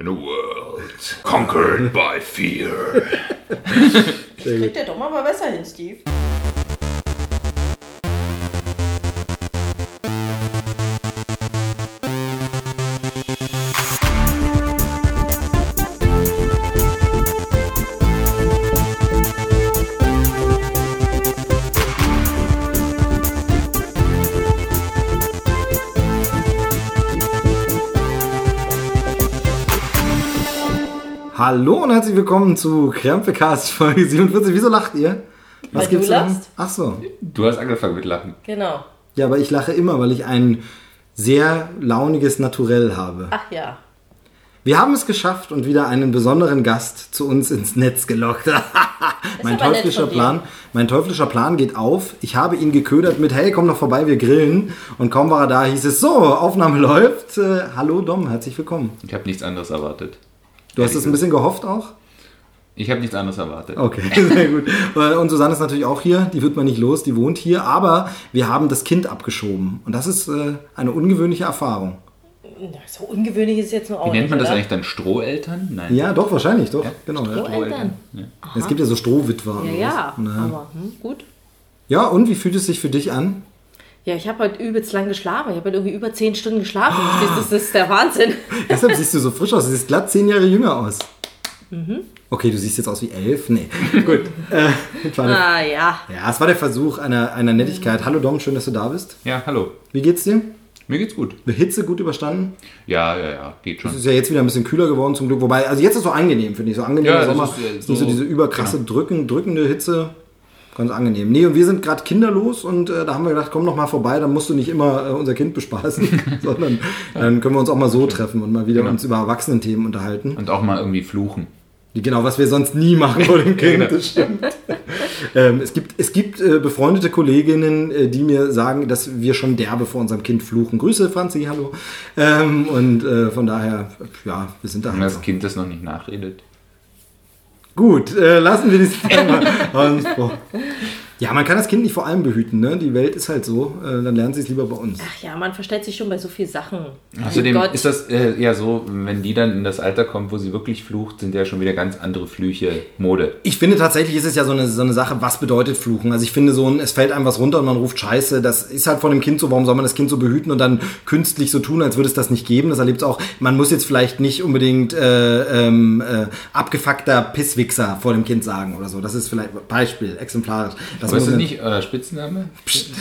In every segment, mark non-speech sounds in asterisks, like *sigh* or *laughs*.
In a world conquered by fear. Kriegt der doch mal besser hin, Steve. Hallo und herzlich willkommen zu Krempecast Folge 47. Wieso lacht ihr? Weil du zu- lachst. Ach so. Du hast angefangen mit Lachen. Genau. Ja, aber ich lache immer, weil ich ein sehr launiges Naturell habe. Ach ja. Wir haben es geschafft und wieder einen besonderen Gast zu uns ins Netz gelockt. *laughs* mein teuflischer. Plan, mein teuflischer Plan geht auf. Ich habe ihn geködert mit Hey, komm doch vorbei, wir grillen. Und kaum war er da, hieß es so, Aufnahme *laughs* läuft. Äh, hallo Dom, herzlich willkommen. Ich habe nichts anderes erwartet. Du hast es ein bisschen gehofft auch? Ich habe nichts anderes erwartet. Okay, *laughs* sehr gut. Und Susanne ist natürlich auch hier, die wird man nicht los, die wohnt hier, aber wir haben das Kind abgeschoben. Und das ist äh, eine ungewöhnliche Erfahrung. So ungewöhnlich ist es jetzt nur auch Wie nennt man das oder? eigentlich dann? Stroheltern? Nein. Ja, doch, wahrscheinlich, doch. Genau. Ja. Stroheltern? Ja. Es gibt ja so Strohwitwer. Ja, ja. Aber hm, gut. Ja, und wie fühlt es sich für dich an? Ja, ich habe heute übelst lang geschlafen. Ich habe heute irgendwie über zehn Stunden geschlafen. Das, ist, das ist der Wahnsinn. *laughs* Deshalb siehst du so frisch aus. Du siehst glatt zehn Jahre jünger aus. Okay, du siehst jetzt aus wie elf. Nee, *laughs* gut. Äh, Ah ja. ja, es war der Versuch einer, einer Nettigkeit. Hallo Dom, schön, dass du da bist. ja, hallo. Wie geht's dir? Mir geht's gut. Eine Hitze gut überstanden? Ja, ja, ja, geht schon. Es ist ja jetzt wieder ein bisschen kühler geworden zum Glück. Wobei, also jetzt ist es so angenehm, finde ich. So angenehm Ja, Sommer. ist, äh, ist nicht so so- diese überkrasse drücken, drückende Hitze. Ganz angenehm. Nee, und wir sind gerade kinderlos und äh, da haben wir gedacht, komm noch mal vorbei, dann musst du nicht immer äh, unser Kind bespaßen, *laughs* *laughs* sondern dann können wir uns auch mal so treffen und mal wieder Genau. uns über Erwachsenenthemen unterhalten. Und auch mal irgendwie fluchen. Genau, was wir sonst nie machen vor dem Kind, *laughs* genau. das stimmt. ähm, es gibt, es gibt äh, befreundete Kolleginnen, äh, die mir sagen, dass wir schon derbe vor unserem Kind fluchen. Grüße, Franzi, hallo. Ähm, und äh, von daher, ja, wir sind da Wenn halt das Kind das noch nicht nachredet. Gut, äh, lassen wir dieses Thema. vor. Ja, man kann das Kind nicht vor allem behüten, ne? Die Welt ist halt so, äh, dann lernen sie es lieber bei uns. Ach ja, man verstellt sich schon bei so vielen Sachen. Außerdem Oh Gott. ist das äh, ja so, wenn die dann in das Alter kommt, wo sie wirklich flucht, sind ja schon wieder ganz andere Flüche Mode. Ich finde tatsächlich ist es ja so eine, so eine Sache, was bedeutet Fluchen? Also ich finde so ein, es fällt einem was runter und man ruft Scheiße, das ist halt vor dem Kind so, warum soll man das Kind so behüten und dann künstlich so tun, als würde es das nicht geben? Das erlebt es auch, man muss jetzt vielleicht nicht unbedingt äh, ähm, äh, abgefuckter Pisswichser vor dem Kind sagen oder so. Das ist vielleicht Beispiel, exemplarisch. Das Aber ist das nicht euer Spitzname?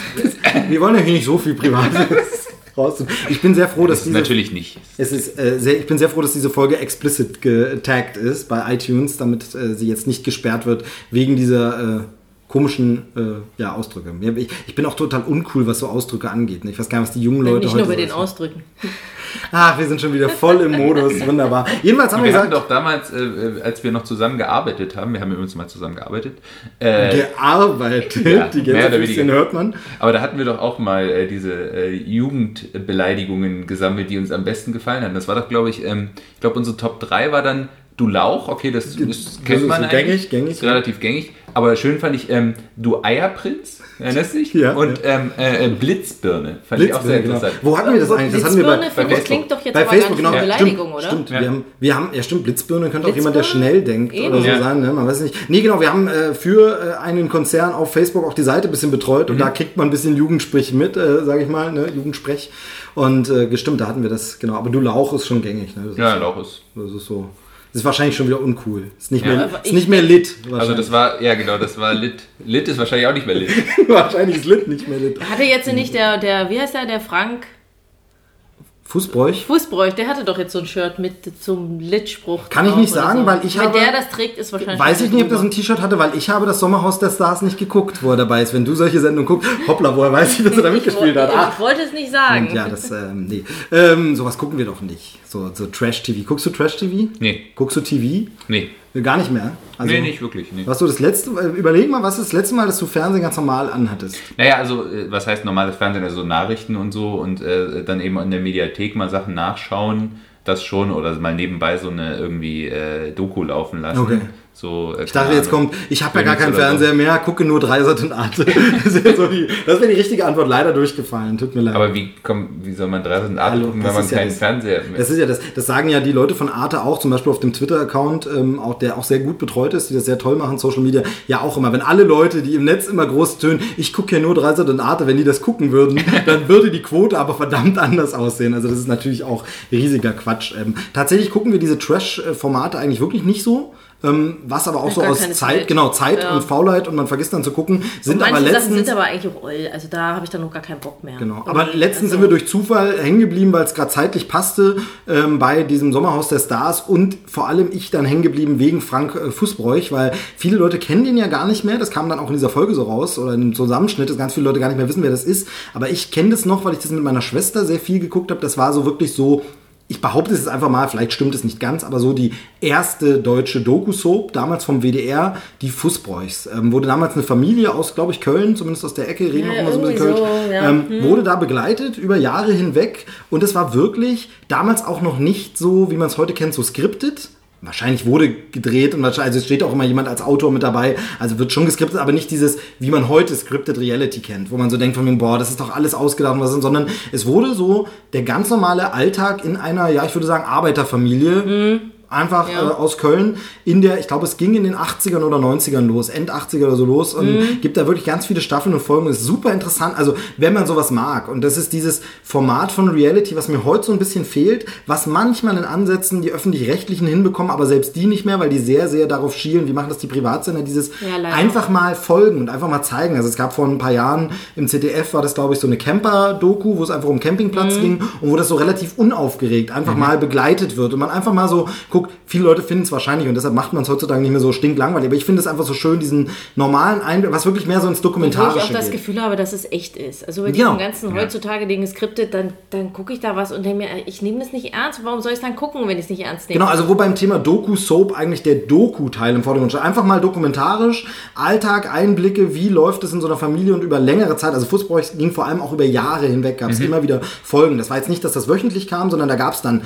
*laughs* Wir wollen ja hier nicht so viel Privates *laughs* raus. Ich bin sehr froh, dass diese Natürlich nicht. Es ist, äh, sehr, ich bin sehr froh, dass diese Folge explicit getaggt ist bei iTunes, damit äh, sie jetzt nicht gesperrt wird wegen dieser äh, komischen äh, ja, Ausdrücke. Ich, ich bin auch total uncool, was so Ausdrücke angeht. ne? Ich weiß gar nicht, was die jungen Leute Nicht nur heute bei den so- Ausdrücken. *laughs* Ach, wir sind schon wieder voll im Modus. *laughs* Wunderbar. Jedenfalls haben wir Wir hatten gesagt, doch damals, äh, als wir noch zusammen gearbeitet haben, wir haben übrigens mal zusammen gearbeitet, äh, gearbeitet. Ja, die Gänsefüßchen hört man. Aber da hatten wir doch auch mal äh, diese äh, Jugendbeleidigungen gesammelt, die uns am besten gefallen haben. Das war doch, glaube ich, ähm, ich glaube, unsere Top 3 war dann Du Lauch, okay, das, das kennt ist man so eigentlich. gängig, gängig, ist relativ gängig. Aber schön fand ich ähm, Du Eierprinz, erinnerst du dich? Ja, Und Ähm, äh, äh, Blitzbirne, fand ich auch sehr Blitzbirne, genau. interessant. Wo hatten wir das eigentlich? Das hatten wir bei, Blitzbirne, bei das Facebook. klingt doch jetzt bei aber Facebook, gar genau. Ja, eine Beleidigung, stimmt, oder? Stimmt, Ja. wir haben, wir haben, ja stimmt, Blitzbirne könnte auch jemand, der Blitzbirne? schnell denkt Eben. oder so Ja. sein, ne? man weiß nicht. Nee, genau, wir haben äh, für äh, einen Konzern auf Facebook auch die Seite ein bisschen betreut und Mhm. da kriegt man ein bisschen Jugendsprech mit, äh, sage ich mal, ne? Jugendsprech. Und äh, gestimmt, da hatten wir das, genau. Aber du Lauch ist schon gängig, ne? Das Ja, ist, Lauch ist. das ist so. Das ist wahrscheinlich schon wieder uncool. Ist nicht, Ja. mehr, ist ich- nicht mehr lit. Also das war, ja genau, das war Lit. Lit ist wahrscheinlich auch nicht mehr Lit. *laughs* wahrscheinlich ist lit nicht mehr lit. Hatte jetzt nicht der, der, wie heißt der, der Frank Fußbräuch? Fußbräuch, der hatte doch jetzt so ein Shirt mit zum Lit-Spruch. Kann ich nicht sagen, so. weil ich Wenn habe- der das trägt, ist wahrscheinlich. Weiß ich nicht, ob das ein. T-Shirt hatte, weil ich habe das Sommerhaus der Stars nicht geguckt, wo er dabei ist. Wenn du solche Sendungen guckst, hoppla, woher weiß ich, dass er da *laughs* mitgespielt hat? Ich, Ah, ich wollte es nicht sagen. ja, das, ähm, nee. Ähm, sowas gucken wir doch nicht. So, so Trash-TV. Guckst du Trash-TV? Nee, Guckst du TV? nee. Gar nicht mehr. Also, nee, nicht wirklich. Nee. Was du das letzte, äh, überleg mal, was ist das letzte Mal, dass du Fernsehen ganz normal anhattest? Naja, also äh, was heißt normales Fernsehen, also Nachrichten und so und äh, dann eben in der Mediathek mal Sachen nachschauen, das schon oder mal nebenbei so eine irgendwie äh, Doku laufen lassen. Okay. So, äh, Ich dachte, jetzt kommt, ich habe ja gar keinen. Fernseher mehr, gucke nur Dreisat und Arte. *laughs* Das wäre so die, das wäre die richtige Antwort, leider durchgefallen. Tut mir leid. Aber wie, komm, wie soll man 3 und 8 Hallo, gucken, wenn man ist ja keinen das- Fernseher mehr Das ist ja das, das sagen ja die Leute von Arte auch, zum Beispiel auf dem Twitter-Account, ähm, auch, der auch sehr gut betreut ist, die das sehr toll machen, Social Media, ja auch immer. Wenn alle Leute, die im Netz immer groß tönen, ich gucke ja nur Dreisat und Arte, wenn die das gucken würden, *laughs* dann würde die Quote aber verdammt anders aussehen. Also das ist natürlich auch riesiger Quatsch. Ähm, tatsächlich gucken wir diese Trash-Formate eigentlich wirklich nicht so. Ähm, was aber auch so aus Zeit, Zeit. genau, Zeit Ja. und Faulheit und man vergisst dann zu gucken, sind aber Sachen letztens. sind aber eigentlich auch oll. Also da habe ich dann noch gar keinen Bock mehr. Genau. Aber Irgendwie. letztens Also- sind wir durch Zufall hängen geblieben, weil es gerade zeitlich passte, ähm, bei diesem Sommerhaus der Stars und vor allem ich dann hängen geblieben wegen Frank äh, Fußbräuch, weil viele Leute kennen den ja gar nicht mehr. Das kam dann auch in dieser Folge so raus oder in dem Zusammenschnitt, dass ganz viele Leute gar nicht mehr wissen, wer das ist. Aber ich kenne das noch, weil ich das mit meiner Schwester sehr viel geguckt habe. Das war so wirklich so. Ich behaupte es jetzt einfach mal, vielleicht stimmt es nicht ganz, aber so die erste deutsche Doku-Soap, damals vom WDR, die Fußbräuchs. Ähm, wurde damals eine Familie aus, glaube ich, Köln, zumindest aus der Ecke, reden Ja, auch immer so ein bisschen Kölsch, so, ja. ähm, wurde da begleitet über Jahre hinweg und es war wirklich damals auch noch nicht so, wie man es heute kennt, so skriptet. Wahrscheinlich wurde gedreht und wahrscheinlich, also es steht auch immer jemand als Autor mit dabei, also wird schon geskriptet, aber nicht dieses, wie man heute Scripted Reality kennt, wo man so denkt von mir, boah, das ist doch alles ausgedacht und was, sondern es wurde so der ganz normale Alltag in einer, ja, ich würde sagen, Arbeiterfamilie, einfach Ja. äh, aus Köln in der, ich glaube, es ging in den 80ern oder 90ern los, End 80er oder so los und gibt da wirklich ganz viele Staffeln und Folgen. Ist super interessant, also wenn man sowas mag. Und das ist dieses Format von Reality, was mir heute so ein bisschen fehlt, was manchmal in Ansätzen die öffentlich-rechtlichen hinbekommen, aber selbst die nicht mehr, weil die sehr, sehr darauf schielen, wie machen das die Privatsender, dieses Ja, einfach mal folgen und einfach mal zeigen. Also es gab vor ein paar Jahren im ZDF war das, glaube ich, so eine Camper-Doku, wo es einfach um Campingplatz Mhm. ging und wo das so relativ unaufgeregt einfach mal begleitet wird und man einfach mal so guckt, viele Leute finden es wahrscheinlich und deshalb macht man es heutzutage nicht mehr so stinklangweilig, aber ich finde es einfach so schön, diesen normalen Einblick, was wirklich mehr so ins Wo ich Dokumentarische auch das geht. Gefühl habe, dass es echt ist. Also bei Genau. diesem ganzen heutzutage Ding geskriptet, dann, dann gucke ich da was und denke mir, ich nehme das nicht ernst. Warum soll ich es dann gucken, wenn ich es nicht ernst nehme? Genau, also wo beim Thema Doku-Soap eigentlich der Doku-Teil im Vordergrund steht. Einfach mal dokumentarisch, Alltag, Einblicke, wie läuft es in so einer Familie und über längere Zeit. Also Fußball ging vor allem auch über Jahre hinweg, gab es immer wieder Folgen. Das war jetzt nicht, dass das wöchentlich kam, sondern da gab es dann,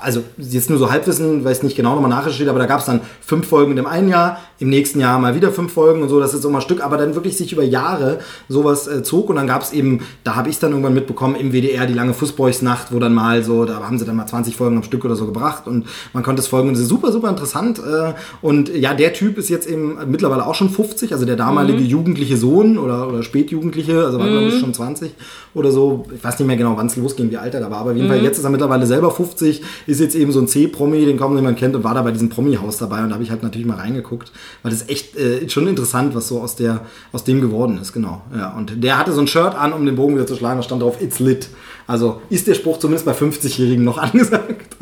also jetzt nur so Halbwissen, weil es nicht genau nochmal nachgestellt, aber da gab es dann fünf Folgen in dem einen Jahr, im nächsten Jahr mal wieder fünf Folgen und so, das ist so mal Stück, aber dann wirklich sich über Jahre sowas äh, zog und dann gab es eben, da habe ich dann irgendwann mitbekommen, im WDR die lange Fußbräuchsnacht, wo dann mal so, da haben sie dann mal 20 Folgen am Stück oder so gebracht und man konnte es folgen und es ist super, super interessant äh, und ja, der Typ ist jetzt eben mittlerweile auch schon 50, also der damalige jugendliche Sohn oder, oder Spätjugendliche, also war glaube ich schon 20 oder so, ich weiß nicht mehr genau, wann es losging, wie alt er da war, aber auf jeden Fall jetzt ist er mittlerweile selber 50, ist jetzt eben so ein C-Promi, den kaum jemand kennt und war da bei diesem Promi-Haus dabei und da habe ich halt natürlich mal reingeguckt, weil das echt äh, schon interessant, was so aus, der, aus dem geworden ist, genau. Ja, und der hatte so ein Shirt an, um den Bogen wieder zu schlagen, da stand drauf, it's lit. Also ist der Spruch zumindest bei 50-Jährigen noch *laughs* angesagt.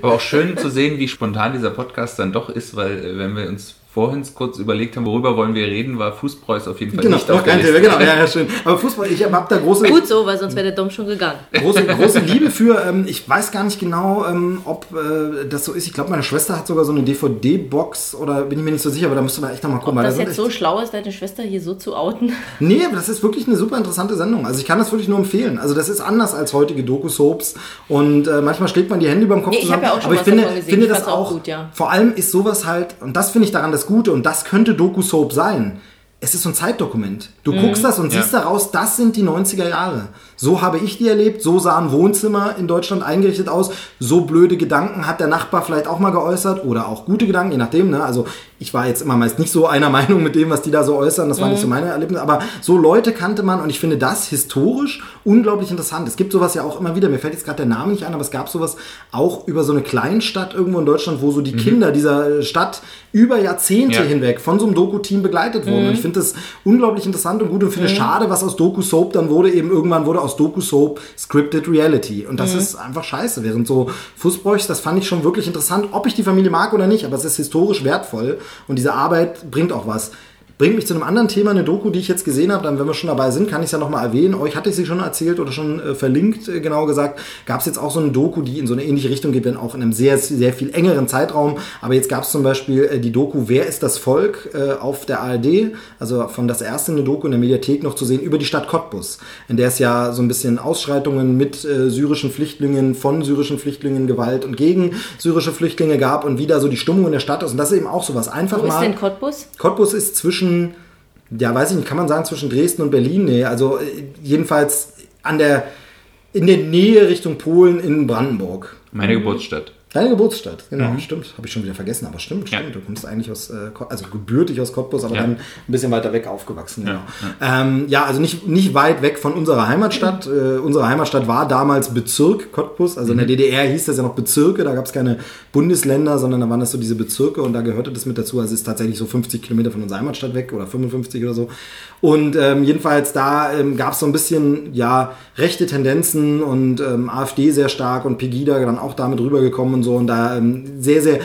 Aber auch schön zu sehen, wie spontan dieser Podcast dann doch ist, weil äh, wenn wir uns vorhin kurz überlegt haben, worüber wollen wir reden, war Fußbräus auf jeden Fall Genau, nicht auf der kein Liste. Thema, genau, ja, ja, schön. Aber Fußball, ich habe da große, Gut so, weil sonst wäre der Dom schon gegangen. große, große Liebe für. Ähm, ich weiß gar nicht genau, ähm, ob äh, das so ist. Ich glaube, meine Schwester hat sogar so eine DVD-Box oder bin ich mir nicht so sicher, aber da müsste man echt nochmal gucken. Ob weil das da sind jetzt echt- so schlau ist, deine Schwester hier so zu outen? Nee, aber das ist wirklich eine super interessante Sendung. Also ich kann das wirklich nur empfehlen. Also das ist anders als heutige Doku-Soaps und äh, manchmal schlägt man die Hände über den Kopf Nee, ich hab ja auch schon aber ich was finde, finde Ich das auch auch, gut, ja. vor allem ist sowas halt, und das finde ich daran das Gute und das könnte Doku-Soap sein. Es ist so ein Zeitdokument. Du Mhm. guckst das und Ja. siehst daraus, das sind die 90er Jahre. So habe ich die erlebt, so sahen Wohnzimmer in Deutschland eingerichtet aus, so blöde Gedanken hat der Nachbar vielleicht auch mal geäußert oder auch gute Gedanken, je nachdem. Ne? Also ich war jetzt immer meist nicht so einer *laughs* Meinung mit dem, was die da so äußern, das war nicht so Mhm. meine Erlebnisse, aber so Leute kannte man und ich finde das historisch unglaublich interessant. Es gibt sowas ja auch immer wieder, mir fällt jetzt gerade der Name nicht ein, aber es gab sowas auch über so eine Kleinstadt irgendwo in Deutschland, wo so die Kinder dieser Stadt über Jahrzehnte Ja. hinweg von so einem Doku-Team begleitet wurden. Und ich finde das unglaublich interessant und gut und finde schade, was aus Doku-Soap dann wurde. Eben irgendwann wurde aus Doku-Soap Scripted Reality. Und das ist einfach scheiße. Während so Fußbräuchs, das fand ich schon wirklich interessant, ob ich die Familie mag oder nicht, aber es ist historisch wertvoll und diese Arbeit bringt auch was. Bringt mich zu einem anderen Thema, eine Doku, die ich jetzt gesehen habe. Dann, wenn wir schon dabei sind, kann ich es ja nochmal erwähnen. Euch hatte ich sie schon erzählt oder schon äh, verlinkt, äh, genau gesagt. Gab es jetzt auch so eine Doku, die in so eine ähnliche Richtung geht, wenn auch in einem sehr, sehr viel engeren Zeitraum. Aber jetzt gab es zum Beispiel äh, die Doku Wer ist das Volk äh, auf der ARD, also von das erste eine Doku in der Mediathek noch zu sehen über die Stadt Cottbus, in der es ja so ein bisschen Ausschreitungen mit äh, syrischen Flüchtlingen, von syrischen Flüchtlingen, Gewalt und gegen syrische Flüchtlinge gab und wie da so die Stimmung in der Stadt ist. Und das ist eben auch sowas. Einfach Wo mal. ist denn Cottbus? Cottbus ist zwischen, ja, weiß ich nicht, kann man sagen, zwischen Dresden und Berlin? Nee, also äh, jedenfalls an der, in der Nähe Richtung Polen in Brandenburg. Meine Geburtsstadt. Deine Geburtsstadt, genau, stimmt. Habe ich schon wieder vergessen, aber stimmt, Ja. stimmt. Du kommst eigentlich aus, äh, also gebürtig aus Cottbus, aber Ja. dann ein bisschen weiter weg aufgewachsen. Genau. Ja, ähm, ja also nicht, nicht weit weg von unserer Heimatstadt. Äh, unsere Heimatstadt war damals Bezirk Cottbus, also in der DDR hieß das ja noch Bezirke, da gab es keine Bundesländer, sondern da waren das so diese Bezirke und da gehörte das mit dazu. Also es ist tatsächlich so 50 Kilometer von unserer Heimatstadt weg oder 55 oder so. Und ähm, jedenfalls da ähm, gab es so ein bisschen, ja, rechte Tendenzen und ähm, AfD sehr stark und Pegida dann auch damit rübergekommen und so und da ähm, sehr, sehr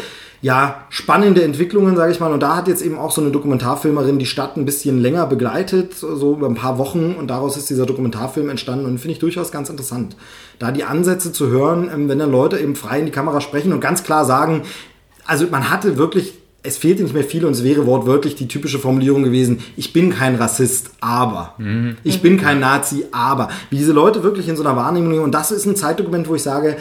ja, spannende Entwicklungen, sage ich mal. Und da hat jetzt eben auch so eine Dokumentarfilmerin die Stadt ein bisschen länger begleitet, so über ein paar Wochen. Und daraus ist dieser Dokumentarfilm entstanden und finde ich durchaus ganz interessant. Da die Ansätze zu hören, ähm, wenn dann Leute eben frei in die Kamera sprechen und ganz klar sagen, also man hatte wirklich, es fehlte nicht mehr viel und es wäre wortwörtlich die typische Formulierung gewesen, ich bin kein Rassist, aber. Ich bin kein Nazi, aber. Wie diese Leute wirklich in so einer Wahrnehmung, und das ist ein Zeitdokument, wo ich sage,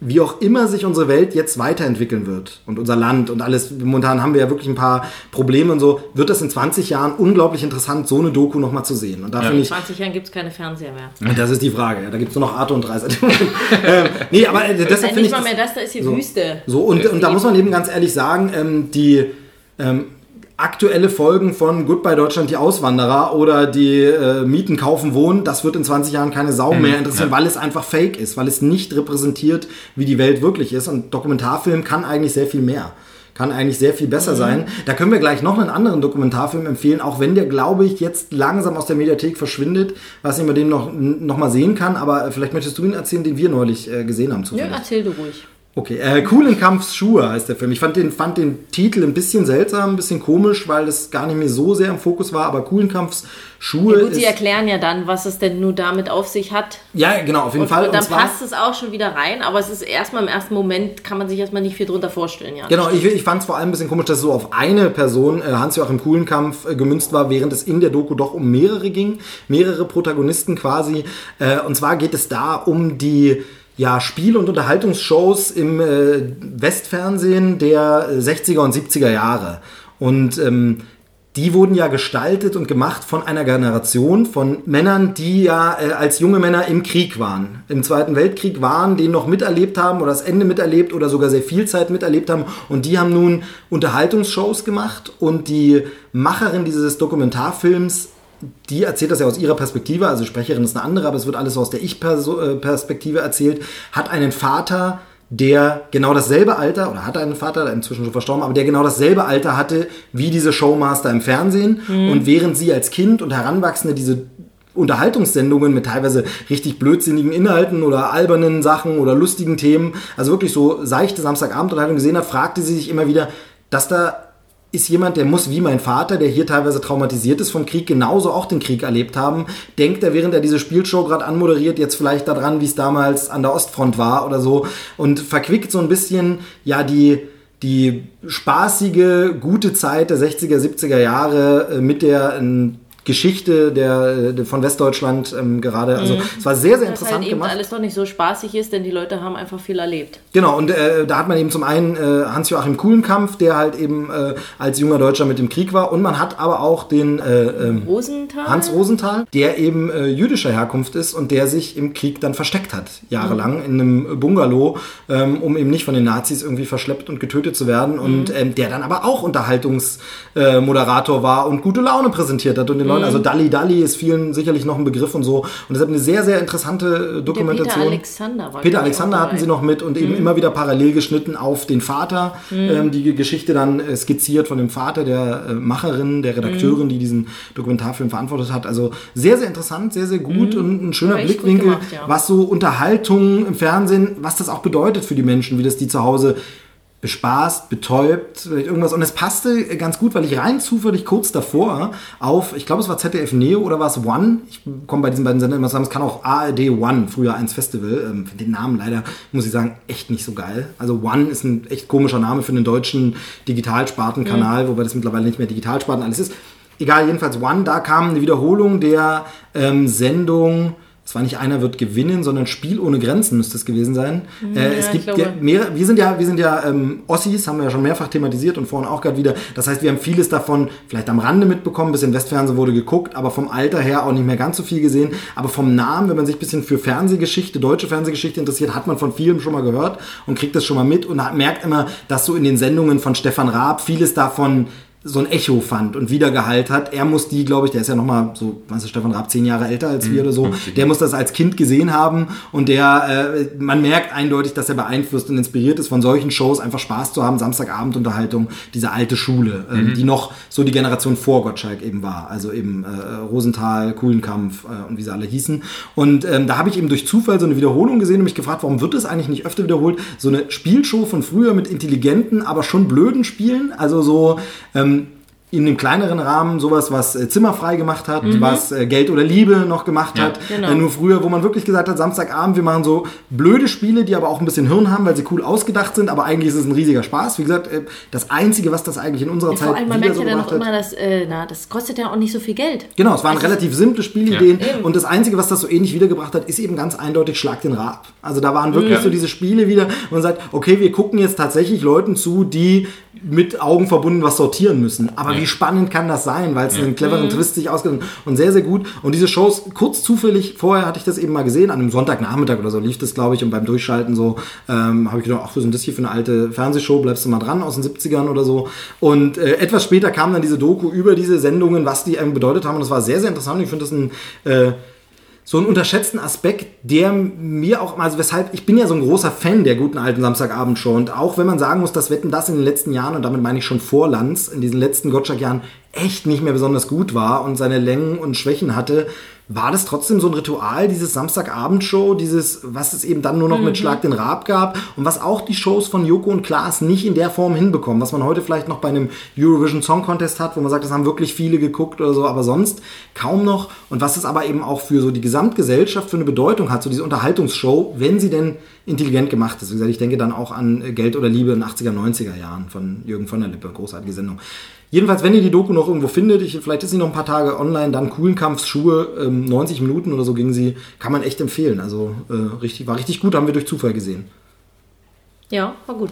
wie auch immer sich unsere Welt jetzt weiterentwickeln wird und unser Land und alles, momentan haben wir ja wirklich ein paar Probleme und so, wird das in 20 Jahren unglaublich interessant, so eine Doku nochmal zu sehen. Und da finde In ich, 20 Jahren gibt es keine Fernseher mehr. das ist die Frage, ja, da gibt es nur noch Arte und Reise. *laughs* ähm, nee, aber äh, deshalb finde nicht ich mal das- mehr das, da ist die so. Wüste. So, und, und da muss man eben ganz ehrlich sagen, ähm, die ähm, aktuelle Folgen von Goodbye Deutschland, die Auswanderer oder die äh, Mieten, Kaufen, Wohnen, das wird in 20 Jahren keine Sau mehr interessieren, ja. weil es einfach fake ist, weil es nicht repräsentiert, wie die Welt wirklich ist. Und Dokumentarfilm kann eigentlich sehr viel mehr. Kann eigentlich sehr viel besser sein. Da können wir gleich noch einen anderen Dokumentarfilm empfehlen, auch wenn der, glaube ich, jetzt langsam aus der Mediathek verschwindet, was ich mit dem noch, noch mal sehen kann. Aber vielleicht möchtest du ihn erzählen, den wir neulich äh, gesehen haben. Ja, zufällig. erzähl du ruhig. Okay, äh, Coolen Kampfs Schuhe heißt der Film. Ich fand den, fand den Titel ein bisschen seltsam, ein bisschen komisch, weil das gar nicht mehr so sehr im Fokus war, aber Coolen Kampfs Schuhe Ja, gut, sie ist... erklären ja dann, was es denn nur damit auf sich hat. Ja, genau, auf jeden Und, Fall. und dann zwar- passt es auch schon wieder rein, aber es ist erstmal im ersten Moment, kann man sich erstmal nicht viel drunter vorstellen. Ja. Genau, ich, ich fand es vor allem ein bisschen komisch, dass es so auf eine Person, äh, Hans-Joachim Kuhlenkampf, äh, gemünzt war, während es in der Doku doch um mehrere ging, mehrere Protagonisten quasi. Äh, und zwar geht es da um die ja, Spiel- und Unterhaltungsshows im äh, Westfernsehen der äh, 60er und 70er Jahre. Und ähm, die wurden ja gestaltet und gemacht von einer Generation von Männern, die ja äh, als junge Männer im Krieg waren. Im Zweiten Weltkrieg waren, den noch miterlebt haben oder das Ende miterlebt oder sogar sehr viel Zeit miterlebt haben. Und die haben nun Unterhaltungsshows gemacht und die Macherin dieses Dokumentarfilms die erzählt das ja aus ihrer Perspektive, also die Sprecherin ist eine andere, aber es wird alles so aus der Ich-Perspektive erzählt, hat einen Vater, der genau dasselbe Alter, oder hatte einen Vater, der inzwischen schon verstorben, aber der genau dasselbe Alter hatte wie diese Showmaster im Fernsehen. Und während sie als Kind und Heranwachsende diese Unterhaltungssendungen mit teilweise richtig blödsinnigen Inhalten oder albernen Sachen oder lustigen Themen, also wirklich so seichte Samstagabendunterhaltung gesehen hat, fragte sie sich immer wieder, dass da ist jemand, der muss wie mein Vater, der hier teilweise traumatisiert ist vom Krieg, genauso auch den Krieg erlebt haben. Denkt er, während er diese Spielshow gerade anmoderiert, jetzt vielleicht daran, wie es damals an der Ostfront war oder so und verquickt so ein bisschen, ja, die, die spaßige, gute Zeit der 60er, 70er Jahre äh, mit der ähm, Geschichte der, der von Westdeutschland ähm, gerade. Also es war sehr, sehr Dass interessant halt eben gemacht. alles doch nicht so spaßig ist, denn die Leute haben einfach viel erlebt. Genau, und äh, da hat man eben zum einen äh, Hans-Joachim Kuhlenkampf, der halt eben äh, als junger Deutscher mit dem Krieg war. Und man hat aber auch den äh, ähm, Rosenthal? Hans Rosenthal, der eben äh, jüdischer Herkunft ist und der sich im Krieg dann versteckt hat, jahrelang in einem Bungalow, ähm, um eben nicht von den Nazis irgendwie verschleppt und getötet zu werden. Und ähm, der dann aber auch Unterhaltungsmoderator äh, Moderator war und gute Laune präsentiert hat und den Leuten, also Dalli Dalli ist vielen sicherlich noch ein Begriff und so. Und deshalb eine sehr, sehr interessante äh, Dokumentation. Peter Alexander war Peter Alexander hatten sie noch mit und eben immer wieder parallel geschnitten auf den Vater. Ähm, die Geschichte dann äh, skizziert von dem Vater der äh, Macherin, der Redakteurin, die diesen Dokumentarfilm verantwortet hat. Also sehr, sehr interessant, sehr, sehr gut und ein schöner Blickwinkel, gemacht, ja. was so Unterhaltung im Fernsehen, was das auch bedeutet für die Menschen, wie das die zu Hause bespaßt, betäubt, irgendwas. Und es passte ganz gut, weil ich rein zufällig kurz davor auf, ich glaube, es war ZDF Neo oder war es One. Ich komme bei diesen beiden Sendern immer zusammen. Es kann auch ARD One, früher eins Festival. Ähm, den Namen leider, muss ich sagen, echt nicht so geil. Also One ist ein echt komischer Name für einen deutschen Digitalspartenkanal, mhm. wobei das mittlerweile nicht mehr Digitalsparten alles ist. Egal, jedenfalls One, da kam eine Wiederholung der ähm, Sendung es war nicht einer wird gewinnen, sondern Spiel ohne Grenzen müsste es gewesen sein. Ja, äh, es gibt ja mehrere, wir sind ja, wir sind ja ähm, Ossis, haben wir ja schon mehrfach thematisiert und vorhin auch gerade wieder. Das heißt, wir haben vieles davon vielleicht am Rande mitbekommen, bisschen Westfernsehen wurde geguckt, aber vom Alter her auch nicht mehr ganz so viel gesehen. Aber vom Namen, wenn man sich ein bisschen für Fernsehgeschichte, deutsche Fernsehgeschichte interessiert, hat man von vielem schon mal gehört und kriegt das schon mal mit und merkt immer, dass so in den Sendungen von Stefan Raab vieles davon so ein Echo fand und wiedergehalt hat. Er muss die, glaube ich, der ist ja nochmal so, was ist Stefan Raab, zehn Jahre älter als wir mhm, oder so, der muss das als Kind gesehen haben und der, äh, man merkt eindeutig, dass er beeinflusst und inspiriert ist von solchen Shows, einfach Spaß zu haben, Samstagabendunterhaltung, diese alte Schule, äh, mhm. die noch so die Generation vor Gottschalk eben war, also eben äh, Rosenthal, Kuhlenkampf äh, und wie sie alle hießen. Und ähm, da habe ich eben durch Zufall so eine Wiederholung gesehen und mich gefragt, warum wird es eigentlich nicht öfter wiederholt? So eine Spielshow von früher mit intelligenten, aber schon blöden Spielen, also so ähm, in einem kleineren Rahmen sowas, was äh, Zimmerfrei gemacht hat, mhm. was äh, Geld oder Liebe noch gemacht ja, hat. Genau. Äh, nur früher, wo man wirklich gesagt hat, Samstagabend, wir machen so blöde Spiele, die aber auch ein bisschen Hirn haben, weil sie cool ausgedacht sind, aber eigentlich ist es ein riesiger Spaß. Wie gesagt, äh, das Einzige, was das eigentlich in unserer ja, Zeit Vor allem, man merkt ja dann auch immer, dass, na, das kostet ja auch nicht so viel Geld. Genau, es waren also relativ simple Spielideen ja, und das Einzige, was das so ähnlich wiedergebracht hat, ist eben ganz eindeutig Schlag den Rab. Also da waren wirklich so diese Spiele wieder, wo man sagt, okay, wir gucken jetzt tatsächlich Leuten zu, die mit Augen verbunden was sortieren müssen. Aber. Wie spannend kann das sein, weil es einen cleveren mhm. Twist sich ausgeht und sehr, sehr gut. Und diese Shows, kurz zufällig, vorher hatte ich das eben mal gesehen, an einem Sonntagnachmittag oder so lief das, glaube ich, und beim Durchschalten so, ähm, habe ich gedacht, ach, was ist das hier für eine alte Fernsehshow, bleibst du mal dran aus den 70ern oder so. Und äh, etwas später kam dann diese Doku über diese Sendungen, was die einem bedeutet haben und das war sehr, sehr interessant. Ich finde das ein äh, so einen unterschätzten Aspekt, der mir auch, also weshalb, ich bin ja so ein großer Fan der guten alten Samstagabendshow und auch wenn man sagen muss, dass Wetten das in den letzten Jahren, und damit meine ich schon vor Lanz, in diesen letzten Gottschalk-Jahren echt nicht mehr besonders gut war und seine Längen und Schwächen hatte, war das trotzdem so ein Ritual, dieses Samstagabendshow, dieses, was es eben dann nur noch mhm. mit Schlag den Rab gab und was auch die Shows von Joko und Klaas nicht in der Form hinbekommen, was man heute vielleicht noch bei einem Eurovision Song Contest hat, wo man sagt, das haben wirklich viele geguckt oder so, aber sonst kaum noch und was es aber eben auch für so die Gesamtgesellschaft für eine Bedeutung hat, so diese Unterhaltungsshow, wenn sie denn intelligent gemacht ist. Wie gesagt, ich denke dann auch an Geld oder Liebe in den 80er, 90er Jahren von Jürgen von der Lippe, großartige Sendung. Jedenfalls, wenn ihr die Doku noch irgendwo findet, ich, vielleicht ist sie noch ein paar Tage online, dann Kuhlenkampfschuhe, ähm, 90 Minuten oder so ging sie, kann man echt empfehlen. Also äh, richtig, war richtig gut, haben wir durch Zufall gesehen. Ja, war gut.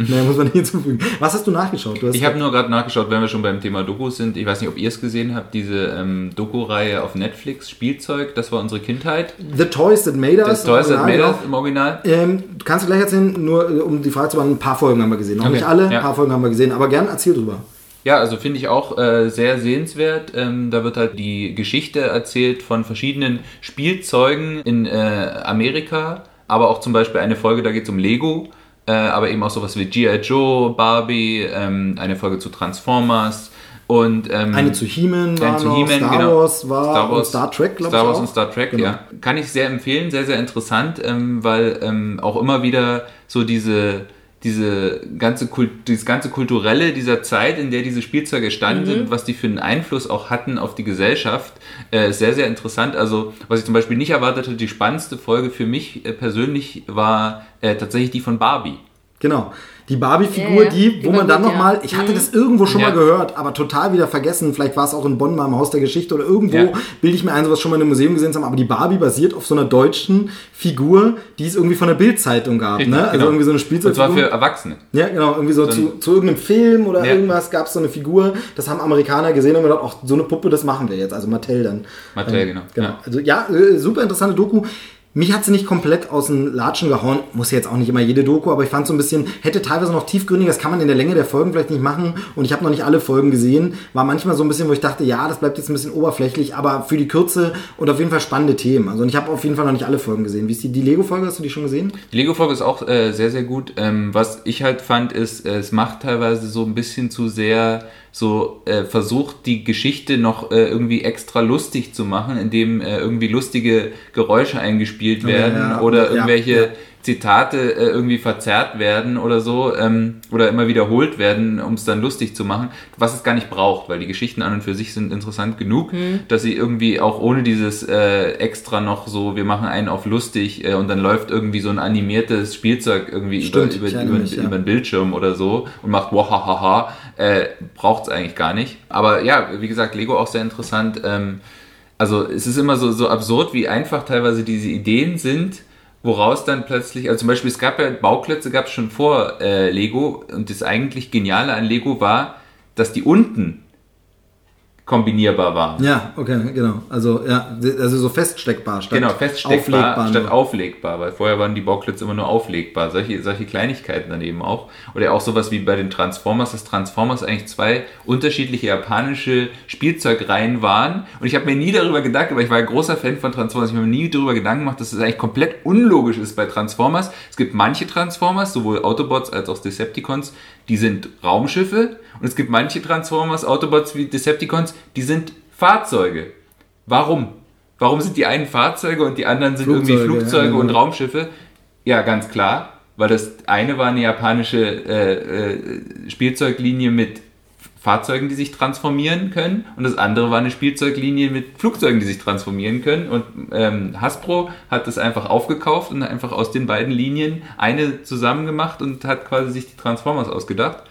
*laughs* Naja, muss man nicht hinzufügen. Was hast du nachgeschaut? Du ich habe nur gerade nachgeschaut, wenn wir schon beim Thema Dokus sind. Ich weiß nicht, ob ihr es gesehen habt, diese ähm, Doku-Reihe auf Netflix, Spielzeug, das war unsere Kindheit. The Toys That Made Us. The Toys That Made Us im Original. Ähm, kannst du gleich erzählen, nur äh, um die Frage zu beantworten, ein paar Folgen haben wir gesehen. Noch okay. nicht alle, ein ja. paar Folgen haben wir gesehen, aber gern erzähl drüber. Ja, also finde ich auch äh, sehr sehenswert. Ähm, da wird halt die Geschichte erzählt von verschiedenen Spielzeugen in äh, Amerika, aber auch zum Beispiel eine Folge, da geht es um Lego, äh, aber eben auch sowas wie G.I. Joe, Barbie, ähm, eine Folge zu Transformers. Und, ähm, eine zu He-Man war zu He Star genau. Wars war Star, Wars, Star Trek, glaube ich. Star Wars auch. und Star Trek, genau. ja. Kann ich sehr empfehlen, sehr, sehr interessant, ähm, weil ähm, auch immer wieder so diese diese ganze Kult, dieses ganze Kulturelle dieser Zeit, in der diese Spielzeuge entstanden mhm. sind, was die für einen Einfluss auch hatten auf die Gesellschaft, äh, ist sehr, sehr interessant. Also, was ich zum Beispiel nicht erwartete, die spannendste Folge für mich äh, persönlich war äh, tatsächlich die von Barbie. Genau. Die Barbie-Figur, ja, ja. die, wo man dann nochmal, ja. ich hatte mhm. das irgendwo schon mal gehört, aber total wieder vergessen. Vielleicht war es auch in Bonn mal im Haus der Geschichte oder irgendwo bilde ich mir ein, sowas schon mal in einem Museum gesehen zu haben. Aber die Barbie basiert auf so einer deutschen Figur, die es irgendwie von der Bildzeitung gab. ne? Also genau. irgendwie so eine Spielzeugfigur. Und zwar für Erwachsene. Ja, genau. Irgendwie so, so zu, zu, irgendeinem Film oder irgendwas gab es so eine Figur. Das haben Amerikaner gesehen und gedacht, auch so eine Puppe, das machen wir jetzt. Also Mattel dann. Mattel, ähm, genau. genau. Also ja, äh, super interessante Doku. Mich hat sie nicht komplett aus den Latschen gehauen. Muss jetzt auch nicht immer jede Doku, aber ich fand so ein bisschen, hätte teilweise noch tiefgründiger, das kann man in der Länge der Folgen vielleicht nicht machen. Und ich habe noch nicht alle Folgen gesehen. War manchmal so ein bisschen, wo ich dachte, ja, das bleibt jetzt ein bisschen oberflächlich, aber für die Kürze und auf jeden Fall spannende Themen. Also und ich habe auf jeden Fall noch nicht alle Folgen gesehen. Wie ist die, die Lego-Folge? Hast du die schon gesehen? Die Lego-Folge ist auch äh, sehr, sehr gut. Ähm, was ich halt fand, ist, äh, es macht teilweise so ein bisschen zu sehr so äh, versucht, die Geschichte noch äh, irgendwie extra lustig zu machen, indem äh, irgendwie lustige Geräusche eingespielt werden ja, ja, oder irgendwelche, Zitate äh, irgendwie verzerrt werden oder so ähm, oder immer wiederholt werden, um es dann lustig zu machen, was es gar nicht braucht, weil die Geschichten an und für sich sind interessant genug, Mhm. dass sie irgendwie auch ohne dieses äh, extra noch so, wir machen einen auf lustig äh, und dann läuft irgendwie so ein animiertes Spielzeug irgendwie Stimmt, über, über, über, mich, ja. über den Bildschirm oder so und macht wahahaha, äh, braucht es eigentlich gar nicht. Aber ja, wie gesagt, Lego auch sehr interessant. Ähm, also es ist immer so, so absurd, wie einfach teilweise diese Ideen sind, woraus dann plötzlich, also zum Beispiel es gab ja Bauklötze, gab es schon vor äh, Lego und das eigentlich Geniale an Lego war, dass die unten kombinierbar waren. Ja, okay, genau. Also, ja, also so feststeckbar statt Genau, feststeckbar auflegbar statt nur. auflegbar, weil vorher waren die Bauklötze immer nur auflegbar. Solche, solche Kleinigkeiten dann eben auch. Oder auch sowas wie bei den Transformers, dass Transformers eigentlich zwei unterschiedliche japanische Spielzeugreihen waren. Und ich habe mir nie darüber gedacht, aber ich war ein großer Fan von Transformers, ich habe mir nie darüber Gedanken gemacht, dass es eigentlich komplett unlogisch ist bei Transformers. Es gibt manche Transformers, sowohl Autobots als auch Decepticons, die sind Raumschiffe. Und es gibt manche Transformers, Autobots wie Decepticons, die sind Fahrzeuge. Warum? Warum sind die einen Fahrzeuge und die anderen sind irgendwie Flugzeuge, Flugzeuge ja, und. Raumschiffe? Ja, ganz klar, weil das eine war eine japanische äh, äh, Spielzeuglinie mit Fahrzeugen, die sich transformieren können und das andere war eine Spielzeuglinie mit Flugzeugen, die sich transformieren können und ähm, Hasbro hat das einfach aufgekauft und einfach aus den beiden Linien eine zusammen gemacht und hat quasi sich die Transformers ausgedacht.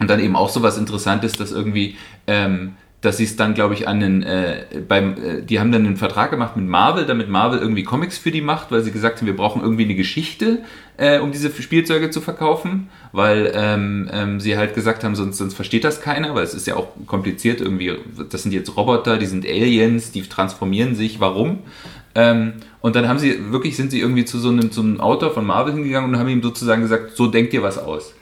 Und dann eben auch so was Interessantes, dass irgendwie, ähm, dass sie es dann, glaube ich, an den, äh, beim, äh, die haben dann einen Vertrag gemacht mit Marvel, damit Marvel irgendwie Comics für die macht, weil sie gesagt haben, wir brauchen irgendwie eine Geschichte, äh, um diese Spielzeuge zu verkaufen, weil ähm, ähm, sie halt gesagt haben, sonst, sonst versteht das keiner, weil es ist ja auch kompliziert irgendwie, das sind jetzt Roboter, die sind Aliens, die transformieren sich, warum? Ähm, und dann haben sie, wirklich sind sie irgendwie zu so einem, zu einem Autor von Marvel hingegangen und haben ihm sozusagen gesagt, so denkt ihr was aus.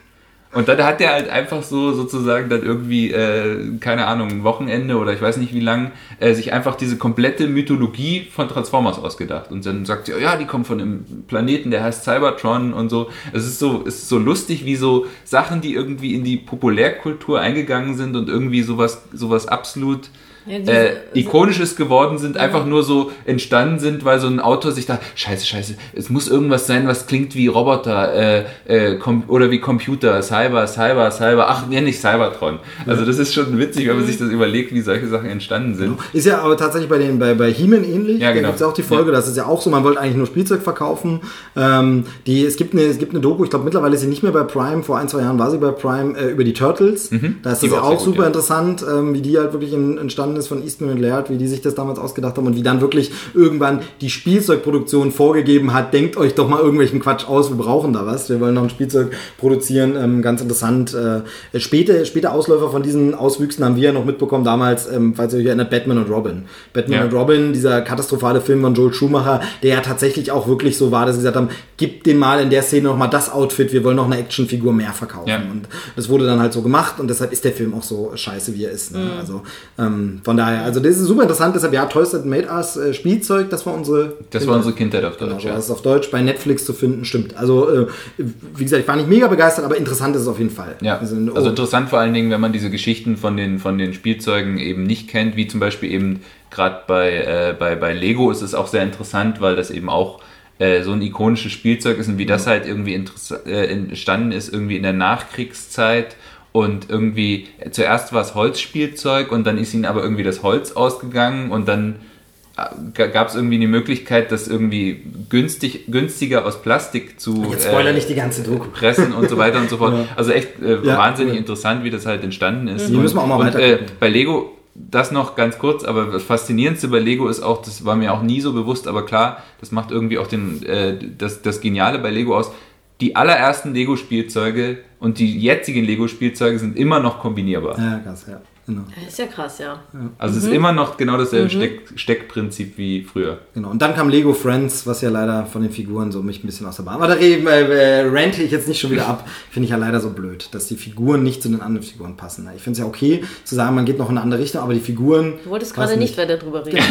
Und dann hat der halt einfach so sozusagen dann irgendwie, äh, keine Ahnung, ein Wochenende oder ich weiß nicht wie lang, äh, sich einfach diese komplette Mythologie von Transformers ausgedacht. Und dann sagt sie, ja, die kommen von einem Planeten, der heißt Cybertron und so. Es ist so, es ist so lustig, wie so Sachen, die irgendwie in die Populärkultur eingegangen sind und irgendwie sowas, sowas absolut Ja, diese- äh, ikonisches geworden sind, einfach nur so entstanden sind, weil so ein Autor sich da, scheiße, scheiße, es muss irgendwas sein, was klingt wie Roboter äh, äh, oder wie Computer, Cyber, Cyber, Cyber, ach, nee, nicht Cybertron. Also das ist schon witzig, wenn man sich das überlegt, wie solche Sachen entstanden sind. Ist ja aber tatsächlich bei den bei, bei He-Man ähnlich. Ja, genau. Da gibt es auch die Folge, das ist ja auch so, man wollte eigentlich nur Spielzeug verkaufen. Ähm, die, es, gibt eine, es gibt eine Doku, ich glaube mittlerweile ist sie nicht mehr bei Prime, vor ein, zwei Jahren war sie bei Prime, äh, über die Turtles. Da ist Die das ja auch auch sehr gut, super ja. interessant, ähm, wie die halt wirklich entstanden ist von Eastman und Laird, wie die sich das damals ausgedacht haben und wie dann wirklich irgendwann die Spielzeugproduktion vorgegeben hat, denkt euch doch mal irgendwelchen Quatsch aus, wir brauchen da was, wir wollen noch ein Spielzeug produzieren, ähm, ganz interessant. Äh, späte, späte Ausläufer von diesen Auswüchsen haben wir ja noch mitbekommen, damals, ähm, falls ihr euch erinnert, Batman und Robin. Batman Ja. und Robin, dieser katastrophale Film von Joel Schumacher, der ja tatsächlich auch wirklich so war, dass sie gesagt haben, gib den mal in der Szene noch mal das Outfit, wir wollen noch eine Actionfigur mehr verkaufen. Ja. Und das wurde dann halt so gemacht und deshalb ist der Film auch so scheiße, wie er ist. Ne? Also ähm, von daher, also das ist super interessant, deshalb ja, Toys That Made Us Spielzeug, das war unsere Das war unsere Kindheit auf Genau, Deutsch. so ja. ist es auf Deutsch bei Netflix zu finden, stimmt. Also, äh, wie gesagt, ich war nicht mega begeistert, aber interessant ist es auf jeden Fall. Ja, Also, also oh, interessant vor allen Dingen, wenn man diese Geschichten von den, von den Spielzeugen eben nicht kennt, wie zum Beispiel eben gerade bei, äh, bei, bei Lego ist es auch sehr interessant, weil das eben auch äh, so ein ikonisches Spielzeug ist und wie das halt irgendwie äh, entstanden ist, irgendwie in der Nachkriegszeit und irgendwie äh, zuerst war es Holzspielzeug und dann ist ihnen aber irgendwie das Holz ausgegangen und dann gab es irgendwie eine Möglichkeit, das irgendwie günstig, günstiger aus Plastik zu jetzt spoiler äh, nicht die ganze Doku. pressen und so weiter und so fort. *laughs* Also echt äh, Ja, wahnsinnig cool. interessant, wie das halt entstanden ist. Die müssen wir auch mal und, weiter äh. Bei Lego, das noch ganz kurz, aber das Faszinierendste bei Lego ist auch, das war mir auch nie so bewusst, aber klar, das macht irgendwie auch den, äh, das, das Geniale bei Lego aus. Die allerersten Lego-Spielzeuge und die jetzigen Lego-Spielzeuge sind immer noch kombinierbar. Ja, krass, ja. Genau. Ist ja krass, ja. Also es ist immer noch genau dasselbe Steck, Steckprinzip wie früher. Genau. Und dann kam Lego Friends, was ja leider von den Figuren so mich ein bisschen aus der Bahn. Aber da reden, äh, äh, rante ich jetzt nicht schon wieder ab. Finde ich ja leider so blöd, dass die Figuren nicht zu den anderen Figuren passen. Ich finde es ja okay zu sagen, man geht noch in eine andere Richtung, aber die Figuren. Du wolltest gerade nicht weiter drüber reden. *laughs*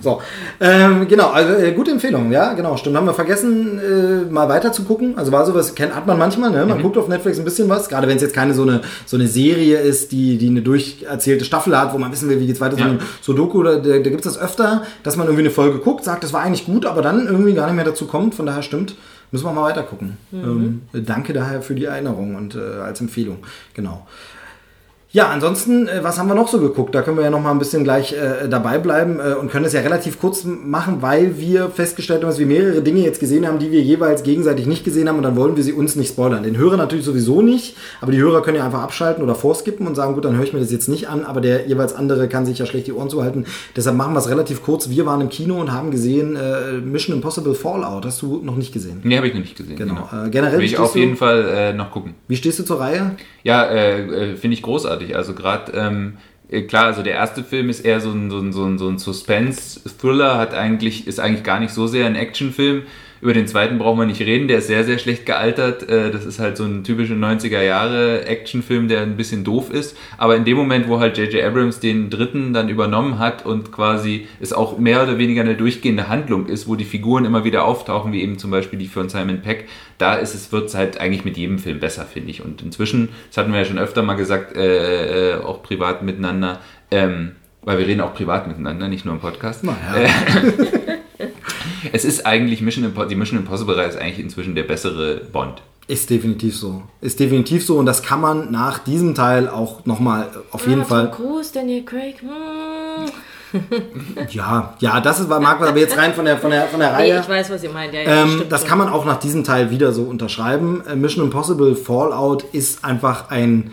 So, ähm, genau, also äh, gute Empfehlung, ja, genau, stimmt. Haben wir vergessen, äh, mal weiter zu gucken. Also war sowas, kennt hat man manchmal, ne? Man guckt auf Netflix ein bisschen was, gerade wenn es jetzt keine so eine, so eine Serie ist, die, die eine durcherzählte Staffel hat, wo man wissen will, wie geht's weiter, Ja. so Doku, da, da, gibt es das öfter, dass man irgendwie eine Folge guckt, sagt, das war eigentlich gut, aber dann irgendwie gar nicht mehr dazu kommt. Von daher stimmt. Müssen wir mal weiter gucken. Ähm, danke daher für die Erinnerung und äh, als Empfehlung. Genau. Ja, ansonsten, äh, was haben wir noch so geguckt? Da können wir ja noch mal ein bisschen gleich äh, dabei bleiben äh, und können es ja relativ kurz machen, weil wir festgestellt haben, dass wir mehrere Dinge jetzt gesehen haben, die wir jeweils gegenseitig nicht gesehen haben und dann wollen wir sie uns nicht spoilern. Den Hörer natürlich sowieso nicht, aber die Hörer können ja einfach abschalten oder vorskippen und sagen, gut, dann höre ich mir das jetzt nicht an, aber der jeweils andere kann sich ja schlecht die Ohren zuhalten. Deshalb machen wir es relativ kurz. Wir waren im Kino und haben gesehen äh, Mission Impossible Fallout. Hast du noch nicht gesehen? Nee, habe ich noch nicht gesehen. Genau. Äh, generell Will ich auf jeden Fall äh, noch gucken. Wie stehst du zur Reihe? Ja, finde ich großartig. Also gerade, ähm, äh, klar, also der erste Film ist eher so ein, so ein, so ein, so ein Suspense-Thriller, hat eigentlich, ist eigentlich gar nicht so sehr ein Actionfilm. Über den zweiten brauchen wir nicht reden, der ist sehr, sehr schlecht gealtert. Äh, Das ist halt so ein typischer 90er Jahre Actionfilm, der ein bisschen doof ist. Aber in dem Moment, wo halt J.J. Abrams den dritten dann übernommen hat und quasi es auch mehr oder weniger eine durchgehende Handlung ist, wo die Figuren immer wieder auftauchen, wie eben zum Beispiel die von Simon Peck, da ist es, wird es halt eigentlich mit jedem Film besser, finde ich. Und inzwischen, das hatten wir ja schon öfter mal gesagt, äh, äh, auch privat miteinander, ähm, weil wir reden auch privat miteinander, nicht nur im Podcast. Naja. *laughs* Es ist eigentlich Mission Impossible, die Mission Impossible Reihe ist eigentlich inzwischen der bessere Bond. Ist definitiv so. Ist definitiv so und das kann man nach diesem Teil auch nochmal auf jeden ah, Fall. Tom Cruise, Daniel Craig. Hm. *laughs* Ja, ja, das ist, mag was, aber jetzt rein von der, von der, von der Nee, Reihe. ich weiß, was ihr meint. Ja, ja, Ähm, das schon. kann man auch nach diesem Teil wieder so unterschreiben. Äh, Mission Impossible Fallout ist einfach ein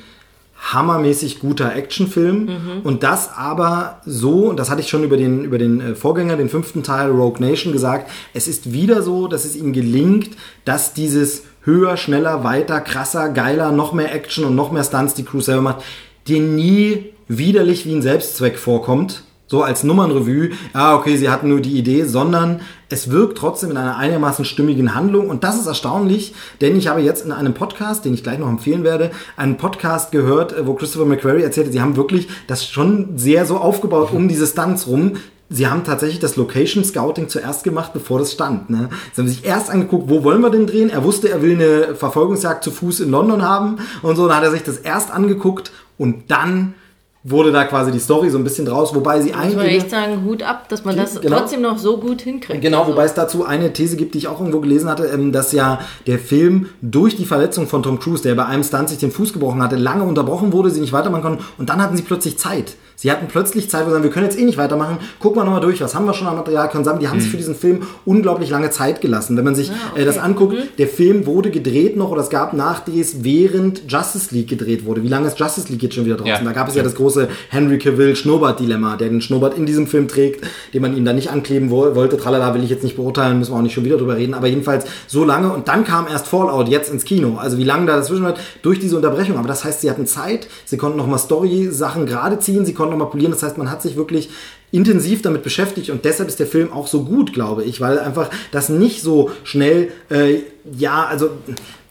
hammermäßig guter Actionfilm Mhm. und das aber so, und das hatte ich schon über den, über den äh, Vorgänger, den fünften Teil Rogue Nation gesagt, es ist wieder so, dass es ihm gelingt, dass dieses höher, schneller, weiter, krasser, geiler, noch mehr Action und noch mehr Stunts, die Crew selber macht, dir nie widerlich wie ein Selbstzweck vorkommt, so als Nummernrevue, ja, okay, sie hatten nur die Idee, sondern es wirkt trotzdem in einer einigermaßen stimmigen Handlung und das ist erstaunlich, denn ich habe jetzt in einem Podcast, den ich gleich noch empfehlen werde, einen Podcast gehört, äh, wo Christopher McQuarrie erzählte, sie haben wirklich das schon sehr so aufgebaut um diese Stunts rum. Sie haben tatsächlich das Location Scouting zuerst gemacht, bevor das stand. Ne? Sie haben sich erst angeguckt, wo wollen wir denn drehen? Er wusste, er will eine Verfolgungsjagd zu Fuß in London haben und so. Dann hat er sich das erst angeguckt und dann wurde da quasi die Story so ein bisschen draus, wobei sie Muss man eigentlich... echt sagen, Hut ab, dass man das Genau. trotzdem noch so gut hinkriegt. Genau, Also, wobei es dazu eine These gibt, die ich auch irgendwo gelesen hatte, ähm, dass ja der Film durch die Verletzung von Tom Cruise, der bei einem Stunt sich den Fuß gebrochen hatte, lange unterbrochen wurde, sie nicht weitermachen konnten und dann hatten sie plötzlich Zeit. Sie hatten plötzlich Zeit, wo sie sagen, wir können jetzt eh nicht weitermachen, gucken wir nochmal durch, was haben wir schon an Material, können sammeln. Die haben sich für diesen Film unglaublich lange Zeit gelassen. Wenn man sich äh, das anguckt, der Film wurde gedreht noch oder es gab Nachdrehs, während Justice League gedreht wurde. Wie lange ist Justice League jetzt schon wieder draußen? Ja. Da gab es ja das große Henry Cavill Schnurrbart-Dilemma, der den Schnurrbart in diesem Film trägt, den man ihm da nicht ankleben wo- wollte. Tralala will ich jetzt nicht beurteilen, müssen wir auch nicht schon wieder drüber reden. Aber jedenfalls so lange und dann kam erst Fallout jetzt ins Kino. Also wie lange da dazwischen war, durch diese Unterbrechung. Aber das heißt, sie hatten Zeit, sie konnten nochmal Story-Sachen gerade ziehen, sie konnten nochmal polieren. Das heißt, man hat sich wirklich intensiv damit beschäftigt und deshalb ist der Film auch so gut, glaube ich, weil einfach das nicht so schnell, äh, ja, also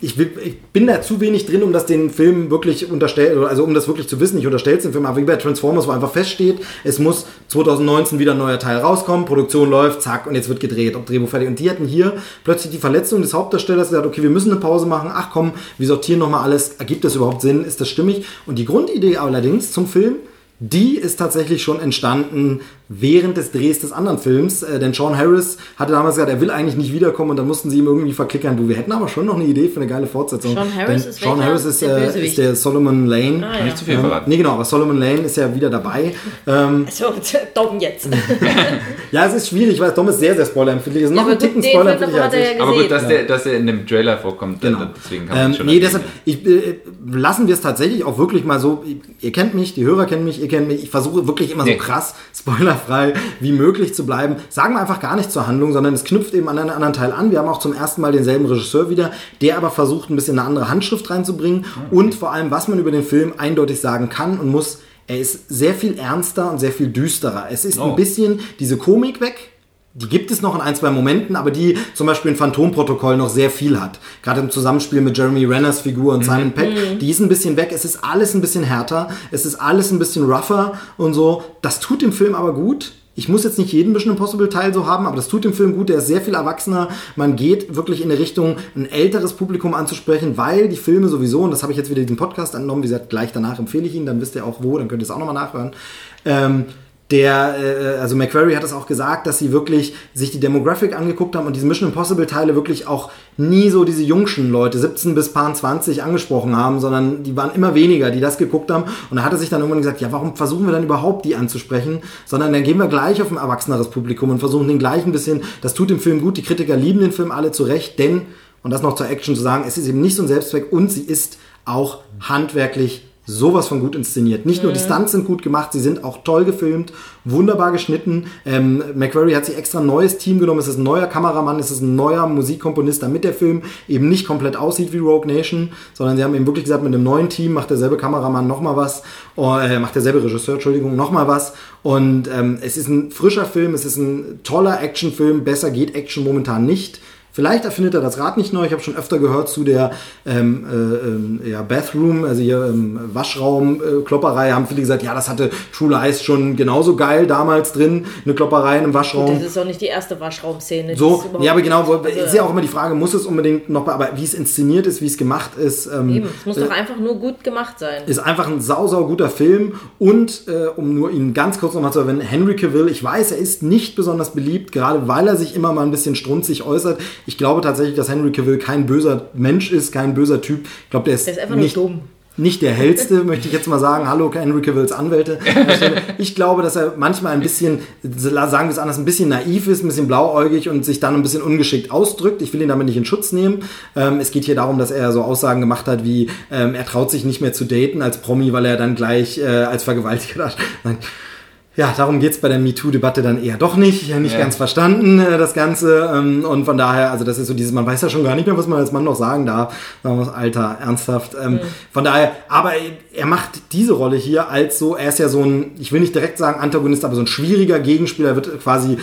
ich, will, ich bin da zu wenig drin, um das den Film wirklich unterstellt, also um das wirklich zu wissen, ich unterstelle es dem Film, aber wie bei Transformers, wo einfach feststeht, es muss 2019 wieder ein neuer Teil rauskommen, Produktion läuft, zack, und jetzt wird gedreht, ob Drehbuch fertig. Und die hatten hier plötzlich die Verletzung des Hauptdarstellers gesagt, okay, wir müssen eine Pause machen, ach komm, wir sortieren nochmal alles, ergibt das überhaupt Sinn, ist das stimmig? Und die Grundidee allerdings zum Film, die ist tatsächlich schon entstanden während des Drehs des anderen Films. Äh, denn Sean Harris hatte damals gesagt, er will eigentlich nicht wiederkommen und dann mussten sie ihm irgendwie verklickern. Du, wir hätten aber schon noch eine Idee für eine geile Fortsetzung. Sean Harris denn ist Sean? Harris ist Der äh, ist der Solomon Lane. Ah, ja. Nicht zu viel Ähm, verraten. nee, genau, aber Solomon Lane ist ja wieder dabei. Ähm, *laughs* So, Dom jetzt. *laughs* ja, es ist schwierig, weil Tom ist sehr, sehr spoilerempfindlich. Es ist noch aber ein Ticken spoilerempfindlich als ich. ja Aber gut, dass gesehen. der, dass er in dem Trailer vorkommt, Genau. dann, deswegen kann man Ähm, es schon nee, deshalb ich, äh, lassen wir es tatsächlich auch wirklich mal so. Ihr kennt mich, die Hörer kennen mich, ihr kennt mich. Ich versuche wirklich immer Nee. so krass spoilerfrei wie möglich zu bleiben. Sagen wir einfach gar nichts zur Handlung, sondern es knüpft eben an einen anderen Teil an. Wir haben auch zum ersten Mal denselben Regisseur wieder, der aber versucht, ein bisschen eine andere Handschrift reinzubringen. Und vor allem, was man über den Film eindeutig sagen kann und muss, er ist sehr viel ernster und sehr viel düsterer. Es ist ein Oh. bisschen diese Komik weg. Die gibt es noch in ein, zwei Momenten, aber die zum Beispiel in Phantomprotokoll noch sehr viel hat. Gerade im Zusammenspiel mit Jeremy Renners Figur und Simon Peck. Die ist ein bisschen weg. Es ist alles ein bisschen härter. Es ist alles ein bisschen rougher und so. Das tut dem Film aber gut. Ich muss jetzt nicht jeden Mission Impossible Teil so haben, aber das tut dem Film gut. Der ist sehr viel erwachsener. Man geht wirklich in eine Richtung, ein älteres Publikum anzusprechen, weil die Filme sowieso, und das habe ich jetzt wieder diesen Podcast entnommen, wie gesagt, gleich danach empfehle ich ihn, dann wisst ihr auch wo, dann könnt ihr es auch nochmal nachhören. Ähm, der, äh, also McQuarrie hat es auch gesagt, dass sie wirklich sich die Demographic angeguckt haben und diese Mission Impossible Teile wirklich auch nie so diese jungschen Leute, 17 bis paar 20 angesprochen haben, sondern die waren immer weniger, die das geguckt haben. Und da hat er sich dann irgendwann gesagt, ja, warum versuchen wir dann überhaupt die anzusprechen? Sondern dann gehen wir gleich auf ein erwachseneres Publikum und versuchen den gleich ein bisschen, das tut dem Film gut, die Kritiker lieben den Film alle zurecht, denn, und das noch zur Action zu sagen, es ist eben nicht so ein Selbstzweck und sie ist auch handwerklich sowas von gut inszeniert. Nicht nur die Stunts sind gut gemacht, sie sind auch toll gefilmt, wunderbar geschnitten. Ähm, McQuarrie hat sich extra ein neues Team genommen. Es ist ein neuer Kameramann, es ist ein neuer Musikkomponist, damit der Film eben nicht komplett aussieht wie Rogue Nation, sondern sie haben eben wirklich gesagt, mit einem neuen Team macht derselbe Kameramann nochmal was, äh, macht derselbe Regisseur, Entschuldigung, nochmal was. Und ähm, es ist ein frischer Film, es ist ein toller Actionfilm. Besser geht Action momentan nicht. Vielleicht erfindet er das Rad nicht neu. Ich habe schon öfter gehört zu der ähm, äh, äh, ja, Bathroom, also hier ähm, Waschraum-Klopperei, äh, haben viele gesagt, ja, das hatte True Lies schon genauso geil damals drin, eine Klopperei in einem Waschraum. Gut, das ist auch nicht die erste Waschraumszene. So, ja, aber genau, also, ist ja auch immer die Frage, muss es unbedingt noch, aber wie es inszeniert ist, wie es gemacht ist. Ähm, eben, es muss doch einfach nur gut gemacht sein. Ist einfach ein sau, sau guter Film und, äh, um nur ihn ganz kurz nochmal zu erwähnen, Henry Cavill, ich weiß, er ist nicht besonders beliebt, gerade weil er sich immer mal ein bisschen strunzig äußert. Ich glaube tatsächlich, dass Henry Cavill kein böser Mensch ist, kein böser Typ. Ich glaube, der ist, Der ist einfach nicht, nur dumm. nicht der hellste, *laughs* möchte ich jetzt mal sagen. Hallo, Henry Cavills Anwälte. *laughs* Ich glaube, dass er manchmal ein bisschen, sagen wir es anders, ein bisschen naiv ist, ein bisschen blauäugig und sich dann ein bisschen ungeschickt ausdrückt. Ich will ihn damit nicht in Schutz nehmen. Ähm, es geht hier darum, dass er so Aussagen gemacht hat wie, ähm, er traut sich nicht mehr zu daten als Promi, weil er dann gleich äh, als Vergewaltiger da ja, darum geht's bei der MeToo-Debatte dann eher doch nicht. Nicht Ja. ganz verstanden, äh, das Ganze. Ähm, und von daher, also das ist so dieses, man weiß ja schon gar nicht mehr, was man als Mann noch sagen darf. Alter, ernsthaft. Ähm, Von daher, aber er macht diese Rolle hier als so, er ist ja so ein, ich will nicht direkt sagen Antagonist, aber so ein schwieriger Gegenspieler, wird quasi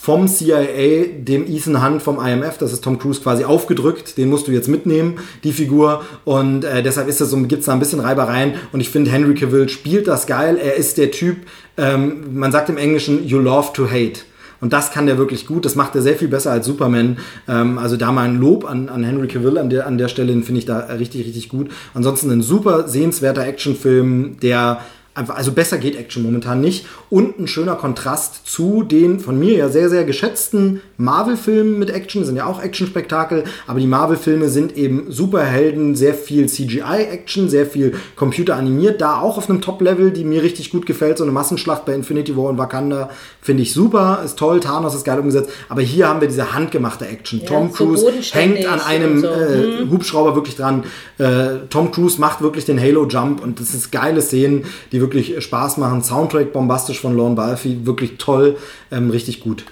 vom CIA, dem Ethan Hunt vom IMF, das ist Tom Cruise quasi aufgedrückt, den musst du jetzt mitnehmen, die Figur. Und äh, deshalb ist das so, gibt's da ein bisschen Reibereien. Und ich finde, Henry Cavill spielt das geil. Er ist der Typ, ähm, man sagt im Englischen, you love to hate. Und das kann der wirklich gut. Das macht er sehr viel besser als Superman. Ähm, also da mal ein Lob an, an Henry Cavill an der, an der Stelle, finde ich da richtig, richtig gut. Ansonsten ein super sehenswerter Actionfilm, der also besser geht Action momentan nicht. Und ein schöner Kontrast zu den von mir ja sehr, sehr geschätzten Marvel-Filmen mit Action, sind ja auch Action-Spektakel, aber die Marvel-Filme sind eben Superhelden, sehr viel CGI-Action, sehr viel computeranimiert, da auch auf einem Top-Level, die mir richtig gut gefällt. So eine Massenschlacht bei Infinity War und Wakanda finde ich super, ist toll, Thanos ist geil umgesetzt, aber hier haben wir diese handgemachte Action. Ja, Tom so Cruise bodenständig hängt an einem so. äh, Hubschrauber wirklich dran. Äh, Tom Cruise macht wirklich den Halo-Jump und das ist geile Szenen, die wirklich Spaß machen. Soundtrack bombastisch von Lorne Balfi, wirklich toll, ähm, richtig gut.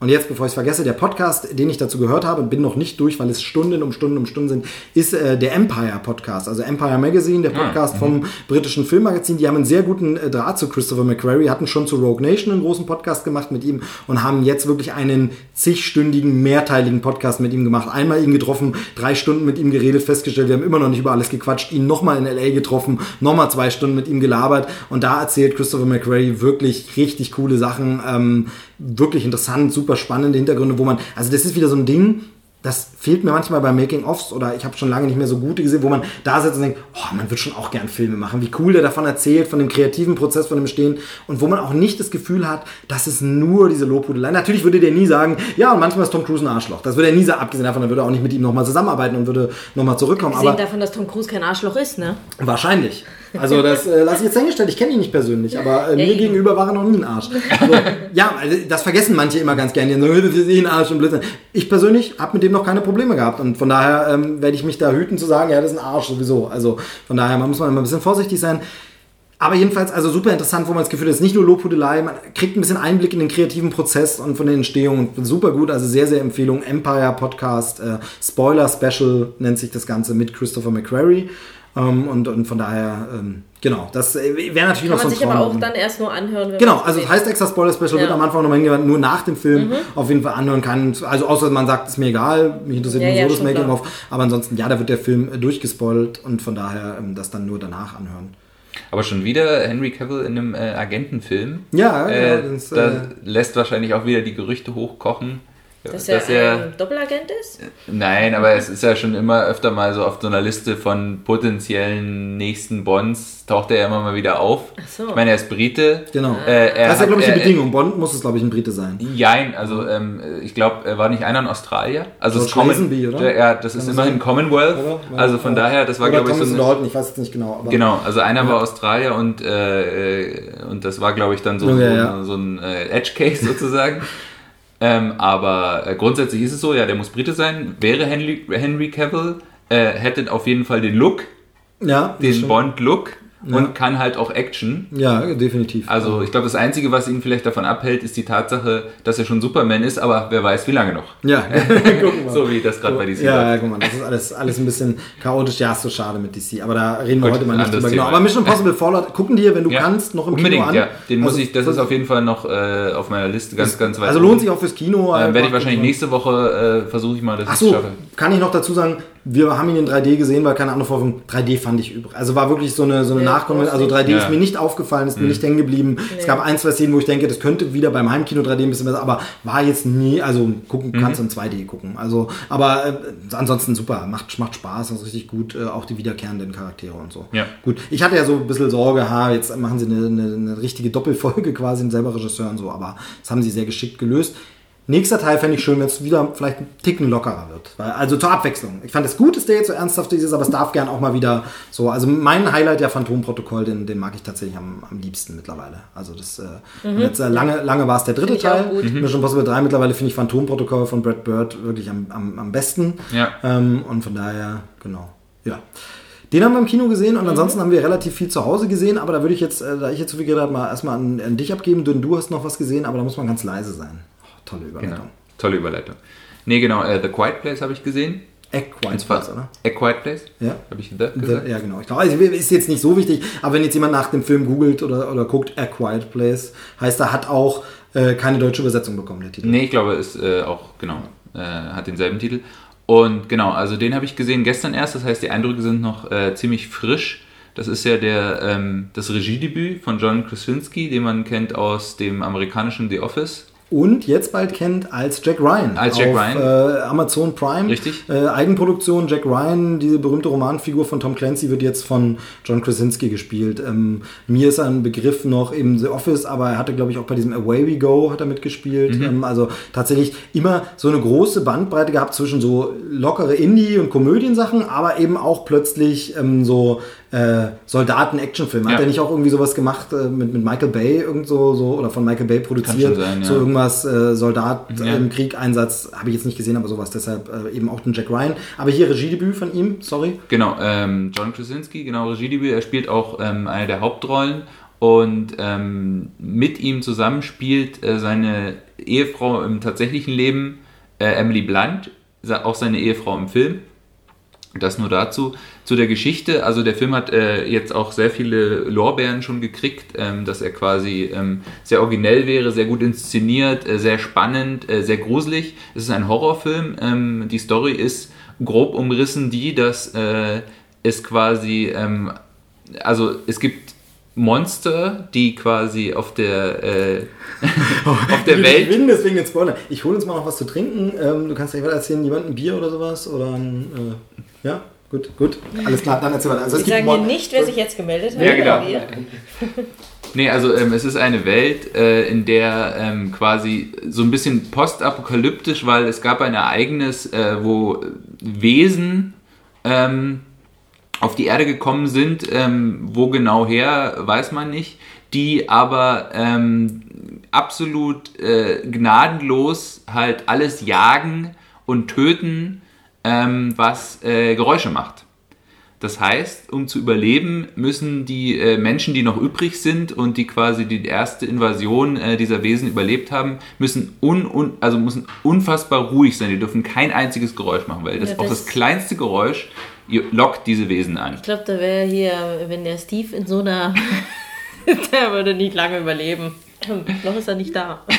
Und jetzt, bevor ich es vergesse, der Podcast, den ich dazu gehört habe, bin noch nicht durch, weil es Stunden um Stunden um Stunden sind, ist äh, der Empire Podcast, also Empire Magazine, der Podcast vom britischen Filmmagazin. Die haben einen sehr guten äh, Draht zu Christopher McQuarrie, hatten schon zu Rogue Nation einen großen Podcast gemacht mit ihm und haben jetzt wirklich einen zigstündigen, mehrteiligen Podcast mit ihm gemacht. Einmal ihn getroffen, drei Stunden mit ihm geredet, festgestellt, wir haben immer noch nicht über alles gequatscht, ihn nochmal in L.A. getroffen, nochmal zwei Stunden mit ihm gelabert und da erzählt Christopher McQuarrie wirklich richtig coole Sachen, ähm, wirklich interessant, super spannende Hintergründe, wo man, also das ist wieder so ein Ding, das fehlt mir manchmal bei Making-ofs oder ich habe schon lange nicht mehr so gute gesehen, wo man da sitzt und denkt, oh, man wird schon auch gern Filme machen. Wie cool der davon erzählt, von dem kreativen Prozess, von dem Stehen und wo man auch nicht das Gefühl hat, dass es nur diese Lobhudelei. Natürlich würde der nie sagen, ja, und manchmal ist Tom Cruise ein Arschloch. Das würde er nie sagen, abgesehen davon, dann würde er auch nicht mit ihm nochmal zusammenarbeiten und würde nochmal zurückkommen. Abgesehen davon, dass Tom Cruise kein Arschloch ist, ne? Wahrscheinlich. Also das äh, lasse ich jetzt dahingestellt. Ich kenne ihn nicht persönlich, aber äh, mir gegenüber war er noch nie ein Arsch. Also, ja, also, das vergessen manche immer ganz gerne. Die sagen, das ist eh ein Arsch und Blödsinn. Ich persönlich habe mit dem noch keine Probleme gehabt und von daher ähm, werde ich mich da hüten zu sagen, ja, das ist ein Arsch sowieso. Also von daher man muss man immer ein bisschen vorsichtig sein. Aber jedenfalls, also super interessant, wo man das Gefühl hat, es ist nicht nur Lobhudelei, man kriegt ein bisschen Einblick in den kreativen Prozess und von der Entstehung super gut, also sehr, sehr Empfehlung. Empire Podcast, äh, Spoiler Special nennt sich das Ganze mit Christopher McQuarrie. Ähm, und, und von daher, ähm, genau, das äh, wäre natürlich Kann noch so man ein sich aber Traum. auch dann erst nur anhören, wenn Genau, also es gesehen heißt extra Spoiler Special, wird Ja. Mhm. am Anfang nochmal hingewandt, nur nach dem Film auf jeden Fall anhören kann. Also außer man sagt, ist mir egal, mich interessiert Ja, nur ja, so das schon Making klar. of. Aber ansonsten, ja, da wird der Film äh, durchgespoilt und von daher ähm, das dann nur danach anhören. Aber schon wieder Henry Cavill in einem äh, Agentenfilm. Ja, Äh, genau, das, da äh, lässt wahrscheinlich auch wieder die Gerüchte hochkochen, Dass er, dass er ein Doppelagent ist? Nein, aber es ist ja schon immer öfter mal so auf so einer Liste von potenziellen nächsten Bonds, taucht er ja immer mal wieder auf. Ach so. Ich meine, er ist Brite. Genau. Äh, er das ist ja, glaube ich, die er- Bedingung. Bond muss es, glaube ich, ein Brite sein. Jein, also ähm, ich glaube, er war nicht einer in Australien. Also ist Common- Lazenby, oder? Ja, das ist das immerhin? Commonwealth. Oder? Also von Ja. daher, das war Oder glaube ich so eine, Dalton, ich weiß jetzt nicht genau. Aber Genau, also einer war Australier und, äh, äh, und das war, glaube ich, dann so, Ja, so, ja. so ein äh, Edge-Case *laughs* sozusagen. Ähm, aber äh, grundsätzlich ist es so, ja, der muss Brite sein. Wäre Henry, Henry Cavill, äh, hätte auf jeden Fall den Look, ja, den stimmt. Bond-Look und kann halt auch Action. Ja, definitiv. Also ich glaube, das Einzige, was ihn vielleicht davon abhält, ist die Tatsache, dass er schon Superman ist, aber wer weiß, wie lange noch. ja, *laughs* gucken wir. So wie das gerade bei DC Ja, läuft. ja, guck mal, das ist alles, alles ein bisschen chaotisch. Ja, ist so schade mit DC. Aber da reden wir Gut, heute mal nicht drüber. Genau. Aber Mission Impossible *laughs* Fallout, gucken dir, wenn du Ja, kannst, noch im Unbedingt, Kino an. ja. Den muss Also, ich, das ist auf jeden Fall noch äh, auf meiner Liste ganz, ganz weit. Also lohnt sich auch fürs Kino. Ähm, werde ich wahrscheinlich nächste Woche äh, versuche ich mal, dass Ach ich so, schaffe. kann ich noch dazu sagen, wir haben ihn in 3D gesehen, weil keine andere Vorführung. 3D fand ich übrig. Also war wirklich so eine, so eine Ja, Nachkonvention. Also 3D Ja. ist mir nicht aufgefallen, ist mir nicht hängen geblieben. Es gab ein, zwei Szenen, wo ich denke, das könnte wieder beim Heimkino 3D ein bisschen besser, aber war jetzt nie, also gucken kannst du in 2D gucken. Also, aber äh, ansonsten super, macht, macht Spaß, ist richtig gut, äh, auch die wiederkehrenden Charaktere und so. Ja. Gut, ich hatte ja so ein bisschen Sorge, ha, jetzt machen sie eine, eine, eine richtige Doppelfolge quasi, selber Regisseur und so, aber das haben sie sehr geschickt gelöst. Nächster Teil fände ich schön, wenn es wieder vielleicht ein Ticken lockerer wird. Weil, also zur Abwechslung. Ich fand es gut, dass der jetzt so ernsthaft ist, aber es darf gern auch mal wieder so. Also mein Highlight, der Phantomprotokoll, den, den mag ich tatsächlich am, am liebsten mittlerweile. Also das äh, jetzt, äh, lange, lange war es der dritte Teil. gut. Mission Impossible 3 mittlerweile finde ich Phantomprotokoll von Brad Bird wirklich am, am, am besten. Ja. Ähm, und von daher, genau. Ja. Den haben wir im Kino gesehen und ansonsten haben wir relativ viel zu Hause gesehen, aber da würde ich jetzt, äh, da ich jetzt so viel geredet habe, mal erstmal an, an dich abgeben, denn du hast noch was gesehen, aber da muss man ganz leise sein. Tolle Überleitung. Genau. Tolle Überleitung. Nee, genau, äh, The Quiet Place habe ich gesehen. White zwar Place, oder? A Quiet Place? Ja. Habe ich The The, gesagt? ja, genau. Ich glaube, also, ist jetzt nicht so wichtig, aber wenn jetzt jemand nach dem Film googelt oder, oder guckt, A Quiet Place, heißt, er hat auch äh, keine deutsche Übersetzung bekommen, der Titel. Nee, ich glaube, es äh, auch, genau, äh, hat denselben Titel. Und genau, also den habe ich gesehen gestern erst, das heißt, die Eindrücke sind noch äh, ziemlich frisch. Das ist ja der, ähm, das Regiedebüt von John Krasinski, den man kennt aus dem amerikanischen The Office. Und jetzt bald kennt als Jack Ryan. Als Jack auf, Ryan. Äh, Amazon Prime. Richtig. Äh, Eigenproduktion, Jack Ryan, diese berühmte Romanfigur von Tom Clancy wird jetzt von John Krasinski gespielt. Ähm, mir ist ein Begriff noch im The Office, aber er hatte, glaube ich, auch bei diesem Away We Go hat er mitgespielt. Mhm. Ähm, also tatsächlich immer so eine große Bandbreite gehabt zwischen so lockere Indie- und Komödiensachen, aber eben auch plötzlich ähm, so äh, Soldaten-Action-Filme. Hat Ja. er nicht auch irgendwie sowas gemacht äh, mit, mit Michael Bay irgend so, so oder von Michael Bay produziert? schon sein, ja. So irgendwas äh, Soldat Ja. im Krieg Einsatz habe ich jetzt nicht gesehen, aber sowas. Deshalb äh, eben auch den Jack Ryan. Aber hier Regiedebüt von ihm, sorry. Genau, ähm, John Krasinski, genau, Regiedebüt. Er spielt auch ähm, eine der Hauptrollen und ähm, mit ihm zusammen spielt äh, seine Ehefrau im tatsächlichen Leben, äh, Emily Blunt, auch seine Ehefrau im Film. Das nur dazu. Zu der Geschichte, also der Film hat äh, jetzt auch sehr viele Lorbeeren schon gekriegt, ähm, dass er quasi ähm, sehr originell wäre, sehr gut inszeniert, äh, sehr spannend, äh, sehr gruselig. Es ist ein Horrorfilm. Ähm, die Story ist grob umrissen die, dass äh, es quasi, ähm, also es gibt Monster, die quasi auf der, äh, *laughs* auf der ich Welt bin deswegen den Spoiler. Ich hole uns mal noch was zu trinken. Ähm, du kannst gleich weiter erzählen, jemand ein Bier oder sowas? Oder ein, äh, ja, gut, gut. Alles klar, dann erzähl weiter. Also, es sagen dir Mon- nicht, wer sich jetzt gemeldet hat. Ja, genau. Wir. *laughs* Nee, also ähm, es ist eine Welt, äh, in der ähm, quasi so ein bisschen postapokalyptisch, weil es gab ein Ereignis, äh, wo Wesen ähm, auf die Erde gekommen sind, ähm, wo genau her, weiß man nicht, die aber ähm, absolut äh, gnadenlos halt alles jagen und töten, ähm, was äh, Geräusche macht. Das heißt, um zu überleben, müssen die äh, Menschen, die noch übrig sind und die quasi die erste Invasion äh, dieser Wesen überlebt haben, müssen, un, un, also müssen unfassbar ruhig sein. Die dürfen kein einziges Geräusch machen, weil das, Ja, auch das- das kleinste Geräusch lockt diese Wesen an. Ich glaube, da wäre hier, wenn der Steve in so einer. *laughs* der würde nicht lange überleben. *laughs* Noch ist er nicht da. *laughs*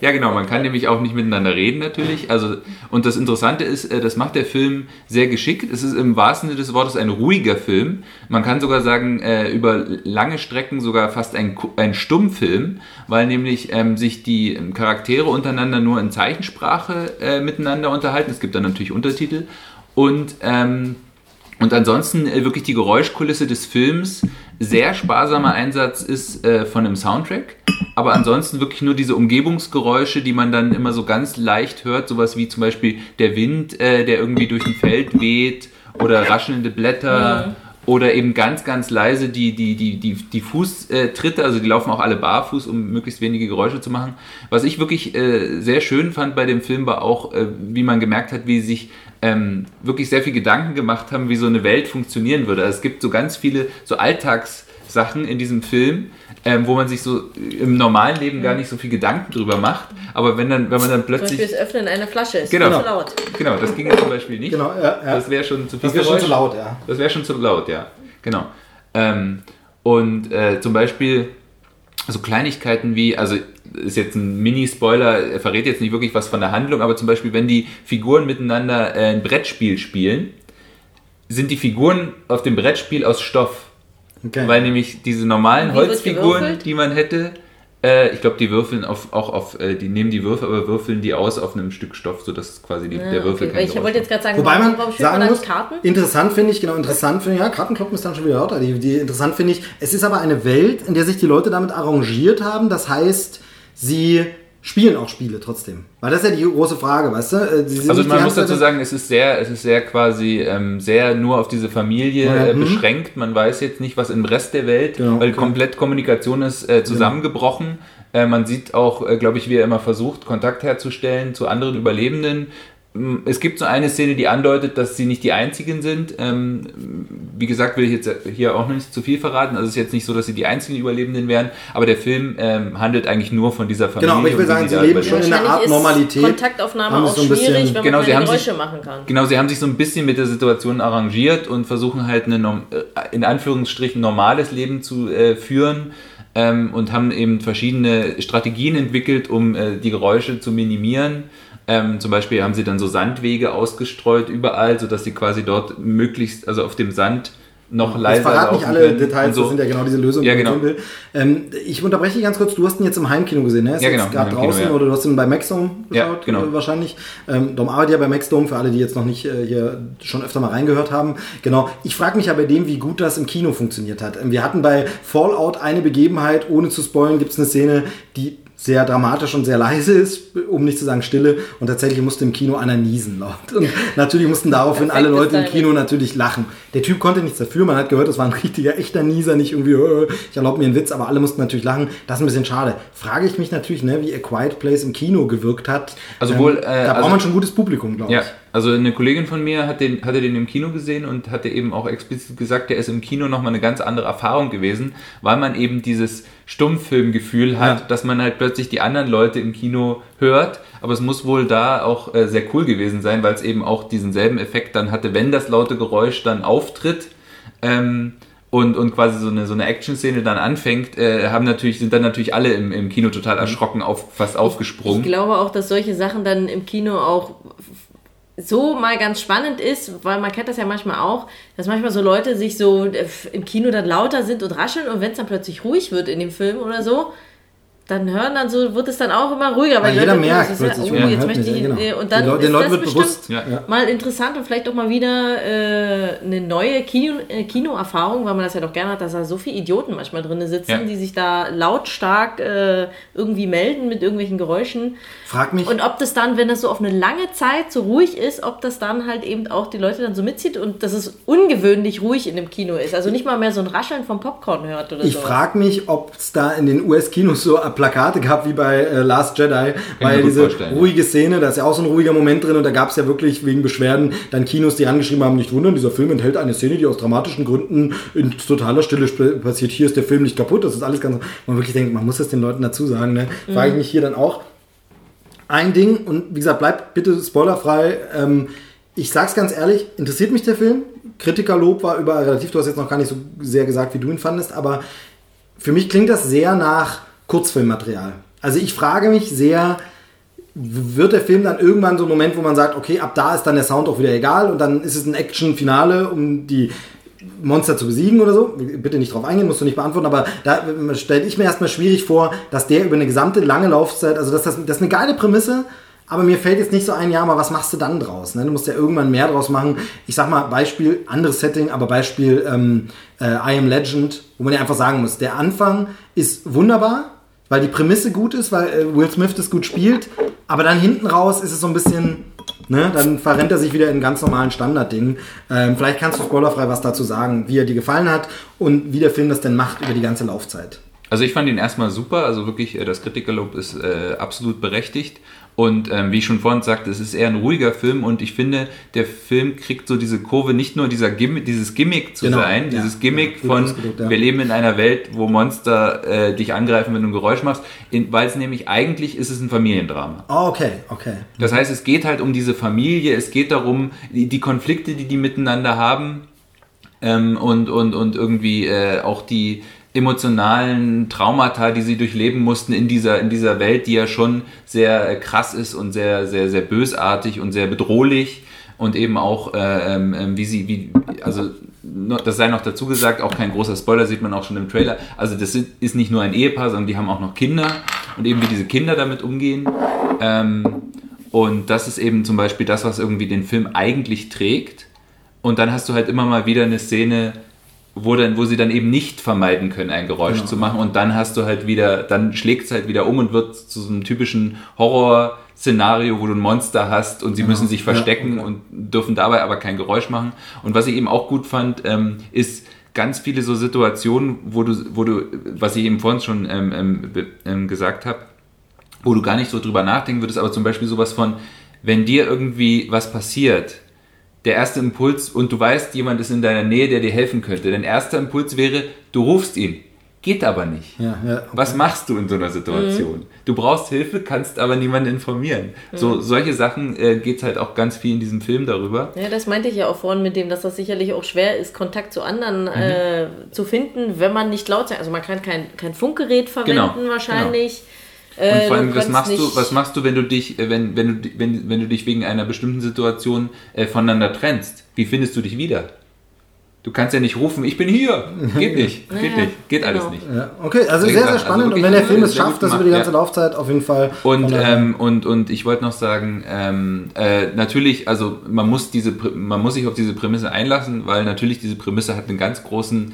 Ja, genau, man kann nämlich auch nicht miteinander reden natürlich. Also, und das Interessante ist, äh, das macht der Film sehr geschickt. Es ist im wahrsten Sinne des Wortes ein ruhiger Film. Man kann sogar sagen, äh, über lange Strecken sogar fast ein, ein Stummfilm, weil nämlich ähm, sich die Charaktere untereinander nur in Zeichensprache äh, miteinander unterhalten. Es gibt dann natürlich Untertitel. Und ähm, und ansonsten äh, wirklich die Geräuschkulisse des Films, sehr sparsamer Einsatz ist äh, von dem Soundtrack, aber ansonsten wirklich nur diese Umgebungsgeräusche, die man dann immer so ganz leicht hört, sowas wie zum Beispiel der Wind, äh, der irgendwie durch ein Feld weht oder raschelnde Blätter. Oder eben ganz, ganz leise die, die, die, die, die Fußtritte, also die laufen auch alle barfuß, um möglichst wenige Geräusche zu machen. Was ich wirklich äh, sehr schön fand bei dem Film war auch, äh, wie man gemerkt hat, wie sich ähm, wirklich sehr viel Gedanken gemacht haben, wie so eine Welt funktionieren würde. Also es gibt so ganz viele so Alltagssachen in diesem Film, ähm, wo man sich so im normalen Leben gar nicht so viel Gedanken drüber macht. Aber wenn dann, wenn man dann Zum Beispiel plötzlich. das Öffnen einer Flasche ist Genau. viel zu laut. Genau, das ging jetzt zum Beispiel nicht. Genau, ja, ja. Das wäre schon zu viel Das wäre schon zu laut, ja. Das wäre schon zu laut, ja. Genau. Ähm, und äh, zum Beispiel so Kleinigkeiten wie, also ist jetzt ein Mini-Spoiler, er verrät jetzt nicht wirklich was von der Handlung, aber zum Beispiel, wenn die Figuren miteinander äh, ein Brettspiel spielen, sind die Figuren auf dem Brettspiel aus Stoff. Okay. Weil nämlich diese normalen Holzfiguren, die man hätte, äh, ich glaube, die würfeln auf, auch auf, äh, die nehmen die Würfel, aber würfeln die aus auf einem Stück Stoff, sodass quasi die, der Würfel okay. kein Ich wollte jetzt gerade sagen, Wobei man warum sagen muss, Karten? interessant finde ich, genau, interessant finde ich, ja, Kartenkloppen ist dann schon wieder lauter. Die, die, interessant finde ich, es ist aber eine Welt, in der sich die Leute damit arrangiert haben. Das heißt, sie spielen auch Spiele trotzdem. Weil das ist ja die große Frage, weißt du? Äh, Also man muss dazu sagen, es ist sehr, es ist sehr quasi ähm, sehr nur auf diese Familie Ja, äh, mhm. beschränkt. Man weiß jetzt nicht, was im Rest der Welt, Genau, weil okay. komplett Kommunikation ist äh, zusammengebrochen. Äh, man sieht auch, äh, glaube ich, wie er immer versucht, Kontakt herzustellen zu anderen Überlebenden. Mm, Es gibt so eine Szene, die andeutet, dass sie nicht die einzigen sind. Ähm, wie gesagt, will ich jetzt hier auch noch nicht zu viel verraten. Also es ist jetzt nicht so, dass sie die einzigen Überlebenden wären, aber der Film ähm, handelt eigentlich nur von dieser Familie. Genau, aber ich will sagen, die sie leben schon in einer Art Normalität. Kontaktaufnahme Haben auch sie so ein bisschen- schwierig, wenn Genau, man sie keine haben sich- Geräusche machen kann. Genau, sie haben sich so ein bisschen mit der Situation arrangiert und versuchen halt eine äh, in Anführungsstrichen normales Leben zu äh, führen ähm, und haben eben verschiedene Strategien entwickelt, um äh, die Geräusche zu minimieren. Ähm, zum Beispiel haben sie dann so Sandwege ausgestreut überall, sodass sie quasi dort möglichst, also auf dem Sand noch Ich leiser verrate nicht alle Details, so. das sind ja genau diese Lösungen, Ja, die genau. will. Ähm, ich unterbreche dich ganz kurz, du hast ihn jetzt im Heimkino gesehen, ne? Ist Ja, genau, gerade draußen ja. oder du hast ihn bei Maxdome Ja, geschaut, genau. äh, wahrscheinlich. Ähm, Dom arbeitet ja bei Maxdome, für alle, die jetzt noch nicht äh, hier schon öfter mal reingehört haben. Genau. Ich frage mich ja bei dem, wie gut das im Kino funktioniert hat. Ähm, wir hatten bei Fallout eine Begebenheit, ohne zu spoilen, gibt es eine Szene, die sehr dramatisch und sehr leise ist, um nicht zu sagen stille. Und tatsächlich musste im Kino einer niesen. Und *laughs* natürlich mussten daraufhin alle Leute im. Kino natürlich lachen. Der Typ konnte nichts dafür. Man hat gehört, das war ein *laughs* richtiger, echter Nieser, nicht irgendwie, äh, ich erlaube mir einen Witz, aber alle mussten natürlich lachen. Das ist ein bisschen schade. Frage ich mich natürlich, ne, wie A Quiet Place im Kino gewirkt hat. Also wohl, äh, da braucht also- man schon gutes Publikum, glaube Ja, ich. also eine Kollegin von mir hat den, hatte den im Kino gesehen und hatte eben auch explizit gesagt, der ist im Kino nochmal eine ganz andere Erfahrung gewesen, weil man eben dieses Stummfilmgefühl hat, Ja. dass man halt plötzlich die anderen Leute im Kino hört. Aber es muss wohl da auch äh, sehr cool gewesen sein, weil es eben auch diesen selben Effekt dann hatte, wenn das laute Geräusch dann auftritt. Ähm, und, und quasi so eine, so eine Action-Szene dann anfängt, äh, haben natürlich, sind dann natürlich alle im, im Kino total erschrocken, auf, fast Ich aufgesprungen. glaube auch, dass solche Sachen dann im Kino auch so mal ganz spannend ist, weil man kennt das ja manchmal auch, dass manchmal so Leute sich so äh, im Kino dann lauter sind und rascheln und wenn es dann plötzlich ruhig wird in dem Film oder so, dann hören dann so, wird es dann auch immer ruhiger. Weil die jeder Leute- merkt das ist plötzlich, ja, oh, jetzt möchte ich, ja, genau. und dann Leute- ist den Leuten das wird bestimmt bewusst. Ja. Ja. mal interessant und vielleicht auch mal wieder äh, eine neue Kino, äh, Kinoerfahrung, weil man das ja doch gerne hat, dass da so viele Idioten manchmal drin sitzen, Ja. die sich da lautstark äh, irgendwie melden mit irgendwelchen Geräuschen. Frag mich, Und ob das dann, wenn das so auf eine lange Zeit so ruhig ist, ob das dann halt eben auch die Leute dann so mitzieht und dass es ungewöhnlich ruhig in dem Kino ist. Also nicht mal mehr so ein Rascheln vom Popcorn hört oder Ich so. frage mich, ob es da in den US-Kinos so Plakate gab wie bei äh, Last Jedi, weil diese vorstellen, ruhige Szene, da ist ja auch so ein ruhiger Moment drin und da gab es ja wirklich wegen Beschwerden dann Kinos, die angeschrieben haben, nicht wundern, dieser Film enthält eine Szene, die aus dramatischen Gründen in totaler Stille passiert. Hier ist der Film nicht kaputt, das ist alles ganz... Man wirklich denkt, man muss das den Leuten dazu sagen. Ne? Frage ich mich hier dann auch. Ein Ding, und wie gesagt, bleibt bitte spoilerfrei. Ähm, ich sag's ganz ehrlich, interessiert mich der Film. Kritikerlob war überall relativ. Du hast jetzt noch gar nicht so sehr gesagt, wie du ihn fandest, aber für mich klingt das sehr nach Kurzfilmmaterial. Also ich frage mich sehr, wird der Film dann irgendwann so ein Moment, wo man sagt, okay, ab da ist dann der Sound auch wieder egal und dann ist es ein Action-Finale, um die Monster zu besiegen oder so. Bitte nicht drauf eingehen, musst du nicht beantworten, aber da stelle ich mir erstmal schwierig vor, dass der über eine gesamte lange Laufzeit, also das, das, das ist eine geile Prämisse, aber mir fällt jetzt nicht so ein, ja, aber was machst du dann draus? Ne? Du musst ja irgendwann mehr draus machen. Ich sag mal, Beispiel, anderes Setting, aber Beispiel ähm, äh, I Am Legend, wo man ja einfach sagen muss, der Anfang ist wunderbar, weil die Prämisse gut ist, weil äh, Will Smith das gut spielt, aber dann hinten raus ist es so ein bisschen, ne, dann verrennt er sich wieder in ganz normalen Standardding. Ähm, vielleicht kannst du spoilerfrei was dazu sagen, wie er dir gefallen hat und wie der Film das denn macht über die ganze Laufzeit. Also ich fand ihn erstmal super, also wirklich, äh, das Kritikerlob ist äh, absolut berechtigt. Und ähm, wie ich schon vorhin sagte, es ist eher ein ruhiger Film und ich finde, der Film kriegt so diese Kurve, nicht nur dieser Gimmick, dieses Gimmick zu genau, sein, ja, dieses Gimmick ja, von, ja. wir leben in einer Welt, wo Monster äh, dich angreifen, wenn du ein Geräusch machst, weil es nämlich eigentlich ist es ein Familiendrama. Oh, okay, okay. Das heißt, es geht halt um diese Familie, es geht darum, die, die Konflikte, die die miteinander haben ähm, und, und, und irgendwie äh, auch die, emotionalen Traumata, die sie durchleben mussten in dieser, in dieser Welt, die ja schon sehr äh, krass ist und sehr, sehr, sehr bösartig und sehr bedrohlich und eben auch, äh, äh, wie sie, wie, also das sei noch dazu gesagt, auch kein großer Spoiler, sieht man auch schon im Trailer. Also das ist nicht nur ein Ehepaar, sondern die haben auch noch Kinder und eben wie diese Kinder damit umgehen. Ähm, und das ist eben zum Beispiel das, was irgendwie den Film eigentlich trägt. Und dann hast du halt immer mal wieder eine Szene, wo, dann, wo sie dann eben nicht vermeiden können, ein Geräusch genau. zu machen. Und dann hast du halt wieder, dann schlägt es halt wieder um und wird zu so einem typischen Horror-Szenario, wo du ein Monster hast und sie genau. müssen sich verstecken ja, okay. und dürfen dabei aber kein Geräusch machen. Und was ich eben auch gut fand, ähm, ist ganz viele so Situationen, wo du, wo du, was ich eben vorhin schon ähm, ähm, ähm gesagt habe, wo du gar nicht so drüber nachdenken würdest, aber zum Beispiel sowas von, wenn dir irgendwie was passiert, der erste Impuls und du weißt, jemand ist in deiner Nähe, der dir helfen könnte. Dein erster Impuls wäre, du rufst ihn. Geht aber nicht. Ja, ja, okay. Was machst du in so einer Situation? Mhm. Du brauchst Hilfe, kannst aber niemanden informieren. Mhm. So solche Sachen äh, geht halt auch ganz viel in diesem Film darüber. Ja, das meinte ich ja auch vorhin mit dem, dass das sicherlich auch schwer ist, Kontakt zu anderen mhm. äh, zu finden, wenn man nicht laut sein. Also man kann kein, kein Funkgerät verwenden genau, wahrscheinlich. Genau. Und äh, vor allem, was machst du, was machst du, wenn du dich, äh, wenn, wenn du, wenn, wenn du dich wegen einer bestimmten Situation äh, voneinander trennst? Wie findest du dich wieder? Du kannst ja nicht rufen, ich bin hier. Geht nicht. *laughs* Geht ja, nicht. Geht genau. alles nicht. Ja, okay, also sehr, sehr spannend. Also und wenn der Film es schafft, das über die ganze ja. Laufzeit auf jeden Fall. Und, ähm, und, und ich wollte noch sagen, ähm, äh, natürlich, also man muss diese, man muss sich auf diese Prämisse einlassen, weil natürlich diese Prämisse hat einen ganz großen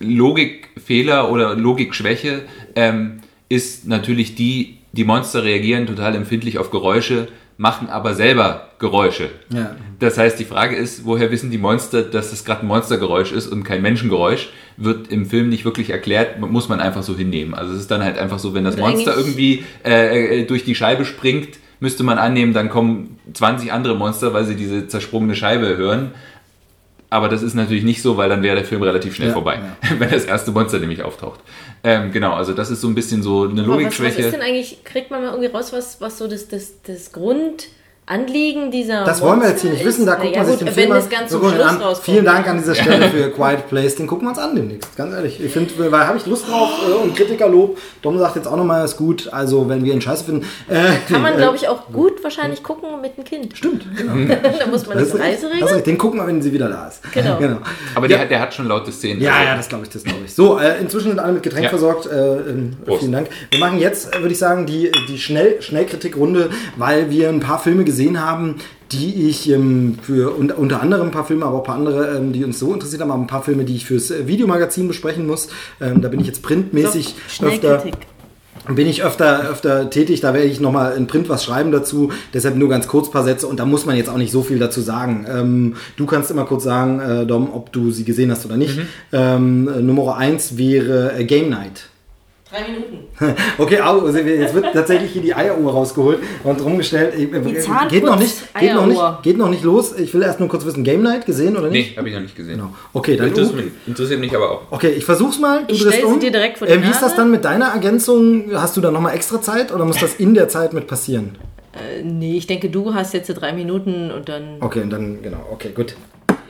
Logikfehler oder Logikschwäche. Ähm, ist natürlich die, die Monster reagieren total empfindlich auf Geräusche, machen aber selber Geräusche. Ja. Das heißt, die Frage ist, woher wissen die Monster, dass das gerade ein Monstergeräusch ist und kein Menschengeräusch? Wird im Film nicht wirklich erklärt, muss man einfach so hinnehmen. Also es ist dann halt einfach so, wenn das Monster irgendwie äh, äh, durch die Scheibe springt, müsste man annehmen, dann kommen 20 andere Monster, weil sie diese zersprungene Scheibe hören. Aber das ist natürlich nicht so, weil dann wäre der Film relativ schnell ja, vorbei, ja. *laughs* wenn das erste Monster nämlich auftaucht. Ähm, genau, also das ist so ein bisschen so eine Logikschwäche. Was, was ist denn eigentlich, kriegt man mal irgendwie raus, was, was so das, das, das Grund Anliegen dieser. Das wollen wir jetzt hier nicht wissen, da gucken ja, wir sich den Film an. An. Vielen Dank an dieser Stelle für Quiet Place, den gucken wir uns an demnächst, ganz ehrlich. Ich finde, weil habe ich Lust drauf äh, und Kritikerlob. Dom sagt jetzt auch nochmal, ist gut, also wenn wir ihn scheiße finden. Äh, Kann man, äh, glaube ich, auch gut wahrscheinlich gucken mit dem Kind. Stimmt, genau. *laughs* da muss man das, das Reise regeln. Den gucken wir, wenn sie wieder da ist. Genau. *laughs* genau. Aber ja. der, der, hat schon laute Szenen. Ja, also. ja, das glaube ich, das glaube ich. So, äh, inzwischen sind alle mit Getränk ja. versorgt. Äh, ähm, vielen Dank. Wir machen jetzt, würde ich sagen, die, die Schnell Schnellkritikrunde, weil wir ein paar Filme gesehen haben, die ich ähm, für unter, unter anderem ein paar Filme, aber auch ein paar andere, ähm, die uns so interessiert haben, aber ein paar Filme, die ich fürs äh, Videomagazin besprechen muss. Ähm, da bin ich jetzt printmäßig so, öfter bin ich öfter, öfter tätig, da werde ich nochmal in Print was schreiben dazu, deshalb nur ganz kurz ein paar Sätze und da muss man jetzt auch nicht so viel dazu sagen. Ähm, du kannst immer kurz sagen, äh, Dom, ob du sie gesehen hast oder nicht. Mhm. Ähm, Nummer eins wäre äh, Game Night. Drei Minuten. *laughs* Okay, also jetzt wird tatsächlich hier die Eieruhr rausgeholt und rumgestellt. Die geht noch nicht, geht noch nicht, geht noch nicht los. Ich will erst nur kurz wissen, Game Night gesehen oder nicht? Nee, habe ich noch nicht gesehen. Genau. Okay, dann interessiert mich, interessiert mich aber auch. Okay, ich versuch's mal. Du ich stelle um. dir direkt vor die ähm, Wie ist das dann mit deiner Ergänzung? Hast du da nochmal extra Zeit oder muss das in der Zeit mit passieren? Äh, nee, ich denke, du hast jetzt drei Minuten und dann. Okay, und dann, genau, okay, gut.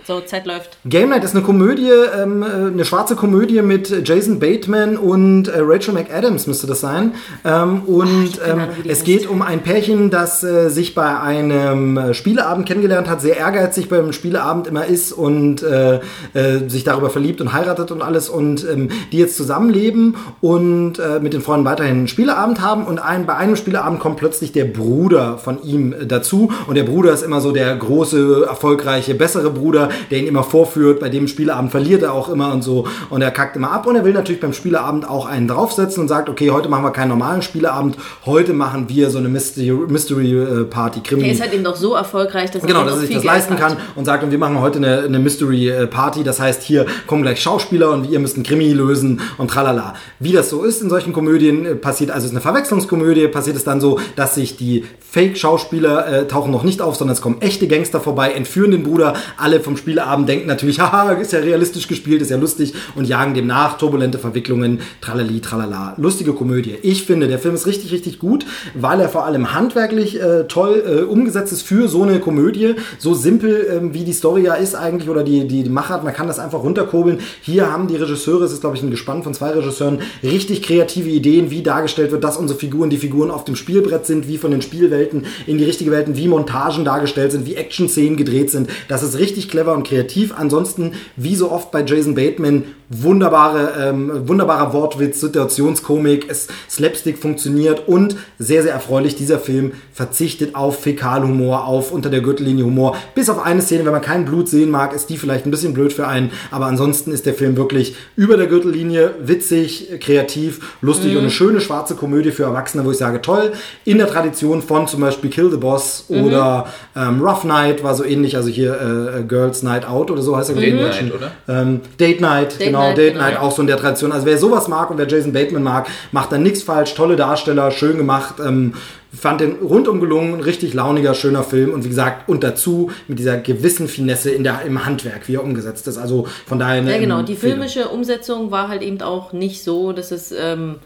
So, Zeit läuft. Game Night ist eine Komödie, ähm, äh, eine schwarze Komödie mit Jason Bateman und äh, Rachel McAdams müsste das sein. Ähm, und keine ähm, Ahnung, es geht um ein Pärchen, das äh, sich bei einem äh, Spieleabend kennengelernt hat, sehr ehrgeizig beim Spieleabend immer ist und äh, äh, sich darüber verliebt und heiratet und alles und ähm, die jetzt zusammenleben und mit den Freunden weiterhin einen Spieleabend haben und ein, bei einem Spieleabend kommt plötzlich der Bruder von ihm dazu und der Bruder ist immer so der große, erfolgreiche, bessere Bruder, der ihn immer vorführt, bei dem Spieleabend verliert er auch immer und so und er kackt immer ab und er will natürlich beim Spieleabend auch einen draufsetzen und sagt, okay, heute machen wir keinen normalen Spieleabend, heute machen wir so eine Mystery, Mystery äh, Party, Krimi. Der ist halt eben doch so erfolgreich, dass Genau, er dass noch er sich das leisten kann und sagt, und wir machen heute eine, eine Mystery äh, Party. Das heißt, hier kommen gleich Schauspieler und ihr müsst einen Krimi lösen und tralala. Wie das so ist in solchen Komödien, äh, passiert, also es ist eine Verwechslungskomödie, passiert es dann so, dass sich die Fake-Schauspieler äh, tauchen noch nicht auf, sondern es kommen echte Gangster vorbei, entführen den Bruder. Alle vom Spieleabend denken natürlich, *laughs* haha, ist ja realistisch gespielt, ist ja lustig und jagen dem nach. Turbulente Verwicklungen, tralali, tralala. Lustige Komödie. Ich finde, der Film ist richtig, richtig gut, weil er vor allem handwerklich äh, toll äh, umgesetzt ist für so eine Komödie. So simpel, ähm, wie die Story ja ist eigentlich oder die, die, die Machart, man kann das einfach runterkurbeln. Hier haben die Regisseure, es ist glaube ich ein Gespann von zwei Regisseuren, richtig kreative Ideen, wie dargestellt wird, dass unsere Figuren die Figuren auf dem Spielbrett sind, wie von den Spielwelten in die richtige Welten, wie Montagen dargestellt sind, wie Action-Szenen gedreht sind. Das ist richtig clever und kreativ. Ansonsten, wie so oft bei Jason Bateman, wunderbare, ähm, wunderbarer Wortwitz, Situationskomik, es, Slapstick funktioniert und sehr, sehr erfreulich, dieser Film verzichtet auf Fäkalhumor, auf unter der Gürtellinie Humor. Bis auf eine Szene, wenn man kein Blut sehen mag, ist die vielleicht ein bisschen blöd für einen, aber ansonsten ist der Film wirklich über der Gürtellinie, witzig, kreativ, lustig und eine schöne schwarze Komödie für Erwachsene, wo ich sage, toll, in der Tradition von zum Beispiel Kill the Boss oder ähm, Rough Night war so ähnlich, also hier äh, äh, Girls Night Out oder so heißt er Date Night, oder? Ähm, Date Night, genau, Night, Date genau. Night, auch so in der Tradition. Also wer sowas mag und wer Jason Bateman mag, macht da nichts falsch. Tolle Darsteller, schön gemacht. Ähm, fand den rundum gelungen, richtig launiger, schöner Film und wie gesagt, und dazu mit dieser gewissen Finesse in der, im Handwerk, wie er umgesetzt ist. Also von daher Ja, genau. Die filmische Umsetzung war halt eben auch nicht so, dass es, ähm,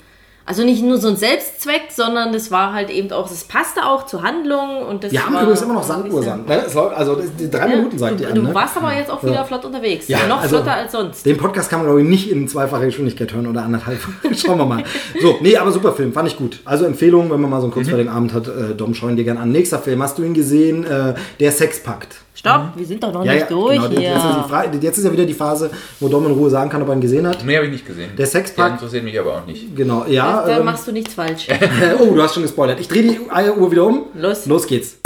also nicht nur so ein Selbstzweck, sondern das war halt eben auch, es passte auch zur Handlung und das Wir haben übrigens immer noch Sanduhrsand. Ne? Also drei Ja, Minuten sagt du, ihr an. du Ne? warst aber jetzt auch wieder Ja. flott unterwegs. Ja, noch also- flotter als sonst. Den Podcast kann man, glaube ich, nicht in zweifacher Geschwindigkeit hören oder anderthalb. *laughs* Schauen wir mal. So, nee, aber super Film, fand ich gut. Also Empfehlung, wenn man mal so einen kurzweiligen Abend hat, äh, Dom, schau ihn dir gerne an. Nächster Film, hast du ihn gesehen? Äh, der Sexpakt. Stopp, wir sind doch noch Ja, ja, nicht durch genau. hier. Jetzt, ist die Fra- jetzt ist ja wieder die Phase, wo Dom in Ruhe sagen kann, ob er ihn gesehen hat. Nee, habe ich nicht gesehen. Der Sexpakt. interessiert mich aber auch nicht. Genau, ja. da ähm, machst du nichts falsch. *laughs* oh, du hast schon gespoilert. Ich drehe die Eieruhr wieder um. Los. Los geht's.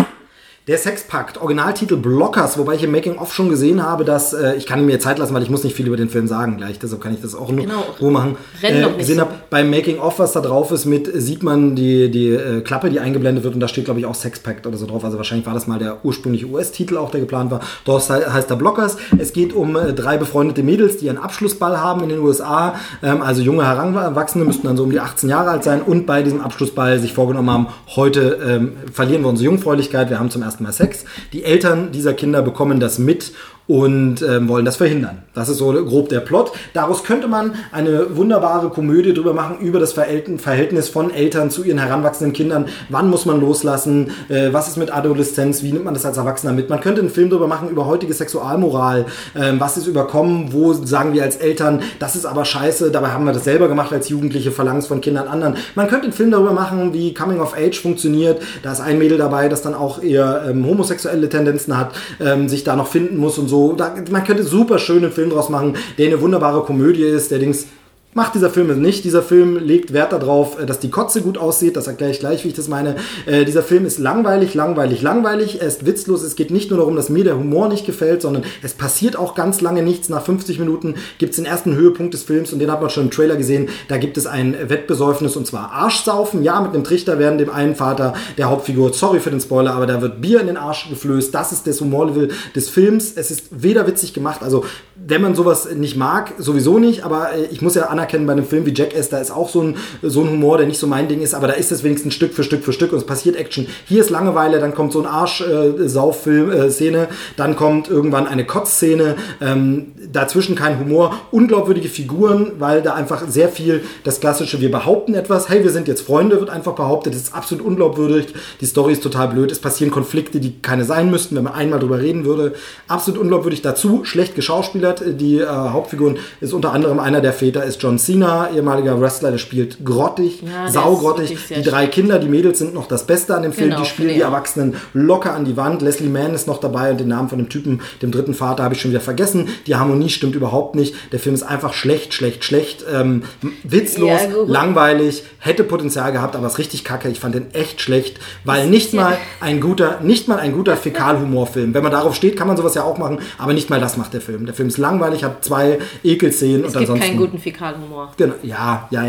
Der Sexpakt, Originaltitel Blockers, wobei ich im Making-of schon gesehen habe, dass, äh, ich kann mir Zeit lassen, weil ich muss nicht viel über den Film sagen gleich, deshalb kann ich das auch nur Genau. Machen. Äh, gesehen habe, beim Making-of, was da drauf ist, mit sieht man die, die äh, Klappe, die eingeblendet wird und da steht, glaube ich, auch Sexpakt oder so drauf. Also wahrscheinlich war das mal der ursprüngliche US-Titel auch, der geplant war. Dort heißt er Blockers. Es geht um äh, drei befreundete Mädels, die einen Abschlussball haben in den USA. Ähm, also junge Heranwachsende müssten dann so um die 18 Jahre alt sein und bei diesem Abschlussball sich vorgenommen haben, heute ähm, verlieren wir unsere Jungfräulichkeit, wir haben zum ersten Mal Sex. Die Eltern dieser Kinder bekommen das mit und ähm, wollen das verhindern. Das ist so grob der Plot. Daraus könnte man eine wunderbare Komödie drüber machen, über das Verhältn- Verhältnis von Eltern zu ihren heranwachsenden Kindern. Wann muss man loslassen? Äh, was ist mit Adoleszenz? Wie nimmt man das als Erwachsener mit? Man könnte einen Film drüber machen, über heutige Sexualmoral. Ähm, was ist überkommen? Wo sagen wir als Eltern, das ist aber scheiße, dabei haben wir das selber gemacht als Jugendliche, verlangen es von Kindern anderen. Man könnte einen Film darüber machen, wie Coming of Age funktioniert. Da ist ein Mädel dabei, das dann auch eher ähm, homosexuelle Tendenzen hat, ähm, sich da noch finden muss und so. Da, man könnte super schönen Film draus machen, der eine wunderbare Komödie ist, der Dings Macht dieser Film nicht. Dieser Film legt Wert darauf, äh, dass die Kotze gut aussieht. Das erkläre ich gleich, wie ich das meine. Äh, dieser Film ist langweilig, langweilig, langweilig. Er ist witzlos. Es geht nicht nur darum, dass mir der Humor nicht gefällt, sondern es passiert auch ganz lange nichts. Nach 50 Minuten gibt es den ersten Höhepunkt des Films und den hat man schon im Trailer gesehen. Da gibt es ein Wettbesäufnis und zwar Arschsaufen. Ja, mit einem Trichter werden dem einen Vater der Hauptfigur, sorry für den Spoiler, aber da wird Bier in den Arsch geflößt. Das ist das Humorlevel des Films. Es ist weder witzig gemacht, also wenn man sowas nicht mag, sowieso nicht, aber äh, ich muss ja anerkennen bei einem Film wie Jackass, da ist auch so ein, so ein Humor, der nicht so mein Ding ist, aber da ist es wenigstens Stück für Stück für Stück und es passiert Action. Hier ist Langeweile, dann kommt so ein Arsch-Sauf-Szene, äh, dann kommt irgendwann eine Kotz-Szene, ähm, dazwischen kein Humor, unglaubwürdige Figuren, weil da einfach sehr viel das klassische, wir behaupten etwas, hey, wir sind jetzt Freunde, wird einfach behauptet, das ist absolut unglaubwürdig, die Story ist total blöd, es passieren Konflikte, die keine sein müssten, wenn man einmal drüber reden würde, absolut unglaubwürdig dazu, schlecht geschauspielert, die äh, Hauptfiguren ist unter anderem einer der Väter ist John Cena, ehemaliger Wrestler, der spielt grottig, Ja, saugrottig, die drei Kinder, die Mädels sind noch das Beste an dem Film, Genau, die spielen die. Erwachsenen locker an die Wand, Leslie Mann ist noch dabei und den Namen von dem Typen, dem dritten Vater, habe ich schon wieder vergessen, die Harmonie stimmt überhaupt nicht, der Film ist einfach schlecht, schlecht, schlecht, ähm, witzlos, Ja, langweilig, hätte Potenzial gehabt, aber ist richtig kacke, ich fand den echt schlecht, weil nicht mal ein guter, nicht mal ein guter Fäkalhumorfilm, wenn man darauf steht, kann man sowas ja auch machen, aber nicht mal das macht der Film, der Film ist langweilig, hat zwei Ekelszenen Es und gibt ansonsten... keinen guten Fäkalhumor. Genau, ja, ja,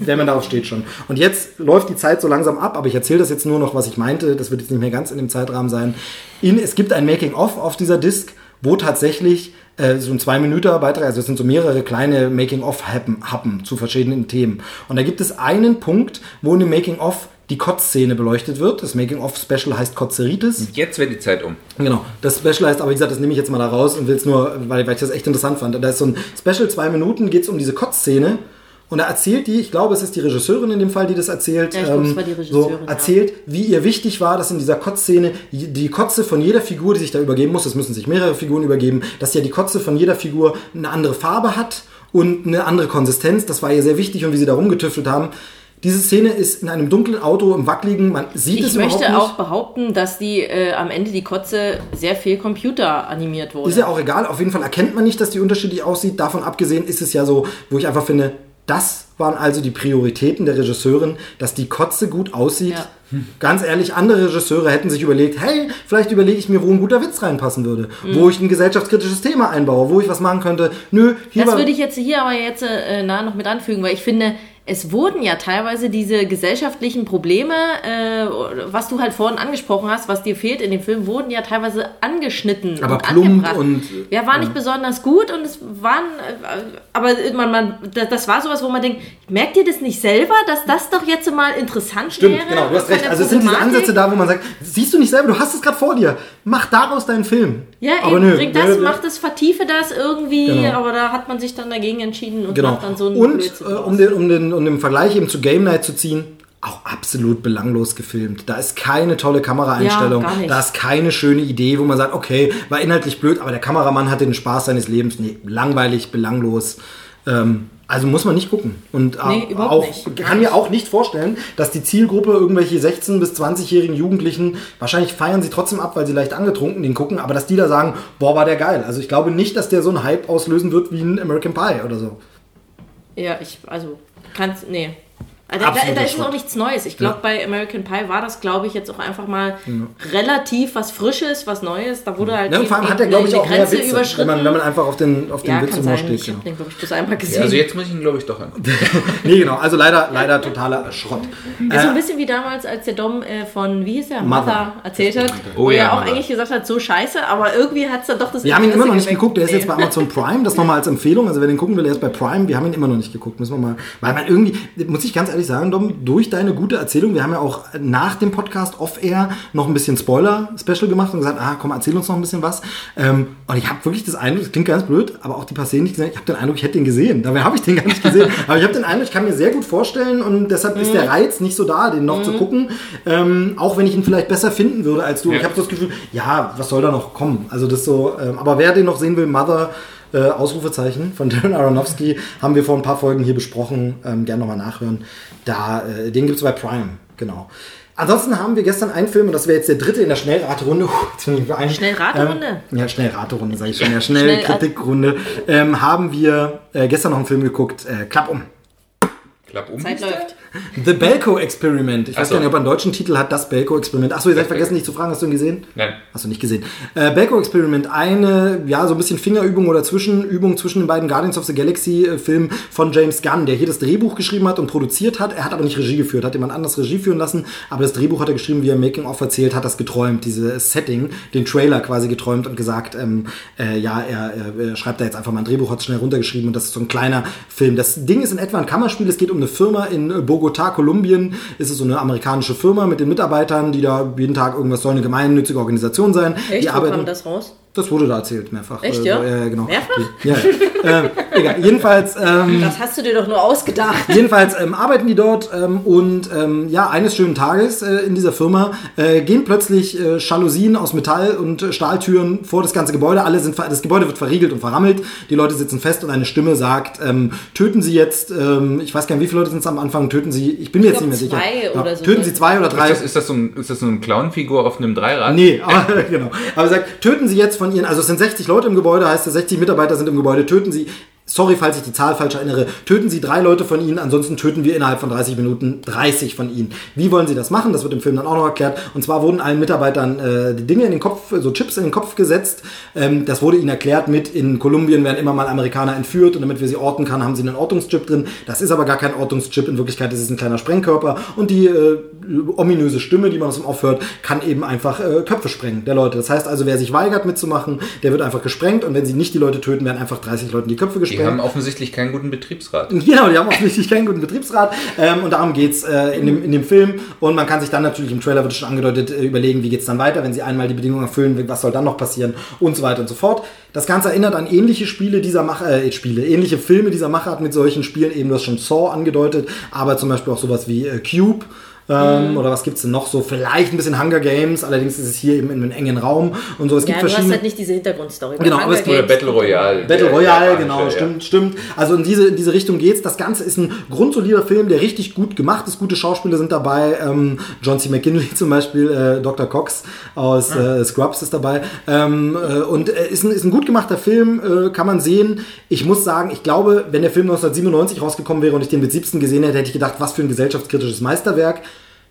wenn man darauf steht schon. Und jetzt läuft die Zeit so langsam ab, aber ich erzähle das jetzt nur noch, was ich meinte. Das wird jetzt nicht mehr ganz in dem Zeitrahmen sein. In, es gibt ein Making-of auf dieser Disc, wo tatsächlich äh, so ein zwei Minuten Beitrag, also es sind so mehrere kleine Making-of-Happen zu verschiedenen Themen. Und da gibt es einen Punkt, wo in dem Making-of die Kotz-Szene beleuchtet wird. Das Making-of-Special heißt Kotzeritis. Jetzt wird die Zeit um. Genau, das Special heißt, aber wie gesagt, das nehme ich jetzt mal da raus und will es nur, weil, weil ich das echt interessant fand. Da ist so ein Special, zwei Minuten, geht es um diese Kotzszene. Und da erzählt die, ich glaube, es ist die Regisseurin in dem Fall, die das erzählt, ähm, Ja, ich glaube, es war die so Regisseurin, ja. erzählt, wie ihr wichtig war, dass in dieser Kotzszene die Kotze von jeder Figur, die sich da übergeben muss, es müssen sich mehrere Figuren übergeben, dass ja die Kotze von jeder Figur eine andere Farbe hat und eine andere Konsistenz. Das war ihr sehr wichtig und wie sie da rumgetüftelt haben. Diese Szene ist in einem dunklen Auto im Wackeligen, man sieht es Ich überhaupt möchte nicht. auch behaupten, dass die äh, am Ende die Kotze sehr viel Computer animiert wurde. Ist ja auch egal, auf jeden Fall erkennt man nicht, dass die unterschiedlich aussieht. Davon abgesehen ist es ja so, wo ich einfach finde, das waren also die Prioritäten der Regisseurin, dass die Kotze gut aussieht. Ja. Ganz ehrlich, andere Regisseure hätten sich überlegt, hey, vielleicht überlege ich mir, wo ein guter Witz reinpassen würde, Mhm. wo ich ein gesellschaftskritisches Thema einbaue, wo ich was machen könnte. Nö, hier Das würde ich jetzt hier aber jetzt äh, nah noch mit anfügen, weil ich finde, es wurden ja teilweise diese gesellschaftlichen Probleme, äh, was du halt vorhin angesprochen hast, was dir fehlt in dem Film, wurden ja teilweise angeschnitten Aber und plump angebracht. und, ja, war nicht besonders gut und es waren, äh, aber man, man, das, war sowas, wo man denkt, merkt ihr das nicht selber, dass das doch jetzt mal interessant Stimmt, wäre? genau, du hast recht. Also es sind diese? Ansätze da, wo man sagt, siehst du nicht selber, du hast es gerade vor dir. Mach daraus deinen Film. Ja, aber eben, nö, bring das, nö. mach das, vertiefe das irgendwie, Genau. aber da hat man sich dann dagegen entschieden und Genau. macht dann so einen Und äh, um, den, um, den, um den Vergleich eben zu Game Night zu ziehen, auch absolut belanglos gefilmt. Da ist keine tolle Kameraeinstellung, Ja, da ist keine schöne Idee, wo man sagt, okay, war inhaltlich blöd, aber der Kameramann hatte den Spaß seines Lebens. Nee, langweilig, belanglos. Ähm, also muss man nicht gucken. Und äh, Nee, überhaupt auch, nicht. kann mir auch nicht vorstellen, dass die Zielgruppe irgendwelche 16- bis 20-jährigen Jugendlichen, wahrscheinlich feiern sie trotzdem ab, weil sie leicht angetrunken den gucken, aber dass die da sagen, boah, war der geil. Also ich glaube nicht, dass der so einen Hype auslösen wird wie ein American Pie oder so. Ja, ich, also, kannst, nee. Also, da, da ist Schrott. auch nichts Neues. Ich glaube, bei American Pie war das, glaube ich, jetzt auch einfach mal relativ was Frisches, was Neues. Da wurde halt Ja, und vor allem hat er, glaube ich, die auch mehr Grenze Witze, wenn überschritten. man, wenn man einfach auf den, auf den ja, Witz immer steht. Ich Genau. habe den, glaube ich, bloß einmal gesehen. Ja, also jetzt muss ich ihn, glaube ich, doch *laughs* angucken. Nee, genau. Also leider, leider totaler Schrott. ist so ein Äh, bisschen wie damals, als der Dom äh, von, wie hieß der, Mother. Mother erzählt hat, Oh wo ja, er auch Mother. eigentlich gesagt hat, so scheiße, aber irgendwie hat es dann doch das wir haben ihn immer noch nicht geweckt. geguckt. Der ist jetzt bei Amazon Prime. Das nochmal als Empfehlung. Also wer den gucken will, der ist bei Prime. Wir haben ihn immer noch nicht geguckt. Müssen wir mal. Weil man irgendwie, muss ich ganz ehrlich sagen, Dom, durch deine gute Erzählung, wir haben ja auch nach dem Podcast off-air noch ein bisschen Spoiler-Special gemacht und gesagt, ah, komm, erzähl uns noch ein bisschen was. Ähm, und ich habe wirklich das Eindruck, das klingt ganz blöd, aber auch die die ich gesehen habe, ich habe den Eindruck, ich hätte den gesehen. Dabei habe ich den gar nicht gesehen. *laughs* aber ich habe den Eindruck, ich kann mir sehr gut vorstellen und deshalb ist der Reiz nicht so da, den noch zu gucken. Ähm, auch wenn ich ihn vielleicht besser finden würde als du. Ja. Ich habe das Gefühl, ja, was soll da noch kommen? Also das so, ähm, aber wer den noch sehen will, Mother, äh, Ausrufezeichen von *laughs* Darren Aronofsky, haben wir vor ein paar Folgen hier besprochen. Ähm, gerne nochmal nachhören. Da, äh, den gibt es bei Prime, genau. Ansonsten haben wir gestern einen Film, und das wäre jetzt der dritte in der Schnellraterunde. *laughs* Puh, Schnellraterunde? Ähm, ja, Schnellraterunde, sage ich schon. Ja, *laughs* Schnell- Schnellkritikrunde. Ähm, haben wir äh, gestern noch einen Film geguckt, äh, Klapp um. Klapp um. Zeit läuft. The Belko Experiment. Ich weiß so. gar nicht, ob er einen deutschen Titel hat, das Belko Experiment. Achso, ihr seid vergessen, dich zu fragen, hast du ihn gesehen? Nein. Hast du nicht gesehen. Äh, Belko Experiment, eine, ja, so ein bisschen Fingerübung oder Zwischenübung zwischen den beiden Guardians of the Galaxy äh, von James Gunn, der hier das Drehbuch geschrieben hat und produziert hat. Er hat aber nicht Regie geführt, hat jemand anders Regie führen lassen, aber das Drehbuch hat er geschrieben, wie er Making-of erzählt hat, das geträumt, dieses Setting, den Trailer quasi geträumt und gesagt, ähm, äh, ja, er, er, er schreibt da jetzt einfach mal ein Drehbuch, hat es schnell runtergeschrieben und das ist so ein kleiner Film. Das Ding ist in etwa ein Kammerspiel, es geht um eine Firma in äh, Bogotá, Kolumbien, ist es so eine amerikanische Firma mit den Mitarbeitern, die da jeden Tag irgendwas soll eine gemeinnützige Organisation sein. Echt? Die Wo arbeiten, kam das raus? Das wurde da erzählt, mehrfach. Echt, Äh, ja? ja, genau. Mehrfach? Ja, ja. ähm, egal. Jedenfalls, ähm, Das hast du dir doch nur ausgedacht. jedenfalls ähm, arbeiten die dort ähm, und ähm, ja, eines schönen Tages äh, in dieser Firma äh, gehen plötzlich äh, Jalousien aus Metall und äh, Stahltüren vor das ganze Gebäude. Alle sind ver das Gebäude wird verriegelt und verrammelt. Die Leute sitzen fest und eine Stimme sagt: ähm, Töten Sie jetzt, ähm, ich weiß gar nicht, wie viele Leute sind es am Anfang, töten Sie, ich bin mir jetzt glaub, nicht mehr sicher. zwei oder so, töten ne? Sie zwei oder drei. Ist das, ist, das so ein, ist das so eine Clownfigur auf einem Dreirad? Nee, aber *laughs* genau. Aber er sagt, töten Sie jetzt von Ihren, also es sind 60 Leute im Gebäude, heißt es, 60 Mitarbeiter sind im Gebäude, töten Sie, sorry, falls ich die Zahl falsch erinnere, töten Sie drei Leute von Ihnen, ansonsten töten wir innerhalb von 30 Minuten 30 von Ihnen. Wie wollen Sie das machen? Das wird im Film dann auch noch erklärt. Und zwar wurden allen Mitarbeitern äh, Dinge in den Kopf, so Chips in den Kopf gesetzt. Ähm, das wurde ihnen erklärt mit, in Kolumbien werden immer mal Amerikaner entführt und damit wir sie orten kann, haben sie einen Ortungschip drin. Das ist aber gar kein Ortungschip, in Wirklichkeit ist es ein kleiner Sprengkörper und die äh, ominöse Stimme, die man aus dem Off hört, kann eben einfach äh, Köpfe sprengen der Leute. Das heißt also, wer sich weigert mitzumachen, der wird einfach gesprengt und wenn sie nicht die Leute töten, werden einfach 30 Leuten die Köpfe Die gesprengt. haben offensichtlich keinen guten Betriebsrat. *laughs* Genau, die haben offensichtlich keinen guten Betriebsrat ähm, und darum geht's äh, in, dem, in dem Film und man kann sich dann natürlich, im Trailer wird es schon angedeutet, äh, überlegen, wie geht's dann weiter, wenn sie einmal die Bedingungen erfüllen, was soll dann noch passieren und so weiter und so fort. Das Ganze erinnert an ähnliche Spiele dieser Macher, äh, Spiele, ähnliche Filme dieser Machart mit solchen Spielen, eben du hast schon Saw angedeutet, aber zum Beispiel auch sowas wie äh, Cube. Ähm, Oder was gibt's denn noch so? Vielleicht ein bisschen Hunger Games, allerdings ist es hier eben in einem engen Raum und so. Es gibt Ja, du hast verschiedene. halt nicht diese Hintergrundstory. Genau, aber es- Hunger Games- Battle Royale. Battle Royale, genau, ja. stimmt, stimmt. Also in diese, in diese Richtung geht's. Das Ganze ist ein grundsolider Film, der richtig gut gemacht ist. Gute Schauspieler sind dabei. Ähm, John C. McKinley *laughs* zum Beispiel, äh, Dr. Cox aus äh, Scrubs ist dabei. Ähm, äh, und äh, ist, ein, ist ein gut gemachter Film, äh, kann man sehen. Ich muss sagen, ich glaube, wenn der Film 1997 rausgekommen wäre und ich den mit 17 gesehen hätte, hätte ich gedacht, was für ein gesellschaftskritisches Meisterwerk.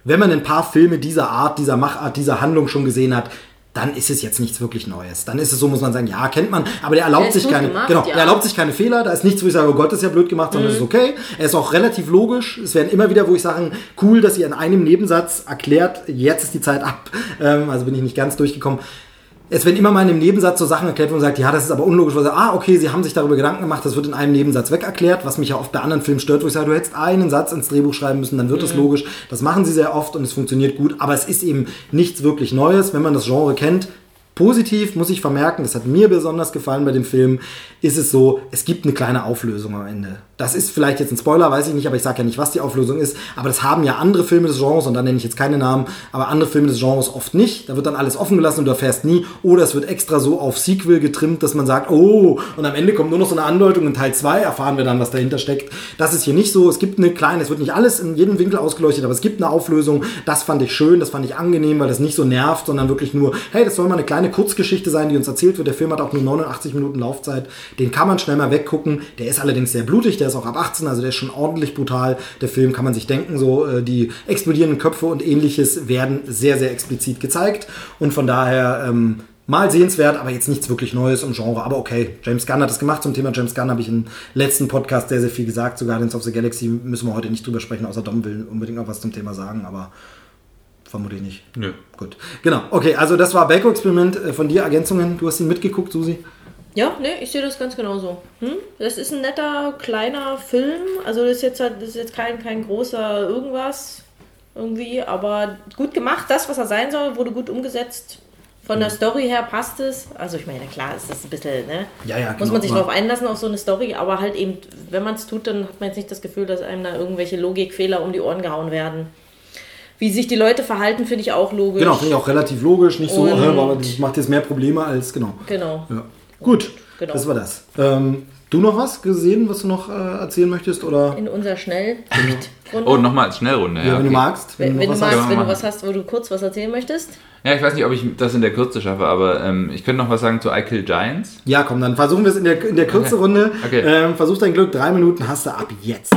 Wenn man ein paar Filme dieser Art, dieser Machart, dieser Handlung schon gesehen hat, dann ist es jetzt nichts wirklich Neues. Dann ist es so, muss man sagen, ja, kennt man, aber der erlaubt Der sich keine, gemacht, genau, ja. er erlaubt sich keine Fehler, da ist nichts, wo ich sage, oh Gott, das ist ja blöd gemacht, sondern es ist okay. Er ist auch relativ logisch. Es werden immer wieder, wo ich sage, cool, dass ihr in einem Nebensatz erklärt, jetzt ist die Zeit ab. Ähm, also bin ich nicht ganz durchgekommen. Es werden immer mal in einem Nebensatz so Sachen erklärt, wo man sagt, ja, das ist aber unlogisch. Man sagt, ah, okay, sie haben sich darüber Gedanken gemacht, das wird in einem Nebensatz weg erklärt, was mich ja oft bei anderen Filmen stört, wo ich sage, du hättest einen Satz ins Drehbuch schreiben müssen, dann wird es logisch. Das machen sie sehr oft und es funktioniert gut, aber es ist eben nichts wirklich Neues, wenn man das Genre kennt. Positiv muss ich vermerken, das hat mir besonders gefallen bei dem Film, ist es so, es gibt eine kleine Auflösung am Ende. Das ist vielleicht jetzt ein Spoiler, weiß ich nicht, aber ich sage ja nicht, was die Auflösung ist. Aber das haben ja andere Filme des Genres, und da nenne ich jetzt keine Namen, aber andere Filme des Genres oft nicht. Da wird dann alles offen gelassen und du erfährst nie. Oder es wird extra so auf Sequel getrimmt, dass man sagt, oh, und am Ende kommt nur noch so eine Andeutung. In Teil 2 erfahren wir dann, was dahinter steckt. Das ist hier nicht so. Es gibt eine kleine, es wird nicht alles in jedem Winkel ausgeleuchtet, aber es gibt eine Auflösung. Das fand ich schön, das fand ich angenehm, weil das nicht so nervt, sondern wirklich nur, hey, das soll mal eine kleine Kurzgeschichte sein, die uns erzählt wird. Der Film hat auch nur 89 Minuten Laufzeit. Den kann man schnell mal weggucken. Der ist allerdings sehr blutig, der ist auch ab 18, also der ist schon ordentlich brutal. Der Film kann man sich denken, so äh, die explodierenden Köpfe und ähnliches werden sehr, sehr explizit gezeigt. Und von daher ähm, mal sehenswert, aber jetzt nichts wirklich Neues im Genre. Aber okay, James Gunn hat das gemacht. Zum Thema James Gunn habe ich im letzten Podcast sehr, sehr viel gesagt. Zu Guardians of the Galaxy müssen wir heute nicht drüber sprechen, außer Dom will unbedingt noch was zum Thema sagen, aber vermutlich nicht. Nö. Gut. Genau. Okay, also das war Belko Experiment. Äh, Von dir Ergänzungen. Du hast ihn mitgeguckt, Susi? Ja, ne, ich sehe das ganz genauso. Hm? Das ist ein netter, kleiner Film. Also das ist jetzt, halt- das ist jetzt kein, kein großer irgendwas irgendwie, aber gut gemacht. Das, was er sein soll, wurde gut umgesetzt. Von der Story her passt es. Also ich meine, klar ist das ein bisschen, ne? Ja, ja, Muss genau, man sich darauf einlassen auf so eine Story, aber halt eben, wenn man es tut, dann hat man jetzt nicht das Gefühl, dass einem da irgendwelche Logikfehler um die Ohren gehauen werden. Wie sich die Leute verhalten, finde ich auch logisch. Genau, finde ich auch relativ logisch. Nicht so, aber das macht jetzt mehr Probleme als, genau. Genau. Ja. Gut, Genau. das war das. Ähm, du noch was gesehen, was du noch äh, erzählen möchtest? Oder In unser Schnell. Oh, nochmal als Schnellrunde. Ja, ja, wenn du magst? Wenn, wenn, du was magst, hast. wenn du was hast, wo du kurz was erzählen möchtest. ja, ich weiß nicht, ob ich das in der Kürze schaffe, aber ähm, ich könnte noch was sagen zu I Kill Giants. Ja, komm, dann versuchen wir es in der, in der Kürze Okay. Runde. Okay. Ähm, versuch dein Glück, drei Minuten hast du ab jetzt.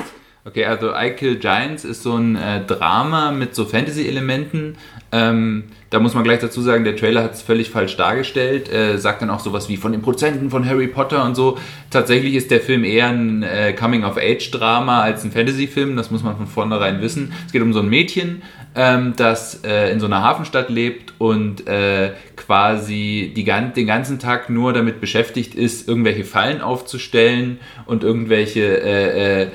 Okay, also I Kill Giants ist so ein äh, Drama mit so Fantasy-Elementen. Ähm, da muss man gleich dazu sagen, der Trailer hat es völlig falsch dargestellt. Äh, sagt dann auch sowas wie von den Produzenten von Harry Potter und so. Tatsächlich ist der Film eher ein äh, Coming-of-Age-Drama als ein Fantasy-Film. Das muss man von vornherein wissen. Es geht um so ein Mädchen, ähm, das äh, in so einer Hafenstadt lebt und äh, quasi die, den ganzen Tag nur damit beschäftigt ist, irgendwelche Fallen aufzustellen und irgendwelche äh, äh,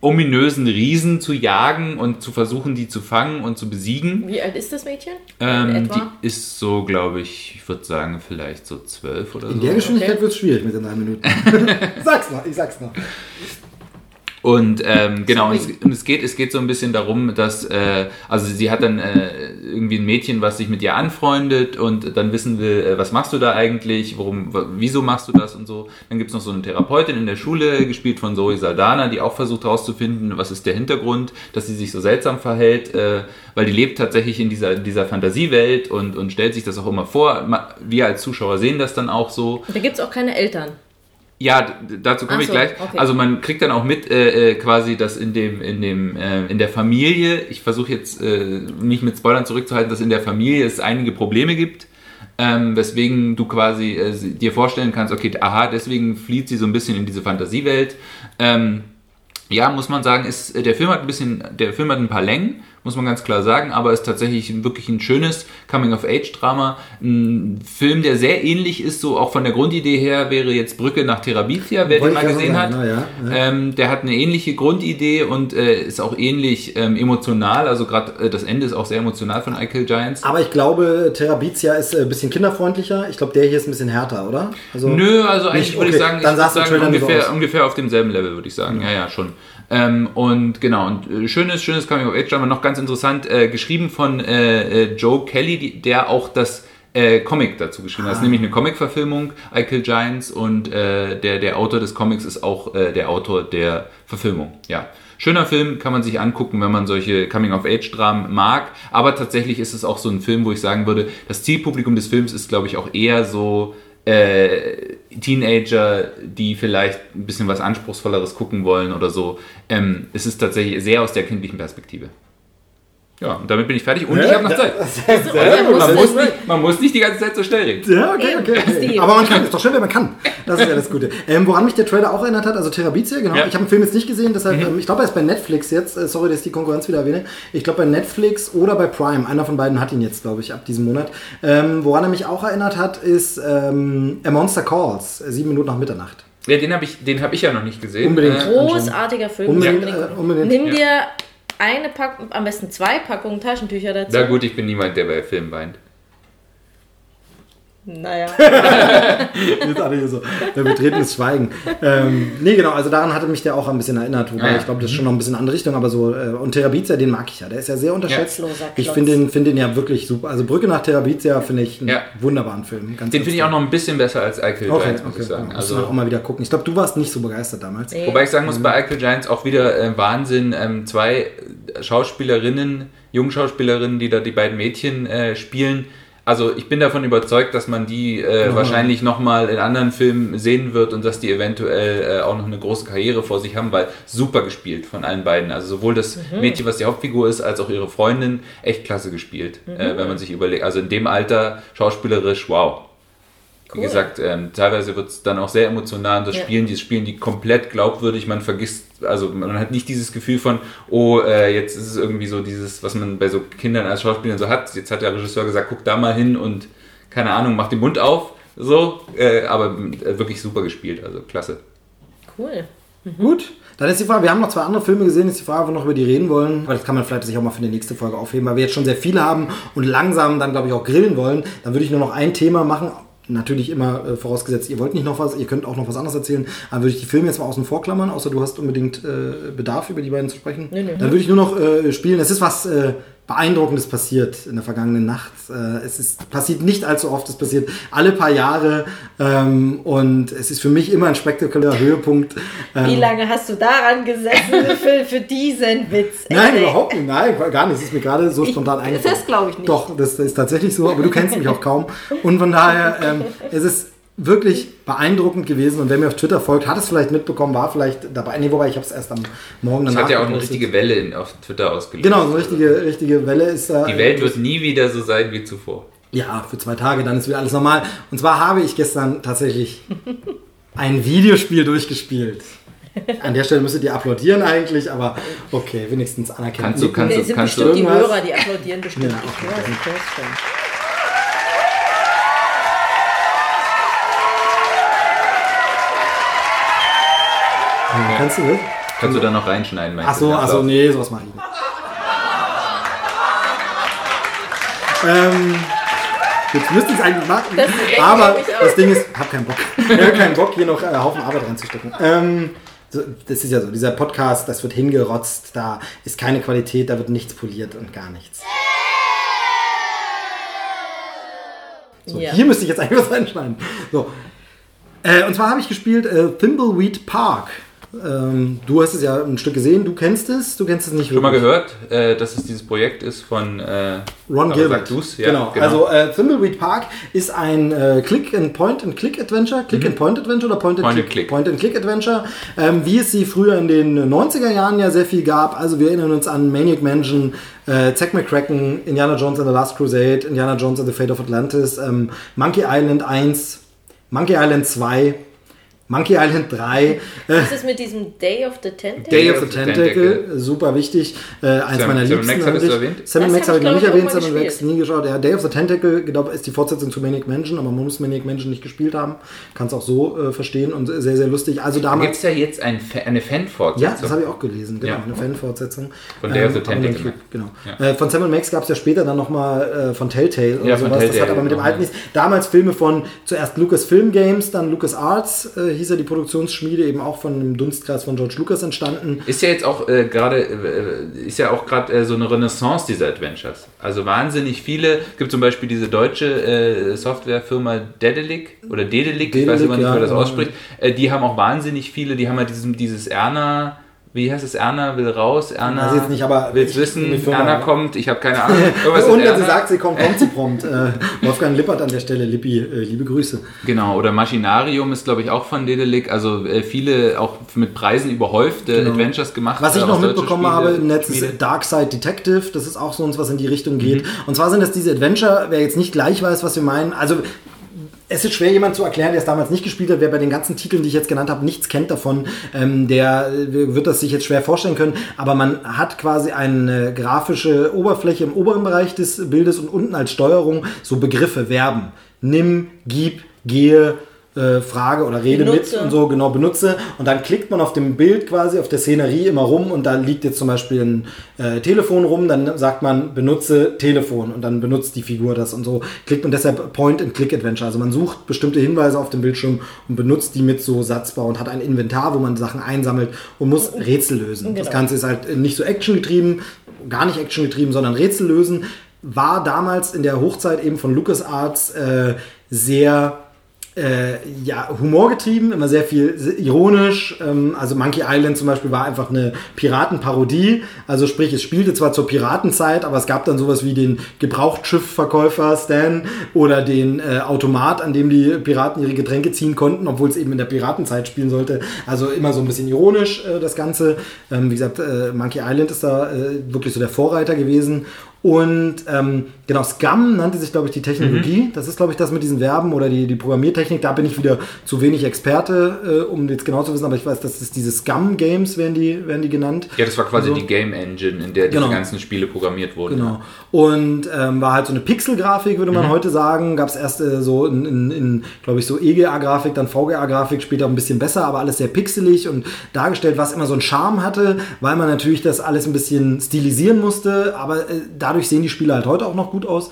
ominösen Riesen zu jagen und zu versuchen, die zu fangen und zu besiegen. Wie alt ist das Mädchen? Ähm, die ist so, glaube ich, ich würde sagen, vielleicht so zwölf oder In so. In der Geschwindigkeit okay. wird es schwierig mit den drei Minuten. *laughs* sag's noch, ich sag's noch. Und ähm, *laughs* genau, und es, und es, geht, es geht so ein bisschen darum, dass, äh, also sie hat dann äh, irgendwie ein Mädchen, was sich mit ihr anfreundet und dann wissen will, äh, was machst du da eigentlich, warum, wieso machst du das und so. Dann gibt's noch so eine Therapeutin in der Schule, gespielt von Zoe Saldana, die auch versucht herauszufinden, was ist der Hintergrund, dass sie sich so seltsam verhält, äh, weil die lebt tatsächlich in dieser, dieser Fantasiewelt und, und stellt sich das auch immer vor. Wir als Zuschauer sehen das dann auch so. Da gibt's auch keine Eltern. Ja, dazu komme so, ich gleich. Okay. Also man kriegt dann auch mit äh, äh, quasi, dass in dem in dem äh, in der Familie, ich versuche jetzt äh, mich mit Spoilern zurückzuhalten, dass in der Familie es einige Probleme gibt, ähm, weswegen du quasi äh, dir vorstellen kannst, okay, aha, deswegen flieht sie so ein bisschen in diese Fantasiewelt. Ähm, ja, muss man sagen, ist der Film hat ein bisschen, der Film hat ein paar Längen muss man ganz klar sagen, aber ist tatsächlich wirklich ein schönes Coming-of-Age-Drama. Ein Film, der sehr ähnlich ist, so auch von der Grundidee her, wäre jetzt Brücke nach Therabitia, wer den mal gesehen hat. Na, ja, ja. Ähm, der hat eine ähnliche Grundidee und äh, ist auch ähnlich ähm, emotional, also gerade äh, das Ende ist auch sehr emotional von I Kill Giants. Aber ich glaube, Therabitia ist äh, ein bisschen kinderfreundlicher. Ich glaube, der hier ist ein bisschen härter, oder? Also Nö, also eigentlich würde okay. ich sagen, ich würde sagen ungefähr, ungefähr auf demselben Level, würde ich sagen. Ja, ja, schon. Ähm, und genau, und äh, schönes, schönes Coming of Age Drama, noch ganz interessant, äh, geschrieben von äh, äh, Joe Kelly, die, der auch das äh, Comic dazu geschrieben hat. Das ist ah. nämlich eine Comic-Verfilmung, I Kill Giants, und äh, der, der Autor des Comics ist auch der Autor der Verfilmung. Ja. Schöner Film, kann man sich angucken, wenn man solche Coming-of-Age-Dramen mag. Aber tatsächlich ist es auch so ein Film, wo ich sagen würde, das Zielpublikum des Films ist, glaube ich, auch eher so äh, Teenager, die vielleicht ein bisschen was Anspruchsvolleres gucken wollen oder so. Ähm, es ist tatsächlich sehr aus der kindlichen Perspektive. Ja, und damit bin ich fertig und ja, ich habe noch Zeit. *laughs* Sehr, sehr gut. Man, muss nicht, man muss nicht die ganze Zeit so schnell reden. Ja, okay, okay. okay. Aber man kann, ist doch schön, wenn man kann. Das ist ja das Gute. Ähm, woran mich der Trailer auch erinnert hat, also Terabizia, genau. Ja. Ich habe den Film jetzt nicht gesehen, deshalb, mhm. ähm, ich glaube, er ist bei Netflix jetzt. Äh, sorry, dass ich die Konkurrenz wieder erwähne. Ich glaube, bei Netflix oder bei Prime. Einer von beiden hat ihn jetzt, glaube ich, ab diesem Monat. Ähm, woran er mich auch erinnert hat, ist ähm, A Monster Calls, äh, sieben Minuten nach Mitternacht. Ja, den habe ich, hab ich ja noch nicht gesehen. Unbedingt. Äh, Großartiger Film. Unbedingt, äh, unbedingt. Nimm dir eine Packung, am besten zwei Packungen Taschentücher dazu. Na gut, ich bin niemand, der bei Filmen weint. Naja. *laughs* Jetzt alle hier so ein betretenes Schweigen. Ähm, nee, genau, also daran hatte mich der auch ein bisschen erinnert. Wobei ah, ja. ich glaube, das ist schon noch ein bisschen andere Richtung, aber so. Äh, und Terabizia, den mag ich ja. Der ist ja sehr unterschätzt. Ja. Ich finde den, find den ja wirklich super. Also Brücke nach Terabizia finde ich einen ja. wunderbaren Film. Ganz den finde ich auch noch ein bisschen besser als okay, Giants, muss okay, ich sagen. Okay. Also auch mal wieder gucken. Ich glaube, du warst nicht so begeistert damals. Nee. Wobei ich sagen muss, bei Eichel Giants auch wieder äh, Wahnsinn. Ähm, zwei Schauspielerinnen, Jungschauspielerinnen, die da die beiden Mädchen äh, spielen also ich bin davon überzeugt, dass man die äh, wahrscheinlich nochmal in anderen Filmen sehen wird und dass die eventuell äh, auch noch eine große Karriere vor sich haben, weil super gespielt von allen beiden. Also sowohl das mhm. Mädchen, was die Hauptfigur ist, als auch ihre Freundin, echt klasse gespielt. Mhm. Äh, wenn man sich überlegt, also in dem Alter schauspielerisch, wow. Cool. Wie gesagt, ähm, teilweise wird es dann auch sehr emotional und das ja. Spielen, die spielen die komplett glaubwürdig, man vergisst, also man hat nicht dieses Gefühl von, oh, äh, jetzt ist es irgendwie so dieses, was man bei so Kindern als Schauspielern so hat, jetzt hat der Regisseur gesagt, guck da mal hin und keine Ahnung, mach den Mund auf, so, äh, aber äh, wirklich super gespielt, also klasse. Cool. Mhm. Gut, dann ist die Frage, wir haben noch zwei andere Filme gesehen, ist die Frage, ob wir noch über die reden wollen. Aber das kann man vielleicht sich auch mal für die nächste Folge aufheben, weil wir jetzt schon sehr viele haben und langsam dann, glaube ich, auch grillen wollen. Dann würde ich nur noch ein Thema machen, Natürlich immer äh, vorausgesetzt, ihr wollt nicht noch was, ihr könnt auch noch was anderes erzählen. Dann würde ich die Filme jetzt mal außen vor klammern, außer du hast unbedingt äh, Bedarf, über die beiden zu sprechen. Nee, nee. Dann würde ich nur noch äh, spielen. Es ist was äh, Beeindruckendes passiert in der vergangenen Nacht. Äh, es ist, passiert nicht allzu oft, es passiert alle paar Jahre ähm, und es ist für mich immer ein spektakulärer Höhepunkt. Ähm, Wie lange hast du daran gesessen *laughs* für, für diesen Witz? Nein, überhaupt nicht. Nein, gar nicht. Es ist mir gerade so spontan eingefallen. Das glaube ich nicht. Doch, das ist tatsächlich so, aber du kennst mich auch kaum. Und von daher, ähm, es ist wirklich beeindruckend gewesen und wer mir auf Twitter folgt, hat es vielleicht mitbekommen, war vielleicht dabei. Nee, wobei ich habe es erst am Morgen Es danach. hat ja auch eine richtige Welle in, auf Twitter ausgelöst. Genau, so eine richtige, richtige Welle ist da. Die Welt wird nie wieder so sein wie zuvor. Ja, für zwei Tage, dann ist wieder alles normal. Und zwar habe ich gestern tatsächlich *laughs* ein Videospiel durchgespielt. An der Stelle müsstet ihr applaudieren eigentlich, aber okay, wenigstens anerkennen. Kannst du- kannst Es sind kannst bestimmt die? Hörer, die applaudieren bestimmt. Ja, ich okay, es, ich höre es schon. Kannst du das? Kannst du da noch reinschneiden, meinst Ach so, du? ach so, nee, sowas mache ich nicht. ähm, jetzt müsste ich es eigentlich machen, Das aber ich das Ding ist, hab keinen Bock. *laughs* Ich habe keinen Bock, hier noch äh, Haufen Arbeit reinzustecken. Ähm, das ist ja so, dieser Podcast, das wird hingerotzt, da ist keine Qualität, da wird nichts poliert und gar nichts. So, Ja. Hier müsste ich jetzt eigentlich was reinschneiden. So. Äh, und zwar habe ich gespielt äh, Thimbleweed Park. Ähm, du hast es ja ein Stück gesehen, du kennst es, du kennst es nicht Schon mal gehört, äh, dass es dieses Projekt ist von äh, Ron Gilbert. Ja, genau. Also äh, Thimbleweed Park ist ein äh, Click-and-Point-and-Click-Adventure. Click-and-Point-Adventure oder Point-and-Click. Point-and-Click-Adventure. Ähm, wie es sie früher in den 90er Jahren ja sehr viel gab. Also wir erinnern uns an Maniac Mansion, äh, Zack McCracken, Indiana Jones and the Last Crusade, Indiana Jones and the Fate of Atlantis, ähm, Monkey Island 1, Monkey Island 2, Monkey Island 3. Was ist mit diesem Day of the Tentacle? Day of the Tentacle, super wichtig. Äh, eins Sam- meiner Sam liebsten. Max erwähnt? Sam Das Max hab habe ich ich, noch nicht glaub ich, erwähnt, Sam Max nie geschaut. Ja, Day of the Tentacle, glaube ist die Fortsetzung zu Maniac Mansion, aber man muss Maniac Mansion nicht gespielt haben. Kann es auch so äh, verstehen und sehr, sehr lustig. Also Da damals. gibt es ja jetzt ein, Fa- eine Fanfortsetzung. Ja, das habe ich auch gelesen, genau, Ja. eine Fanfortsetzung. Von Day of the noch Tentacle. Genau. Ja. Äh, von Sam Max gab es ja später dann nochmal äh, von Telltale oder Ja, von sowas. das Telltale hat aber mit dem alten ja. nichts. Damals Filme von zuerst Lucas Film Games, dann Lucas Arts, äh, hieß ja die Produktionsschmiede, eben auch von einem Dunstkreis von George Lucas entstanden. Ist ja jetzt auch äh, gerade, äh, ist ja auch gerade äh, so eine Renaissance dieser Adventures. Also wahnsinnig viele, gibt zum Beispiel diese deutsche äh, Softwarefirma Dedelic oder Dedelic, ich weiß Dedelic, immer nicht, ja, wer das genau. ausspricht, äh, die haben auch wahnsinnig viele, die haben halt diesen, dieses Erna, wie heißt es, Erna will raus, Erna jetzt nicht, aber will's wissen, Firma- Erna kommt, ich habe keine Ahnung. *laughs* Und wenn sie sagt, sie kommt, kommt sie prompt. Äh, Wolfgang Lippert an der Stelle, Lippi, äh, liebe Grüße. Genau, oder Machinarium ist, glaube ich, auch von Dedelic. Also äh, viele auch mit Preisen überhäufte Adventures gemacht. Genau. Was ich noch mitbekommen Spiele- habe im Netz ist Dark Side Detective. Das ist auch so uns, was in die Richtung geht. Mhm. Und zwar sind es diese Adventure, wer jetzt nicht gleich weiß, was wir meinen. Also es ist schwer, jemand zu erklären, der es damals nicht gespielt hat. Wer bei den ganzen Titeln, die ich jetzt genannt habe, nichts kennt davon, ähm, der äh, wird das sich jetzt schwer vorstellen können. Aber man hat quasi eine grafische Oberfläche im oberen Bereich des Bildes und unten als Steuerung so Begriffe, Verben. Nimm, gib, gehe, äh, Frage oder Rede Benutze. mit und so genau benutze. Und dann klickt man auf dem Bild quasi, auf der Szenerie immer rum und da liegt jetzt zum Beispiel ein äh, Telefon rum, dann sagt man benutze Telefon und dann benutzt die Figur das und so. Klickt man deshalb Point-and-Click-Adventure. Also man sucht bestimmte Hinweise auf dem Bildschirm und benutzt die mit so Satzbau und hat ein Inventar, wo man Sachen einsammelt und muss Rätsel lösen. Das Genau. Ganze ist halt nicht so actiongetrieben, gar nicht actiongetrieben, sondern Rätsel lösen. War damals in der Hochzeit eben von LucasArts äh, sehr äh, ja, humorgetrieben, immer sehr viel ironisch. Ähm, also Monkey Island zum Beispiel war einfach eine Piratenparodie. Also sprich, es spielte zwar zur Piratenzeit, aber es gab dann sowas wie den Gebrauchtschiffverkäufer Stan oder den äh, Automat, an dem die Piraten ihre Getränke ziehen konnten, obwohl es eben in der Piratenzeit spielen sollte. Also immer so ein bisschen ironisch äh, das Ganze. Ähm, wie gesagt, äh, Monkey Island ist da äh, wirklich so der Vorreiter gewesen. Und ähm, genau, Scum nannte sich, glaube ich, die Technologie. Das ist, glaube ich, das mit diesen Verben oder die, die Programmiertechnik. Da bin ich wieder zu wenig Experte, äh, um jetzt genau zu wissen, aber ich weiß, das ist diese Scum-Games, werden die, werden die genannt. Ja, das war quasi Also- die Game Engine, in der diese Genau. ganzen Spiele programmiert wurden. Genau. Und ähm, war halt so eine Pixel-Grafik, würde man heute sagen. Gab es erst äh, so in, in, in glaube ich, so EGA-Grafik, dann VGA-Grafik, später ein bisschen besser, aber alles sehr pixelig und dargestellt, was immer so einen Charme hatte, weil man natürlich das alles ein bisschen stilisieren musste. Aber äh, dadurch sehen die Spiele halt heute auch noch gut aus.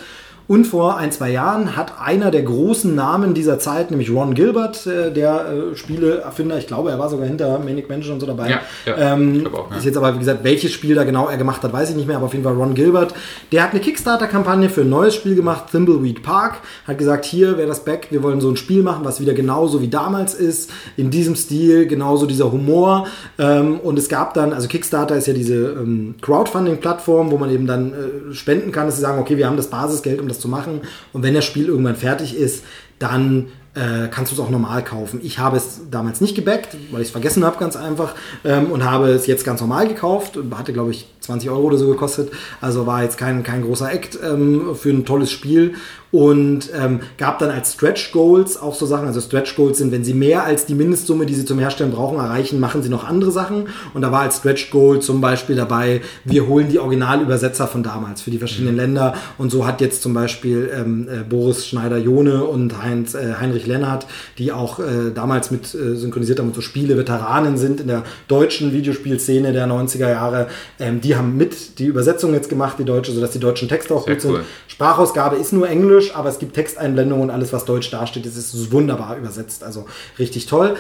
Und vor ein, zwei Jahren hat einer der großen Namen dieser Zeit, nämlich Ron Gilbert, äh, der äh, Spieleerfinder, ich glaube, er war sogar hinter Manic Mansion und so dabei. Ja, ja, ähm, auch, ja. Ist jetzt aber, wie gesagt, welches Spiel da genau er gemacht hat, weiß ich nicht mehr, aber auf jeden Fall Ron Gilbert. Der hat eine Kickstarter-Kampagne für ein neues Spiel gemacht, Thimbleweed Park. Hat gesagt, hier wäre das Back, wir wollen so ein Spiel machen, was wieder genauso wie damals ist, in diesem Stil, genauso dieser Humor. Ähm, und es gab dann, also Kickstarter ist ja diese ähm, Crowdfunding-Plattform, wo man eben dann äh, spenden kann, dass sie sagen, okay, wir haben das Basisgeld, um das zu machen. Und wenn das Spiel irgendwann fertig ist, dann äh, kannst du es auch normal kaufen. Ich habe es damals nicht gebackt, weil ich es vergessen habe, ganz einfach, ähm, und habe es jetzt ganz normal gekauft. Hatte, glaube ich, 20 Euro oder so gekostet. Also war jetzt kein, kein großer Act ähm, für ein tolles Spiel und ähm, gab dann als Stretch Goals auch so Sachen. Also Stretch Goals sind, wenn sie mehr als die Mindestsumme, die sie zum Herstellen brauchen, erreichen, machen sie noch andere Sachen. Und da war als Stretch Goal zum Beispiel dabei, wir holen die Originalübersetzer von damals für die verschiedenen mhm. Länder. Und so hat jetzt zum Beispiel ähm, äh, Boris Schneider-Jone und Heinz, äh, Heinrich Lennart, die auch äh, damals mit äh, synchronisiert haben und so Spiele Veteranen sind in der deutschen Videospielszene der 90er Jahre, ähm, die haben mit die Übersetzung jetzt gemacht, die deutsche, sodass die deutschen Texte auch Sehr gut cool. sind. Sprachausgabe ist nur Englisch, aber es gibt Texteinblendungen und alles, was deutsch dasteht. Es ist wunderbar übersetzt, also richtig toll.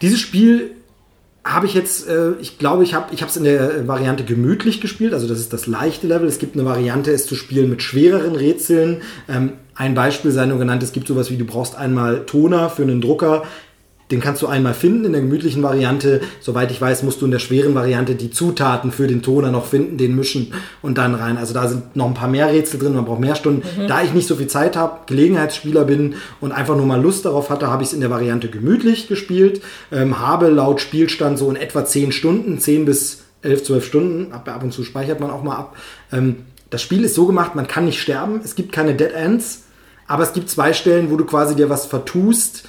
Dieses Spiel habe ich jetzt, äh, ich glaube, ich habe es in der Variante gemütlich gespielt, also das ist das leichte Level. Es gibt eine Variante, es zu spielen mit schwereren Rätseln. Ähm, ein Beispiel sei nur genannt, es gibt sowas wie, du brauchst einmal Toner für einen Drucker, den kannst du einmal finden in der gemütlichen Variante. Soweit ich weiß, musst du in der schweren Variante die Zutaten für den Toner noch finden, den mischen und dann rein. Also da sind noch ein paar mehr Rätsel drin, man braucht mehr Stunden. Mhm. Da ich nicht so viel Zeit habe, Gelegenheitsspieler bin und einfach nur mal Lust darauf hatte, habe ich es in der Variante gemütlich gespielt. Ähm, habe laut Spielstand so in etwa 10 Stunden, 10 bis 11, 12 Stunden, ab, ab und zu speichert man auch mal ab. Ähm, das Spiel ist so gemacht, man kann nicht sterben, es gibt keine Dead Ends, aber es gibt zwei Stellen, wo du quasi dir was vertust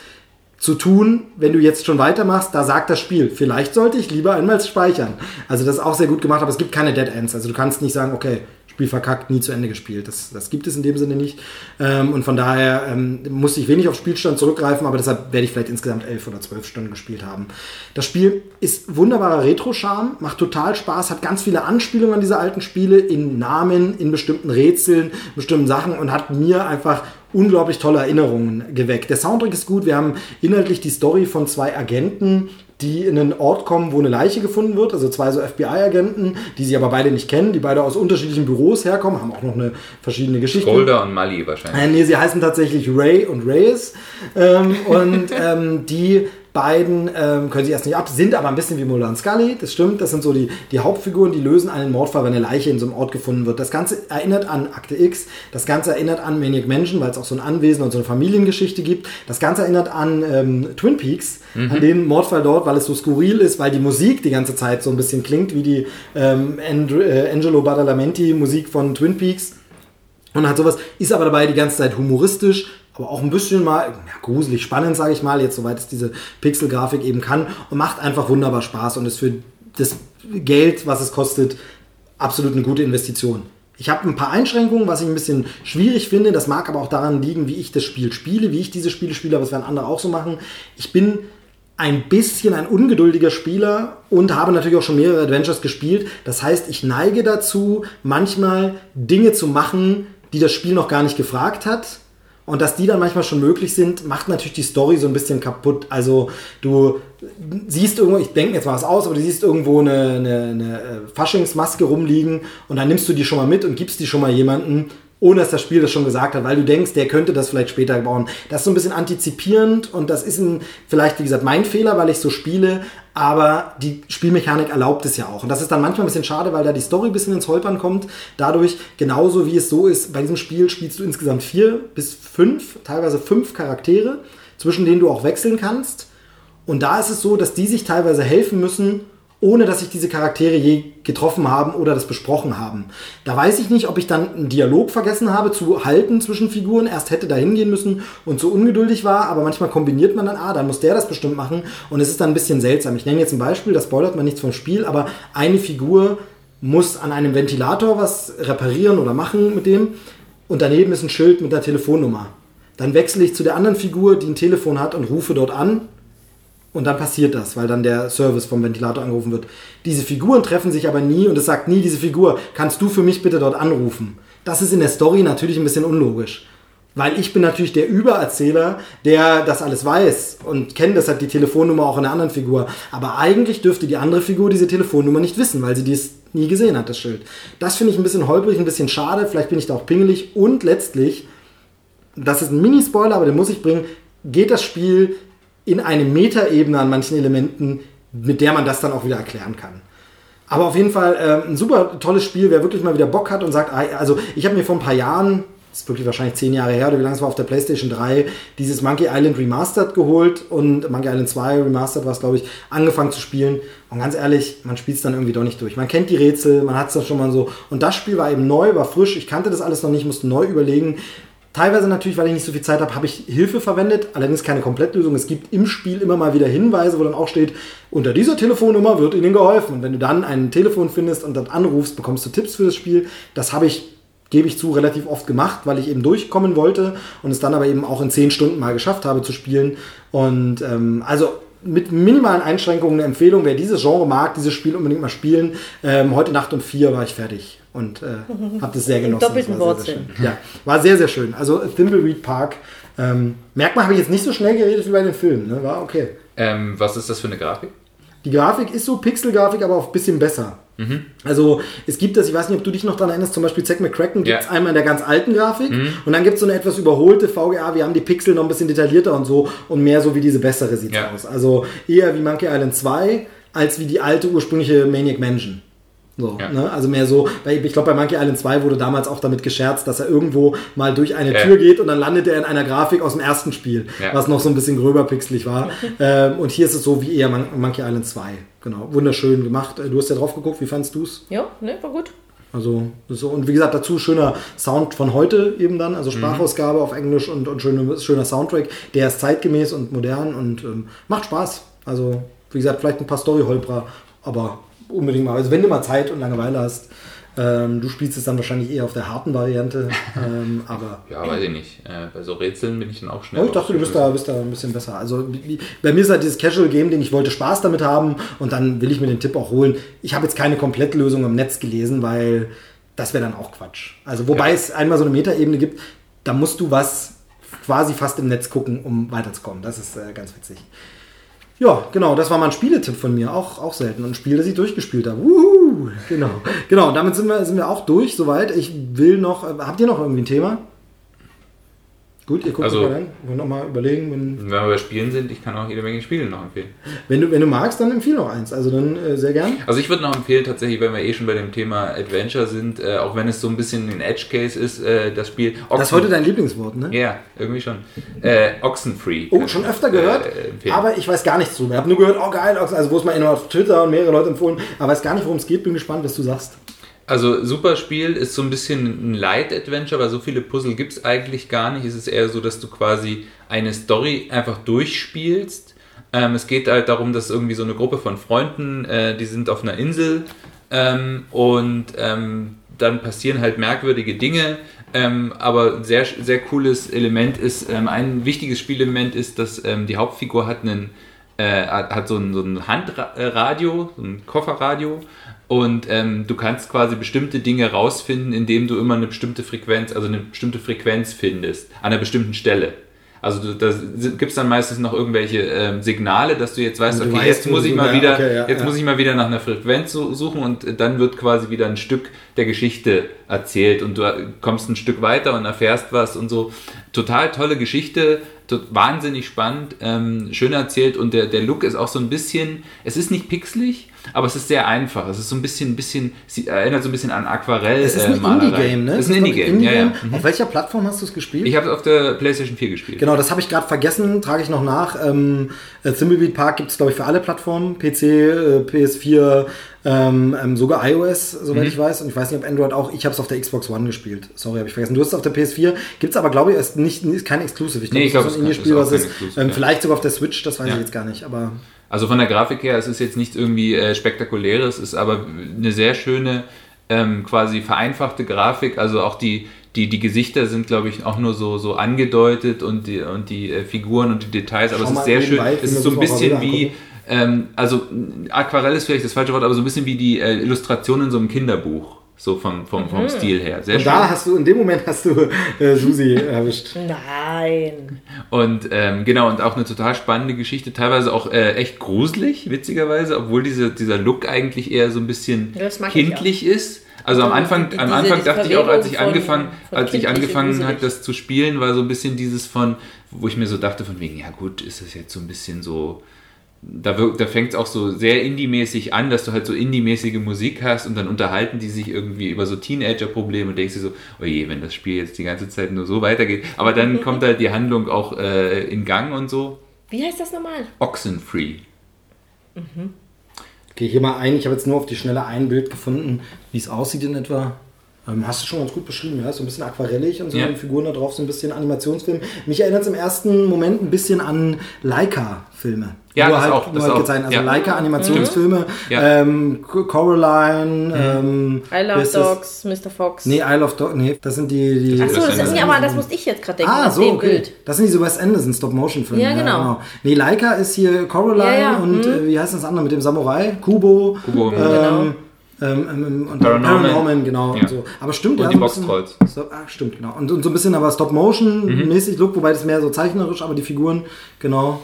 zu tun, wenn du jetzt schon weitermachst, da sagt das Spiel, vielleicht sollte ich lieber einmal speichern. Also das ist auch sehr gut gemacht, aber es gibt keine Dead Ends. Also du kannst nicht sagen, okay, Spiel verkackt, nie zu Ende gespielt. Das, das gibt es in dem Sinne nicht. Ähm, und von daher ähm, muss ich wenig auf Spielstand zurückgreifen, aber deshalb werde ich vielleicht insgesamt elf oder zwölf Stunden gespielt haben. Das Spiel ist wunderbarer Retro-Charme, macht total Spaß, hat ganz viele Anspielungen an diese alten Spiele in Namen, in bestimmten Rätseln, bestimmten Sachen und hat mir einfach unglaublich tolle Erinnerungen geweckt. Der Soundtrack ist gut. Wir haben inhaltlich die Story von zwei Agenten, die in einen Ort kommen, wo eine Leiche gefunden wird. Also zwei so FBI-Agenten, die sie aber beide nicht kennen, die beide aus unterschiedlichen Büros herkommen, haben auch noch eine verschiedene Geschichte. Golda und Mali wahrscheinlich. Äh, nee, sie heißen tatsächlich Ray und Reyes. Ähm, und *laughs* ähm, die beiden ähm, können sich erst nicht ab, sind aber ein bisschen wie Mulder und Scully, das stimmt. Das sind so die, die Hauptfiguren, die lösen einen Mordfall, wenn eine Leiche in so einem Ort gefunden wird. Das Ganze erinnert an Akte X, das Ganze erinnert an Maniac Mansion, weil es auch so ein Anwesen und so eine Familiengeschichte gibt. Das Ganze erinnert an ähm, Twin Peaks, mhm. an den Mordfall dort, weil es so skurril ist, weil die Musik die ganze Zeit so ein bisschen klingt wie die ähm, äh, Angelo Badalamenti Musik von Twin Peaks. Und hat sowas, ist aber dabei die ganze Zeit humoristisch, aber auch ein bisschen mal ja, gruselig spannend, sage ich mal, jetzt soweit es diese Pixel-Grafik eben kann und macht einfach wunderbar Spaß und ist für das Geld, was es kostet, absolut eine gute Investition. Ich habe ein paar Einschränkungen, was ich ein bisschen schwierig finde. Das mag aber auch daran liegen, wie ich das Spiel spiele, wie ich diese Spiele spiele, aber das werden andere auch so machen. Ich bin ein bisschen ein ungeduldiger Spieler und habe natürlich auch schon mehrere Adventures gespielt. Das heißt, ich neige dazu, manchmal Dinge zu machen, die das Spiel noch gar nicht gefragt hat und dass die dann manchmal schon möglich sind, macht natürlich die Story so ein bisschen kaputt. Also du siehst irgendwo, ich denke jetzt mal was aus, aber du siehst irgendwo eine, eine, eine äh, Faschingsmaske rumliegen und dann nimmst du die schon mal mit und gibst die schon mal jemanden ohne dass das Spiel das schon gesagt hat, weil du denkst, der könnte das vielleicht später bauen. Das ist so ein bisschen antizipierend und das ist ein, vielleicht, wie gesagt, mein Fehler, weil ich so spiele, aber die Spielmechanik erlaubt es ja auch. Und das ist dann manchmal ein bisschen schade, weil da die Story ein bisschen ins Holpern kommt. Dadurch, genauso wie es so ist, bei diesem Spiel spielst du insgesamt vier bis fünf, teilweise fünf Charaktere, zwischen denen du auch wechseln kannst. Und da ist es so, dass die sich teilweise helfen müssen, ohne dass sich diese Charaktere je getroffen haben oder das besprochen haben. Da weiß ich nicht, ob ich dann einen Dialog vergessen habe zu halten zwischen Figuren, erst hätte da hingehen müssen und so ungeduldig war, aber manchmal kombiniert man dann, ah, dann muss der das bestimmt machen und es ist dann ein bisschen seltsam. Ich nenne jetzt ein Beispiel, das spoilert man nichts vom Spiel, aber eine Figur muss an einem Ventilator was reparieren oder machen mit dem und daneben ist ein Schild mit einer Telefonnummer. Dann wechsle ich zu der anderen Figur, die ein Telefon hat und rufe dort an und dann passiert das, weil dann der Service vom Ventilator angerufen wird. Diese Figuren treffen sich aber nie und es sagt nie diese Figur, kannst du für mich bitte dort anrufen? Das ist in der Story natürlich ein bisschen unlogisch. Weil ich bin natürlich der Übererzähler, der das alles weiß und kennt deshalb die Telefonnummer auch in einer anderen Figur. Aber eigentlich dürfte die andere Figur diese Telefonnummer nicht wissen, weil sie dies nie gesehen hat, das Schild. Das finde ich ein bisschen holprig, ein bisschen schade. Vielleicht bin ich da auch pingelig. Und letztlich, das ist ein Mini-Spoiler, aber den muss ich bringen, geht das Spiel in eine Metaebene an manchen Elementen, mit der man das dann auch wieder erklären kann. Aber auf jeden Fall äh, ein super tolles Spiel, wer wirklich mal wieder Bock hat und sagt, also ich habe mir vor ein paar Jahren, ist wirklich wahrscheinlich zehn Jahre her oder wie lange es war, auf der PlayStation 3 dieses Monkey Island Remastered geholt und Monkey Island 2 Remastered war es, glaube ich, angefangen zu spielen. Und ganz ehrlich, man spielt es dann irgendwie doch nicht durch. Man kennt die Rätsel, man hat es dann schon mal so. Und das Spiel war eben neu, war frisch. Ich kannte das alles noch nicht, musste neu überlegen. Teilweise natürlich, weil ich nicht so viel Zeit habe, habe ich Hilfe verwendet, allerdings keine Komplettlösung. Es gibt im Spiel immer mal wieder Hinweise, wo dann auch steht, unter dieser Telefonnummer wird Ihnen geholfen. Und wenn du dann ein Telefon findest und dann anrufst, bekommst du Tipps für das Spiel. Das habe ich gebe ich zu, relativ oft gemacht, weil ich eben durchkommen wollte und es dann aber eben auch in zehn Stunden mal geschafft habe zu spielen. Und ähm, also mit minimalen Einschränkungen eine Empfehlung, wer dieses Genre mag, dieses Spiel unbedingt mal spielen. Ähm, heute Nacht um vier war ich fertig und äh, habe das sehr genossen. Doppelten Wortsinn. Ja, war sehr, sehr schön. Also Thimbleweed Park. Ähm, merkt man, habe ich jetzt nicht so schnell geredet wie bei den Filmen. Ne? War okay. Ähm, was ist das für eine Grafik? Die Grafik ist so Pixel-Grafik, aber auch ein bisschen besser. Mhm. Also es gibt das, ich weiß nicht, ob du dich noch daran erinnerst, zum Beispiel Zack McCracken gibt es ja. einmal in der ganz alten Grafik mhm. und dann gibt es so eine etwas überholte VGA, wir haben die Pixel noch ein bisschen detaillierter und so und mehr so wie diese bessere sieht ja. aus. Also eher wie Monkey Island 2 als wie die alte ursprüngliche Maniac Mansion. So, ja. ne? Also mehr so, weil ich glaube, bei Monkey Island 2 wurde damals auch damit gescherzt, dass er irgendwo mal durch eine äh. Tür geht und dann landet er in einer Grafik aus dem ersten Spiel, ja. was noch so ein bisschen gröber pixelig war. *laughs* ähm, und hier ist es so wie eher Mon Monkey Island 2. Genau, wunderschön gemacht. Äh, du hast ja drauf geguckt, wie fandest du es? Ja, ne, war gut. Also, so, und wie gesagt, dazu schöner Sound von heute eben dann, also mhm. Sprachausgabe mhm. auf Englisch und, und schöner, schöner Soundtrack. Der ist zeitgemäß und modern und ähm, macht Spaß. Also, wie gesagt, vielleicht ein paar Story-Holprer, aber unbedingt mal. Also wenn du mal Zeit und Langeweile hast, ähm, du spielst es dann wahrscheinlich eher auf der harten Variante, *laughs* ähm, aber... Ja, weiß ich nicht. Äh, bei so Rätseln bin ich dann auch schnell. Oh, ich dachte, du bist da, bist da ein bisschen besser. Also bei mir ist halt dieses Casual-Game-Ding, ich wollte Spaß damit haben und dann will ich mir den Tipp auch holen. Ich habe jetzt keine Komplettlösung im Netz gelesen, weil das wäre dann auch Quatsch. Also wobei ja. es einmal so eine Metaebene gibt, da musst du was quasi fast im Netz gucken, um weiterzukommen. Das ist äh, ganz witzig. Ja, genau, das war mal ein Spieletipp von mir, auch, auch selten. Und ein Spiel, das ich durchgespielt habe. Wuhu, genau. Genau, damit sind wir, sind wir auch durch, soweit. Ich will noch, äh, habt ihr noch irgendwie ein Thema? Gut, ihr guckt also, mal rein. Wir noch mal überlegen. Wenn, wenn wir bei Spielen sind, ich kann auch jede Menge Spiele noch empfehlen. Wenn du, wenn du magst, dann empfehle noch eins. Also dann äh, sehr gern. Also ich würde noch empfehlen, tatsächlich, wenn wir eh schon bei dem Thema Adventure sind, äh, auch wenn es so ein bisschen ein Edge-Case ist, äh, das Spiel. Ochsen das ist heute dein Lieblingswort, ne? Ja, irgendwie schon. Äh, Oxenfree. Oh, schon öfter gehört, äh, aber ich weiß gar nichts drüber. Ich habe nur gehört, oh geil, Ochsen, also wo es mal auf Twitter und mehrere Leute empfohlen, aber weiß gar nicht, worum es geht. Bin gespannt, was du sagst. Also super Spiel ist so ein bisschen ein Light-Adventure, weil so viele Puzzle gibt es eigentlich gar nicht. Es ist eher so, dass du quasi eine Story einfach durchspielst. Ähm, es geht halt darum, dass irgendwie so eine Gruppe von Freunden, äh, die sind auf einer Insel ähm, und ähm, dann passieren halt merkwürdige Dinge. Ähm, aber ein sehr, sehr cooles Element ist, ähm, ein wichtiges Spielelement ist, dass ähm, die Hauptfigur hat einen äh, hat so ein, so ein Handradio, so ein Kofferradio und ähm, du kannst quasi bestimmte Dinge rausfinden, indem du immer eine bestimmte Frequenz, also eine bestimmte Frequenz findest, an einer bestimmten Stelle. Also da gibt es dann meistens noch irgendwelche ähm, Signale, dass du jetzt weißt, okay, weißt, jetzt muss ich mal wieder, okay, ja, jetzt ja. muss ich mal wieder nach einer Frequenz suchen und dann wird quasi wieder ein Stück der Geschichte erzählt und du kommst ein Stück weiter und erfährst was und so. Total tolle Geschichte, wahnsinnig spannend, ähm, schön erzählt und der, der Look ist auch so ein bisschen, es ist nicht pixelig, aber es ist sehr einfach. Es ist so ein bisschen, bisschen erinnert so ein bisschen an Aquarell. Es ist ein äh, Indie-Game, ne? Es ist ein Indie-Game, Indie ja, ja. Mhm. Auf welcher Plattform hast du es gespielt? Ich habe es auf der PlayStation 4 gespielt. Genau, das habe ich gerade vergessen, trage ich noch nach. Ähm, äh, Thimbleweed Park gibt es, glaube ich, für alle Plattformen. PC, äh, PS4, ähm, ähm, sogar iOS, soweit mhm. ich weiß. Und ich weiß nicht, ob Android auch. Ich habe es auf der Xbox One gespielt. Sorry, habe ich vergessen. Du hast es auf der PS4. Gibt es aber, glaube ich, ist, nicht, ist kein Exclusive. Ich glaube, nee, glaub, das ist ein Indie-Spiel, was ist. Ähm, vielleicht sogar auf der Switch, das weiß ja. ich jetzt gar nicht. Aber also von der Grafik her, es ist jetzt nicht irgendwie äh, spektakuläres, es ist aber eine sehr schöne, ähm, quasi vereinfachte Grafik. Also auch die, die, die Gesichter sind, glaube ich, auch nur so, so angedeutet und die, und die äh, Figuren und die Details, aber Schau es ist sehr schön. Es ist so ein bisschen wie, ähm, also Aquarell ist vielleicht das falsche Wort, aber so ein bisschen wie die äh, Illustration in so einem Kinderbuch. So vom, vom, vom mhm. Stil her. Sehr und schön. da hast du, in dem Moment hast du äh, Susi *laughs* erwischt. Nein. Und ähm, genau, und auch eine total spannende Geschichte, teilweise auch äh, echt gruselig, witzigerweise, obwohl diese, dieser Look eigentlich eher so ein bisschen kindlich ist. Also am Anfang, diese, am Anfang dachte ich auch, als ich angefangen, von als ich angefangen hat, das zu spielen, war so ein bisschen dieses von, wo ich mir so dachte von wegen, ja gut, ist das jetzt so ein bisschen so da, wirkt- da fängt es auch so sehr indie-mäßig an, dass du halt so indie-mäßige Musik hast und dann unterhalten die sich irgendwie über so Teenager-Probleme und denkst dir so, oh je, wenn das Spiel jetzt die ganze Zeit nur so weitergeht. Aber dann *laughs* kommt halt die Handlung auch äh, in Gang und so. Wie heißt das nochmal? Oxenfree. Gehe hier mal ein. Ich habe jetzt nur auf die Schnelle ein Bild gefunden, wie es aussieht in etwa. Ähm, hast du schon ganz gut beschrieben, ja? So ein bisschen aquarellig und so Ja. die Figuren da drauf, so ein bisschen Animationsfilm. Mich erinnert es im ersten Moment ein bisschen an Leica-Filme. Ja, Nur das halt, auch, nur das halt auch. gezeigt. Also Ja. Leica-Animationsfilme. Ja. Ähm, Co- Coraline. Ähm, I Love das? Dogs, Mr. Fox. Nee, Isle of Dogs. Nee, das sind die. die Achso, das ja, aber das musste ich jetzt gerade denken. Ah, so, dem okay. Bild. Das sind diese Wes Anderson Stop-Motion-Filme. Ja, genau. Nee, Leica ist hier Coraline Ja, ja, und hm. äh, wie heißt das andere mit dem Samurai? Kubo. Kubo, Ähm, genau. Ähm, ähm, und Paranormal. Paranorman, genau. Ja. Und so. Aber stimmt, Und ja. die so Boxtrolls. So, ah, stimmt, genau. Und, und so ein bisschen aber Stop-Motion-mäßig Look, wobei das mehr so zeichnerisch, aber die Figuren, genau.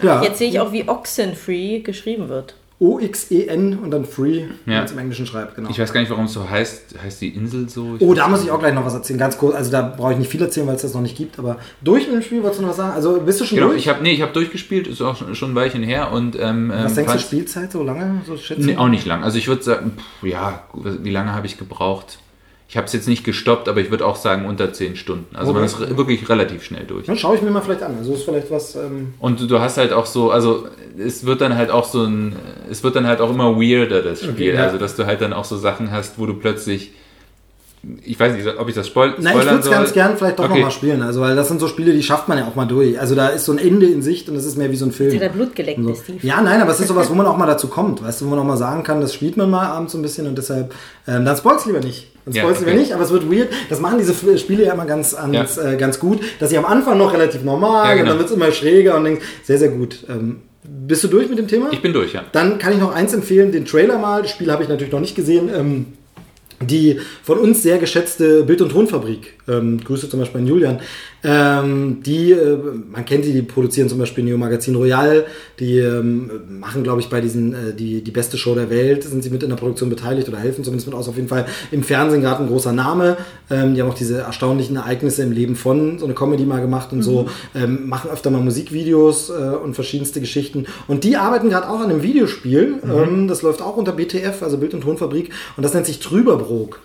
Ja, Jetzt sehe ich auch, wie Oxenfree geschrieben wird. O-X-E-N und dann Free, Ja. wenn es im Englischen schreibt, genau. Ich weiß gar nicht, warum es so heißt. Heißt die Insel so? Ich Oh, da muss ich auch gleich noch was erzählen, ganz kurz. Also da brauche ich nicht viel erzählen, weil es das noch nicht gibt, aber durch mit dem Spiel, wolltest du noch was sagen? Also bist du schon Genau, durch? ich habe nee, ich habe durchgespielt, ist auch schon, ein Weilchen her und ähm, was ähm, denkst du, Spielzeit so lange? So schätzen? Nee, auch nicht lang. Also ich würde sagen, pff, ja, wie lange habe ich gebraucht? Ich habe es jetzt nicht gestoppt, aber ich würde auch sagen unter 10 Stunden. Also man Okay. ist re- wirklich relativ schnell durch. Dann schaue ich mir mal vielleicht an. Also ist vielleicht was. Ähm, Und du hast halt auch so, also es wird dann halt auch so ein, es wird dann halt auch immer weirder, das Spiel. Okay, ja. Also dass du halt dann auch so Sachen hast, wo du plötzlich, ich weiß nicht, ob ich das spoil ich spoilern würde es ganz gern vielleicht doch Okay. noch mal spielen. Also, weil das sind so Spiele, die schafft man ja auch mal durch. Also da ist so ein Ende in Sicht und das ist mehr wie so ein Film. Jetzt hat er Blut geleckt, So. der Steve. Ja, nein, aber es ist sowas, wo man auch mal dazu kommt, weißt du, wo man auch mal sagen kann, das spielt man mal abends so ein bisschen und deshalb, ähm, dann spoilst lieber nicht. Dann Ja, okay. nicht, aber es wird weird. Das machen diese Spiele ja immer ganz, ganz, Ja. äh, ganz gut, dass sie am Anfang noch relativ normal Ja, genau. und dann wird es immer schräger und denkst, sehr, sehr gut. Ähm, bist du durch mit dem Thema? Ich bin durch, ja. Dann kann ich noch eins empfehlen, den Trailer mal. Das Spiel habe ich natürlich noch nicht gesehen. Ähm, die von uns sehr geschätzte Bild- und Tonfabrik, ähm, Grüße zum Beispiel an Julian, ähm, die, äh, man kennt die, die produzieren zum Beispiel Neo Magazin Royal, die ähm, machen, glaube ich, bei diesen, äh, die, die beste Show der Welt, sind sie mit in der Produktion beteiligt oder helfen zumindest mit aus, auf jeden Fall im Fernsehen gerade ein großer Name. Ähm, die haben auch diese erstaunlichen Ereignisse im Leben von, so eine Comedy mal gemacht und so, ähm, machen öfter mal Musikvideos äh, und verschiedenste Geschichten. Und die arbeiten gerade auch an einem Videospiel, ähm, das läuft auch unter BTF, also Bild- und Tonfabrik, und das nennt sich Trüberbrook.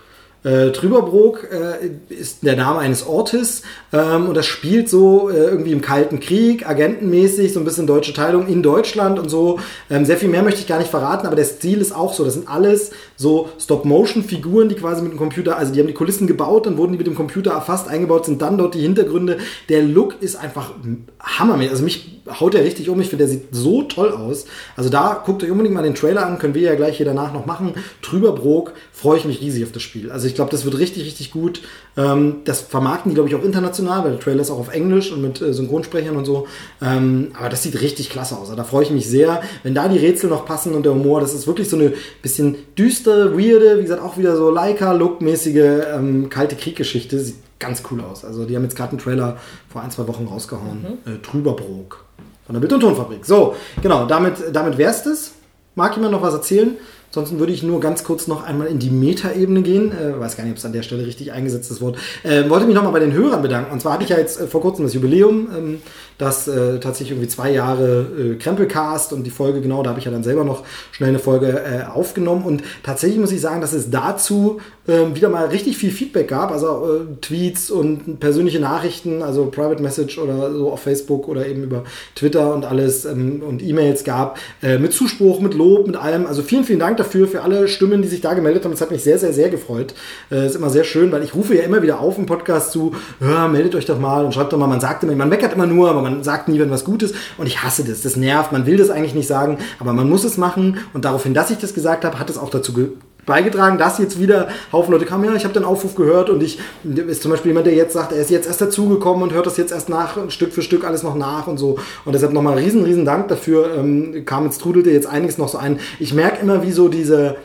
Äh, Trüberbrook äh, ist der Name eines Ortes ähm, und das spielt so äh, irgendwie im Kalten Krieg, agentenmäßig, so ein bisschen deutsche Teilung in Deutschland und so. Ähm, sehr viel mehr möchte ich gar nicht verraten, aber der Stil ist auch so. Das sind alles so Stop-Motion-Figuren, die quasi mit dem Computer, also die haben die Kulissen gebaut, dann wurden die mit dem Computer erfasst, eingebaut, sind dann dort die Hintergründe. Der Look ist einfach hammermäßig. Also mich haut der richtig um. Ich finde, der sieht so toll aus. Also da guckt euch unbedingt mal den Trailer an, können wir ja gleich hier danach noch machen. Trüberbrook, freue ich mich riesig auf das Spiel. Also ich glaube, das wird richtig, richtig gut. Ähm, das vermarkten die, glaube ich, auch international, weil der Trailer ist auch auf Englisch und mit äh, Synchronsprechern und so. Ähm, aber das sieht richtig klasse aus. Also da freue ich mich sehr. Wenn da die Rätsel noch passen und der Humor, das ist wirklich so eine bisschen düstere, weirde, wie gesagt, auch wieder so Leica-Look-mäßige ähm, kalte Krieggeschichte. Sieht ganz cool aus. Also die haben jetzt gerade einen Trailer vor ein, zwei Wochen rausgehauen. Äh, Trüberbrook von der Bild- und Tonfabrik. So, genau, damit, damit wär's das. Mag jemand noch was erzählen? Ansonsten würde ich nur ganz kurz noch einmal in die Metaebene gehen. Äh, weiß gar nicht, ob es an der Stelle richtig eingesetzt ist Wort. Äh, wollte mich nochmal bei den Hörern bedanken. Und zwar hatte ich ja jetzt äh, vor kurzem das Jubiläum, ähm, das äh, tatsächlich irgendwie zwei Jahre äh, Krempelcast und die Folge, genau, da habe ich ja dann selber noch schnell eine Folge äh, aufgenommen. Und tatsächlich muss ich sagen, dass es dazu ähm, wieder mal richtig viel Feedback gab. Also äh, Tweets und persönliche Nachrichten, also Private Message oder so auf Facebook oder eben über Twitter und alles ähm, und E-Mails gab. Äh, mit Zuspruch, mit Lob, mit allem. Also vielen, vielen Dank dafür, für alle Stimmen, die sich da gemeldet haben. Das hat mich sehr, sehr, sehr gefreut. Äh, ist immer sehr schön, weil ich rufe ja immer wieder auf im Podcast zu, ja, meldet euch doch mal und schreibt doch mal. Man sagt immer, man meckert immer nur, aber man sagt nie, wenn was gut ist. Und ich hasse das. Das nervt. Man will das eigentlich nicht sagen, aber man muss es machen. Und daraufhin, dass ich das gesagt habe, hat es auch dazu ge beigetragen, dass jetzt wieder Haufen Leute kamen, ja, ich habe den Aufruf gehört und ich ist zum Beispiel jemand, der jetzt sagt, er ist jetzt erst dazugekommen und hört das jetzt erst nach, Stück für Stück alles noch nach und so. Und deshalb nochmal riesen, riesen Dank dafür. Ähm, kam jetzt trudelte jetzt einiges noch so ein. Ich merke immer, wie so diese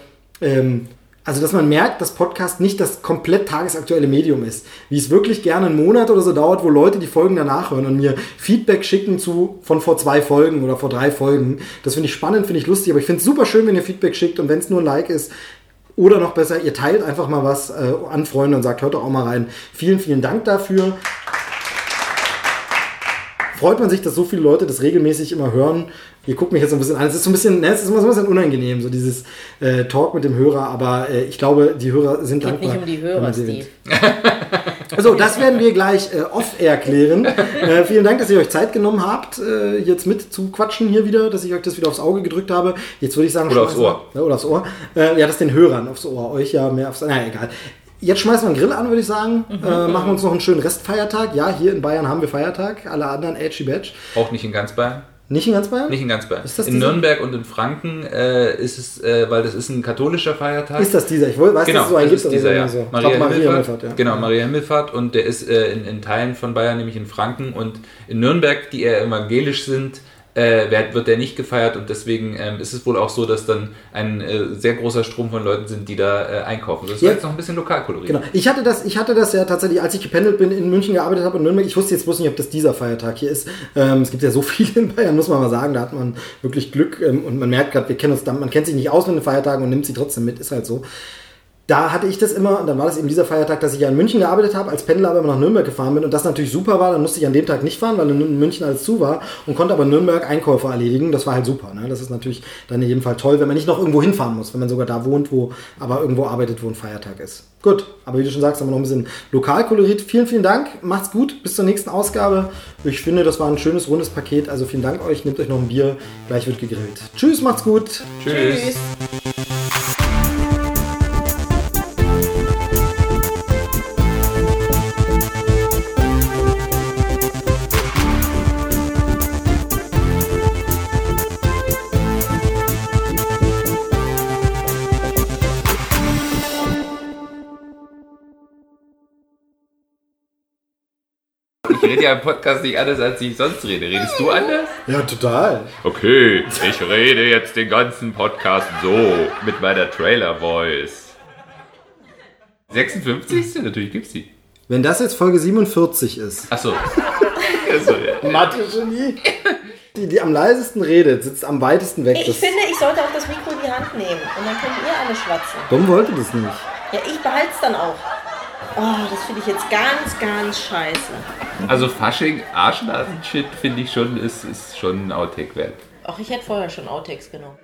ähm, also, dass man merkt, dass Podcast nicht das komplett tagesaktuelle Medium ist. Wie es wirklich gerne einen Monat oder so dauert, wo Leute die Folgen danach hören und mir Feedback schicken zu von vor zwei Folgen oder vor drei Folgen. Das finde ich spannend, finde ich lustig, aber ich finde es super schön, wenn ihr Feedback schickt und wenn es nur ein Like ist. Oder noch besser, ihr teilt einfach mal was äh, an Freunde und sagt, hört doch auch mal rein. Vielen, vielen Dank dafür. freut man sich, dass so viele Leute das regelmäßig immer hören. Ihr guckt mich jetzt so ein bisschen an. Es ist so ein bisschen, ne, es ist immer so ein bisschen unangenehm, so dieses äh, Talk mit dem Hörer, aber äh, ich glaube, die Hörer sind Geht dankbar. nicht um die Hörer, Steve. *laughs* *laughs* Also, das werden wir gleich äh, off-air klären. *laughs* Äh, vielen Dank, dass ihr euch Zeit genommen habt, äh, jetzt mit zu quatschen hier wieder, dass ich euch das wieder aufs Auge gedrückt habe. Jetzt würde ich sagen, Oder aufs Ohr. Ja, oder aufs Ohr. Äh, ja, das den Hörern aufs Ohr. Euch ja mehr aufs. Naja, egal. Jetzt schmeißen wir einen Grill an, würde ich sagen. Mhm. Äh, machen wir uns noch einen schönen Restfeiertag. Ja, hier in Bayern haben wir Feiertag. Alle anderen edgy badge. Auch nicht in ganz Bayern. Nicht in ganz Bayern? Nicht in ganz Bayern. Ist das in Nürnberg und in Franken äh, ist es, äh, weil das ist ein katholischer Feiertag. Ist das dieser? Ich wollte- weiß, Genau, dass es so einen das gibt. ist dieser, aber ja. so. Maria Himmelfahrt. Himmelfahrt, ja. Genau, Maria Himmelfahrt und der ist äh, in, in Teilen von Bayern, nämlich in Franken und in Nürnberg, die eher evangelisch sind, äh, wird, der nicht gefeiert und deswegen ähm, ist es wohl auch so, dass dann ein äh, sehr großer Strom von Leuten sind, die da äh, einkaufen. Das ist Ja. jetzt noch ein bisschen Lokalkolorit. Genau. Ich hatte das, ich hatte das ja tatsächlich, als ich gependelt bin, in München gearbeitet habe und Nürnberg. Ich wusste jetzt bloß nicht, ob das dieser Feiertag hier ist. Ähm, es gibt ja so *laughs* viele in Bayern, muss man mal sagen. Da hat man wirklich Glück ähm, und man merkt gerade, wir kennen uns, da- man kennt sich nicht aus mit den Feiertagen und nimmt sie trotzdem mit. Ist halt so. Da hatte ich das immer, und dann war das eben dieser Feiertag, dass ich ja in München gearbeitet habe, als Pendler aber immer nach Nürnberg gefahren bin und das natürlich super war, dann musste ich an dem Tag nicht fahren, weil in München alles zu war und konnte aber in Nürnberg Einkäufe erledigen. Das war halt super. Ne? Das ist natürlich dann in jedem Fall toll, wenn man nicht noch irgendwo hinfahren muss, wenn man sogar da wohnt, wo aber irgendwo arbeitet, wo ein Feiertag ist. Gut, aber wie du schon sagst, haben wir noch ein bisschen Lokalkolorit. Vielen, vielen Dank. Macht's gut. Bis zur nächsten Ausgabe. Ich finde, das war ein schönes, rundes Paket. Also vielen Dank euch. Nehmt euch noch ein Bier. Gleich wird gegrillt. Tschüss, macht's gut. Tschüss. Ich rede ja im Podcast nicht anders, als ich sonst rede. Redest du anders? Ja, total. Okay, ich rede jetzt den ganzen Podcast so mit meiner Trailer-Voice. 56? Natürlich gibt's die. Wenn das jetzt Folge 47 ist. Achso. Achso, *laughs* ja. Mathe-Genie. Die, die am leisesten redet, sitzt am weitesten weg. Ich Das, finde, ich sollte auch das Mikro in die Hand nehmen und dann könnt ihr alle schwatzen. Dumm wollte das nicht. Ja, ich behalte es dann auch. Oh, das finde ich jetzt ganz, ganz scheiße. Also Fasching, Arschnasen-Shit finde ich schon, ist, ist schon ein Outtake wert. Auch ich hätte vorher schon Outtakes genommen.